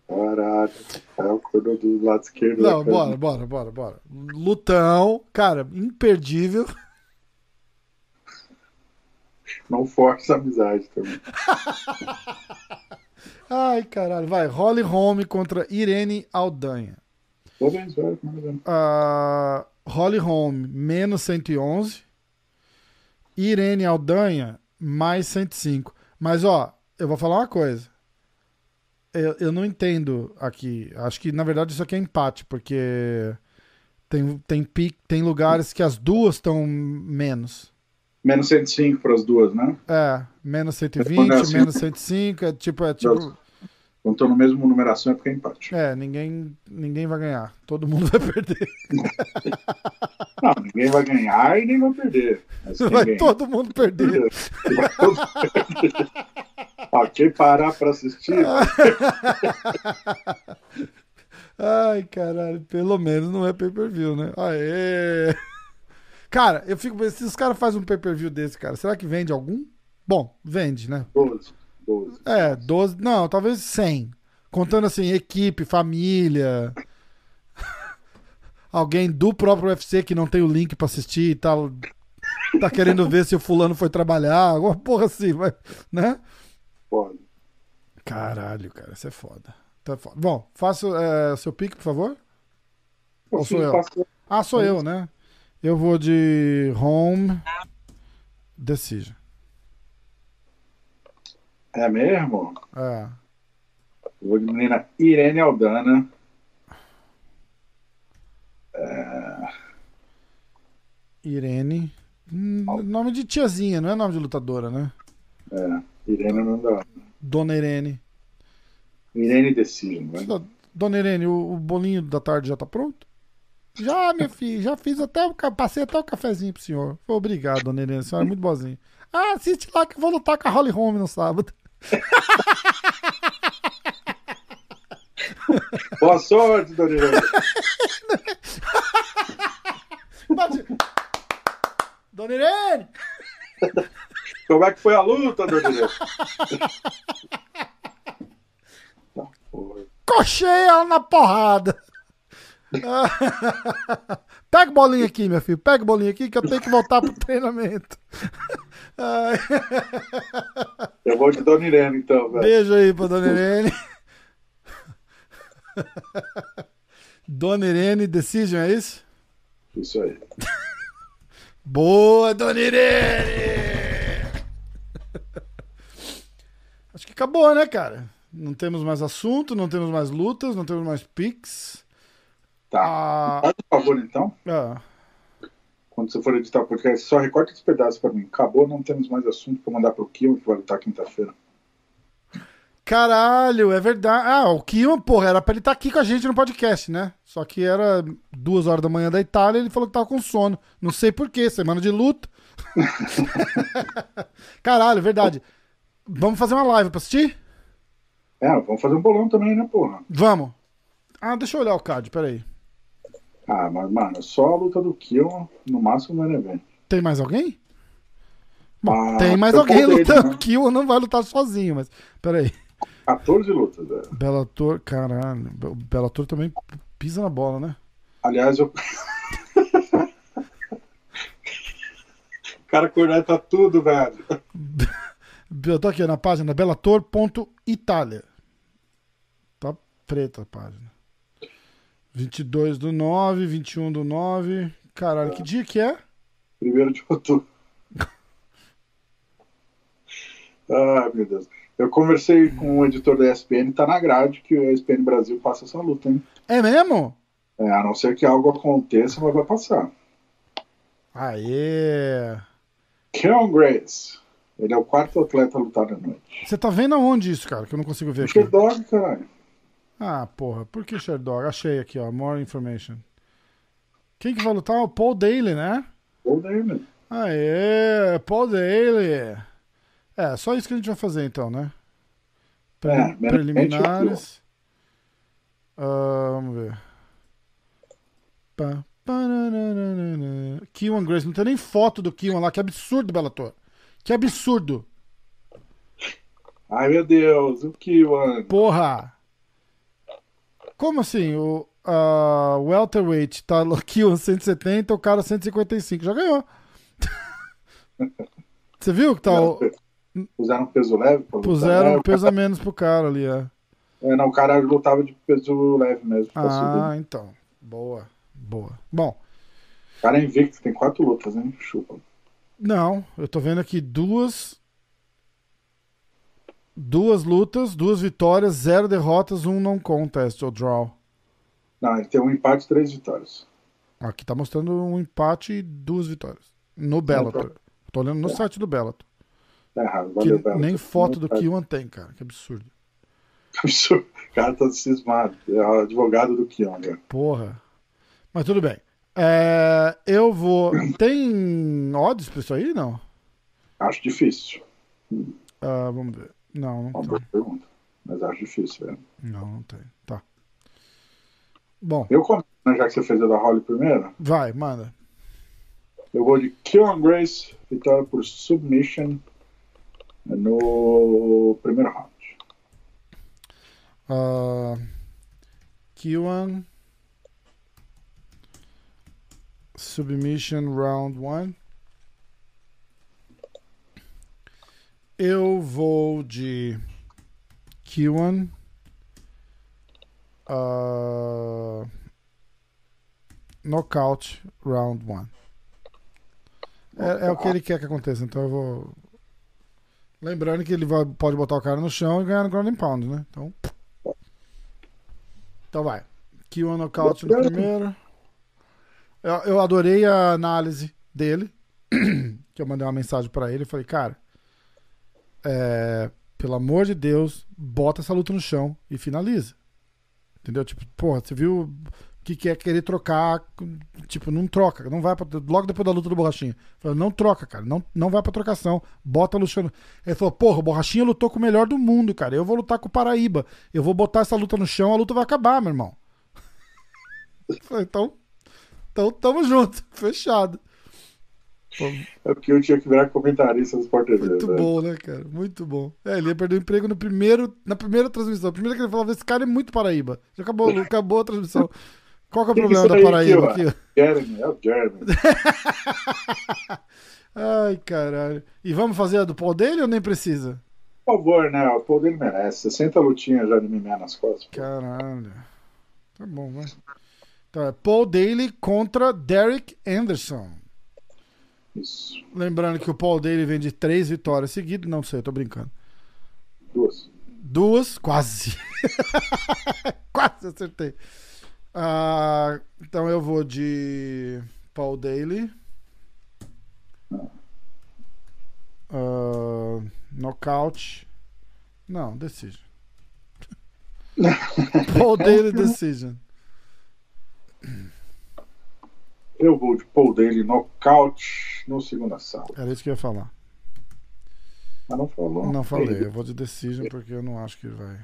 Caralho. É o corno do lado esquerdo. Não, câmera. bora, bora, bora, bora. Lutão, cara, imperdível. Não força a amizade também. Ai, caralho, vai. Holly Holm contra Irene Aldanha. Velho. mais ou menos. Ah, Holly Holm, menos 111. Irene Aldanha, mais 105. Mas, ó, eu vou falar uma coisa. Eu, eu não entendo aqui. Acho que, na verdade, isso aqui é empate, porque tem, tem, tem lugares que as duas estão menos. Menos 105 para as duas, né? É, menos 120, Quando é assim- menos 105. É tipo, é tipo. Quando estão no mesmo numeração é porque é empate. É, ninguém, ninguém vai ganhar. Todo mundo vai perder. Não, ninguém vai ganhar e nem vai perder. Vai todo mundo perder. Vai todo mundo perder. Quem parar para assistir, Ai, caralho, pelo menos não é pay-per-view, né? Aê! Cara, eu fico pensando, se os caras fazem um pay-per-view desse, cara, será que vende algum? Bom, vende, né? 12. 12. É, 12, não, talvez 100. Contando assim, equipe, família. alguém do próprio UFC que não tem o link pra assistir e tal. Tá querendo ver se o fulano foi trabalhar, alguma porra assim, mas, né? Foda. Caralho, cara, isso é foda. Tá foda. Bom, faça é, seu pique, por favor. Ou sou eu? Faço- Ah, sou eu, né? Eu vou de Home Decision. É mesmo? É. Eu vou de menina Irene Aldana. Irene. Hum, Nome de tiazinha, não é nome de lutadora, né? É, Irene não dá. Dona Irene. Irene Decision, vai. Dona Irene, o, o bolinho da tarde já tá pronto? Já, minha filha, já fiz até o passei até o cafezinho pro senhor. Obrigado, Dona Irene, a senhora é muito boazinha. Ah, assiste lá que eu vou lutar com a Holly Holm no sábado. Boa sorte, Dona. Bate. Dona Irene! Como é que foi a luta, Dona Irene? Porra. Cochei ela na porrada. Pega o bolinho aqui, minha filha. Pega o bolinho aqui que eu tenho que voltar pro treinamento. Eu vou de Dona Irene, então, velho. Beijo aí pra Dona Irene. Dona Irene Decision, é isso? Isso aí. Boa, Dona Irene! Acho que acabou, né, cara? Não temos mais assunto, não temos mais lutas, não temos mais pics. Tá. Ah, Faz um favor, então. ah, Quando você for editar o podcast, só recorta esse pedaço pra mim. Acabou, não temos mais assunto pra mandar pro Kill, que vai lutar quinta-feira. caralho, é verdade. Ah, o Kion, porra, era pra ele estar aqui com a gente no podcast, né? Só que era duas horas da manhã da Itália e ele falou que tava com sono. Não sei porquê, semana de luta. caralho, verdade. Vamos fazer uma live pra assistir? É, vamos fazer um bolão também, né, porra? Vamos. Ah, deixa eu olhar o card, peraí. Ah, mas, mano, só a luta do Kill, no máximo, no evento. Tem mais alguém? Bom, Ah, tem mais alguém contei, lutando. né? Kill não vai lutar sozinho, mas. Peraí. 14 lutas, velho. Bellator, caralho. O Bellator também pisa na bola, né? Aliás, eu. o cara corneta tudo, velho. Eu tô aqui na página bellator.italia. Tá preta a página. 22 do 9, 21 do 9. Caralho, que dia que é? Primeiro de outubro. Ai, meu Deus. Eu conversei com o editor da ESPN, tá na grade que a ESPN Brasil passa essa luta, hein? É mesmo? É, a não ser que algo aconteça, mas vai passar. Aê! Keon Grace. Ele é o quarto atleta a lutar na noite. Você tá vendo aonde isso, cara? Que eu não consigo ver aqui. Sherdog, caralho. Ah, porra, por que Sherdog? Achei aqui, ó, more information. Quem que vai lutar? O Paul Daly, né? Ou daí, né? Aê, Paul Daly. É, só isso que a gente vai fazer então, né? Pre- É, preliminares. Ah, vamos ver. Pá. Kiwan Grace, não tem nem foto do Kiwan lá, que absurdo, Bellator. Que absurdo. Ai, meu Deus, o Kiwan. Porra! Como assim? O a welterweight tá aqui o 170, o cara 155. Já ganhou. Você viu que tá o, Puseram peso leve? puseram né? peso a menos pro cara ali, é. É, não, o cara lutava de peso leve mesmo. pra subir. Ah, então. Boa. Boa. Bom, O cara é invicto, tem quatro lutas, hein? Chupa. não, eu tô vendo aqui duas duas lutas, duas vitórias, zero derrotas, um não contest ou draw. Não, ele tem um empate e três vitórias. Aqui tá mostrando um empate e duas vitórias. No Bellator. Tô olhando no site do Bellator. Tá errado, Que valeu, Bela. nem foto do Empate. Kiwan tem, cara. Que absurdo. Absurdo. O cara tá cismado. É o advogado do Kion, né? Porra. Mas tudo bem. É, eu vou. Tem odds pra isso aí? Não. Acho difícil. Ah, vamos ver. Não, não Uma tem. boa pergunta. Mas acho difícil, velho. Não, não tem. Tá. Bom, Eu começo, né, já que você fez a da Holly primeiro. vai, manda. Eu vou de Kion Grace, vitória por submission no primeiro round. Uh, Kiwan. Submission Round 1. Eu vou de Q1. Uh, knockout Round 1. É, é o que ele quer que aconteça, então eu vou. Lembrando que ele vai, pode botar o cara no chão e ganhar no ground and pound, né? Então. Então vai. Q1 knockout no primeiro. Eu, eu adorei a análise dele. que eu mandei uma mensagem pra ele. Eu falei, cara. É, pelo amor de Deus, bota essa luta no chão e finaliza. Entendeu? Tipo, porra, você viu que quer querer trocar, tipo, não troca, não vai logo depois da luta do Borrachinha. Falou, não troca, cara, não, não vai pra trocação, bota Luciano. Ele falou, porra, o Borrachinha lutou com o melhor do mundo, cara, eu vou lutar com o Paraíba, eu vou botar essa luta no chão, a luta vai acabar, meu irmão. Então, então tamo junto, fechado. É porque eu tinha que virar comentarista dos Sport Muito né? bom, né, cara? Muito bom. É, ele ia perder o emprego no primeiro, na primeira transmissão. A primeira que ele falava, esse cara é muito Paraíba. Já acabou, acabou a transmissão. Qual que é o problema da Paraíba aqui? aqui Jeremy, é o Jeremy. Ai, caralho. E vamos fazer a do pau dele ou nem precisa? Por favor, né? O pau dele merece. 60 lutinhas já de mimé nas costas. Caralho. Tá bom, vai. Então é Paul Daly contra Derek Anderson. Isso. Lembrando que o Paul Daly vem de três vitórias seguidas. Não sei, tô brincando. Duas. Duas, quase. quase acertei. Ah, então eu vou de Paul Daly. Uh, knockout. Não, decision. Paul Daly decision. Eu vou de Paul Daly knockout no segundo assalto. Era isso que eu ia falar. Mas não falou. Não falei, eu vou de decision porque eu não acho que vai.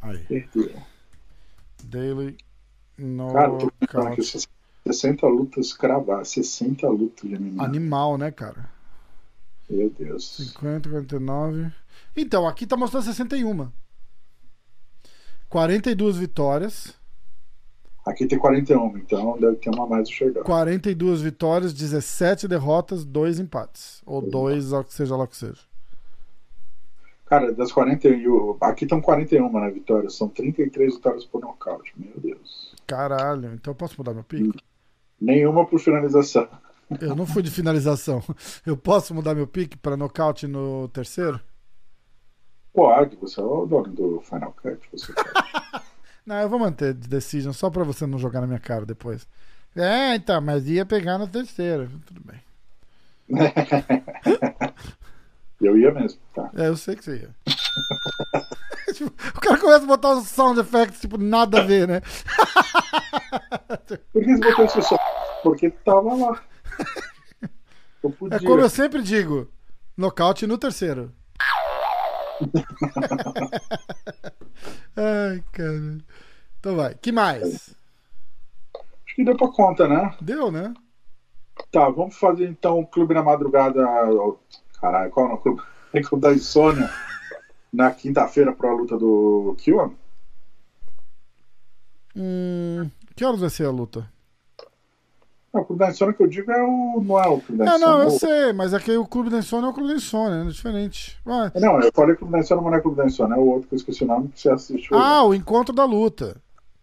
Aí. Perdeu. Daily no Cara, tô pensando aqui, 60 lutas cravadas, 60 lutas de MMA. Animal, né, cara? Meu Deus. 50, 49. Então, aqui tá mostrando 61. 42 vitórias. Aqui tem 41, então deve ter uma mais enxergada. 42 vitórias, 17 derrotas, 2 empates. Ou 2, seja lá o que seja. Cara, das 41. Aqui estão 41 na vitória. São 33 vitórias por nocaute. Meu Deus. Caralho, então eu posso mudar meu pique? Nenhuma por finalização. Eu não fui de finalização. Eu posso mudar meu pique para nocaute no terceiro? Pode, você é o dono do Final Cut. Você não, eu vou manter de Decision só para você não jogar na minha cara depois. É, então, mas ia pegar no terceiro. Tudo bem. Eu ia mesmo, tá? É, eu sei que você ia. tipo, o cara começa a botar os sound effects, tipo, nada a ver, né? Por que você botou esse som? Porque tava lá. É como eu sempre digo: nocaute no terceiro. Ai, cara. Então vai. que mais? Acho que deu pra conta, né? Deu, né? Tá, vamos fazer então o Clube na Madrugada Caralho, qual é o clube? É clube da Insônia na quinta-feira para a luta do Kiwan? Hum, que horas vai ser a luta? Não, o Clube da Insônia que eu digo é o. Não é o Clube da Insônia. É, não, eu sei, mas aqui o Clube da Insônia é o Clube da Insônia, é diferente. Vai. Não, eu falei Clube da Insônia, mas não é Clube da Insônia, é o outro que eu esqueci o nome que você assistiu. Ah, o Encontro da Luta.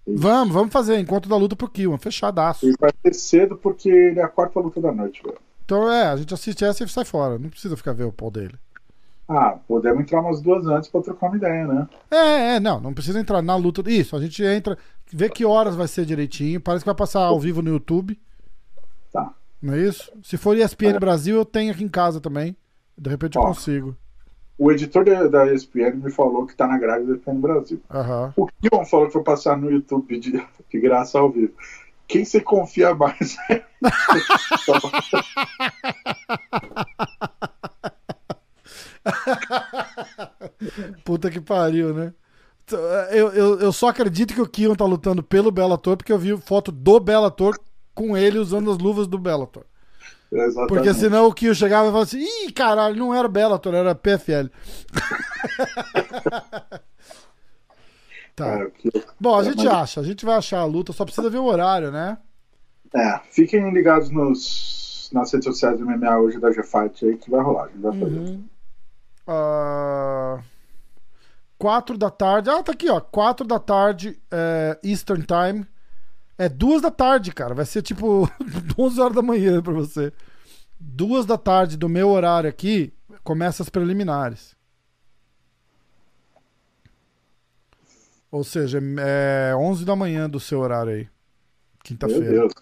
Isso. Vamos, vamos fazer Encontro da Luta pro Kiwan, fechadaço. E vai ser cedo porque ele é a quarta luta da noite, velho. Então é, a gente assiste essa e sai fora. Não precisa ficar ver o pau dele. Ah, podemos entrar umas duas antes pra trocar uma ideia, né? É, é, não, não precisa entrar na luta. Isso, a gente entra, vê que horas vai ser direitinho. Parece que vai passar ao vivo no YouTube. Não é isso? Se for ESPN. Brasil, eu tenho aqui em casa também. De repente eu Ó, consigo. O editor da, ESPN me falou que tá na grade da ESPN Brasil. O Kion falou que foi passar no YouTube de, de graça ao vivo. Quem você confia mais? Puta que pariu, né? Eu, eu, eu só acredito que o Kion tá lutando pelo Bellator porque eu vi foto do Bellator com ele usando as luvas do Bellator. Exatamente. Porque senão o Kion chegava e falava assim: ih, caralho, não era Bellator, era PFL. Tá. Bom, a gente acha, a gente vai achar a luta, só precisa ver o horário, né? É, fiquem ligados nos, nas redes sociais do MMA hoje da G-Fight aí que vai rolar. A gente vai fazer. Uhum. Ah, quatro da tarde. Ah, tá aqui, ó. Quatro da tarde, é, Eastern Time. É duas da tarde, cara. Vai ser tipo 11 horas da manhã pra você. Duas da tarde do meu horário aqui, começa as preliminares. Ou seja, é 11 da manhã do seu horário aí. Meu Quinta-feira. Deus.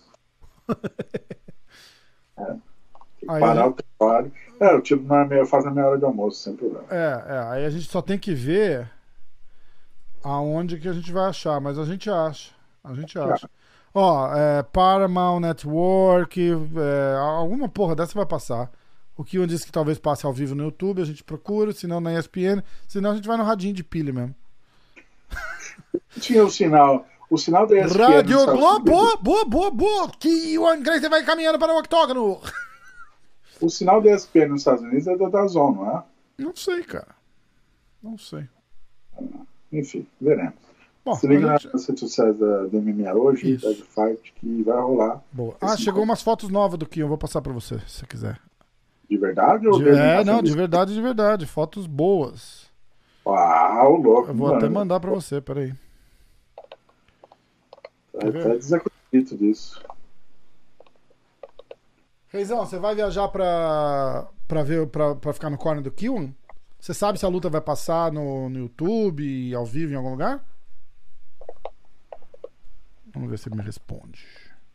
é. Tem que Aí- parar o trabalho. É, eu tiro na minha, faço na minha hora de almoço, sem problema. É, é, aí a gente só tem que ver aonde que a gente vai achar, mas a gente acha. A gente acha. Ó, é, Paramount Network, é, alguma porra dessa vai passar. O Kion disse que talvez passe ao vivo no YouTube, a gente procura, se não na ESPN, senão a gente vai no radinho de pilha mesmo. Tinha o sinal. O sinal da ESPN. Rádio Globo, Unidos- boa, boa, boa, que o Grace vai caminhando para o octógono. O sinal da ESPN nos Estados Unidos é da Dazon, não é? Não sei, cara. Não sei. Enfim, veremos. Bom, Se liga gente- nas redes sociais da, da MMA hoje, Isso. da G-Fight, que vai rolar. Boa. Ah, chegou umas fotos novas do Kion, vou passar para você, se você quiser. De verdade ou De- é, passando não, de verdade, de verdade. Fotos boas. Uau, louco. Eu vou mano. até mandar pra você, peraí. Tá até desacredito disso. Reizão, você vai viajar pra, pra ver, pra, pra ficar no corner do Kill? Você sabe se a luta vai passar no, no YouTube, ao vivo, em algum lugar? Vamos ver se ele me responde.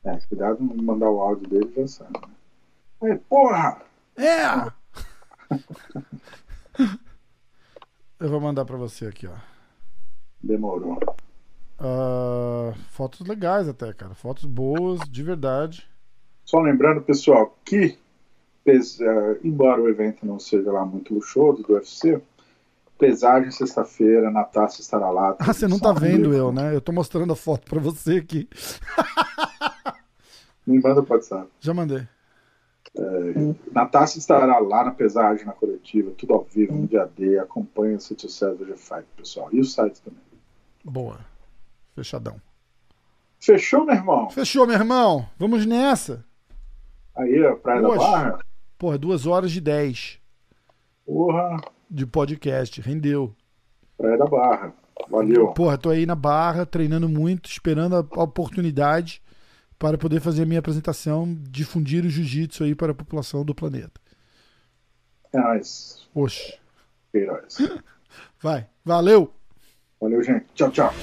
É, cuidado não mandar o áudio dele, já sabe. Né? Porra! É! Eu vou mandar pra você aqui, ó. Demorou. Ah, fotos legais até, cara. Fotos boas, de verdade. Só lembrando, pessoal, que eh, embora o evento não seja lá muito luxuoso do UFC, pesagem sexta-feira, na taça estará lá. Ah, você não tá vendo eu, né? Eu tô mostrando a foto pra você aqui. Me manda pro WhatsApp. Já mandei. Na taça estará lá na pesagem, na coletiva, tudo ao vivo, no dia D. As redes sociais do G-Fight, pessoal. E o site também. Boa. Fechadão. Fechou, meu irmão? Fechou, meu irmão. Vamos nessa. Aí, Praia Oxe. da Barra. Porra, duas horas de 10 Porra, de podcast. Rendeu. Praia da Barra. Valeu. Porra, tô aí na barra, treinando muito, esperando a oportunidade para poder fazer a minha apresentação, difundir o jiu-jitsu aí para a população do planeta. É nóis. Oxe. Heróis. Vai. Valeu! Valeu, gente. Tchau, tchau.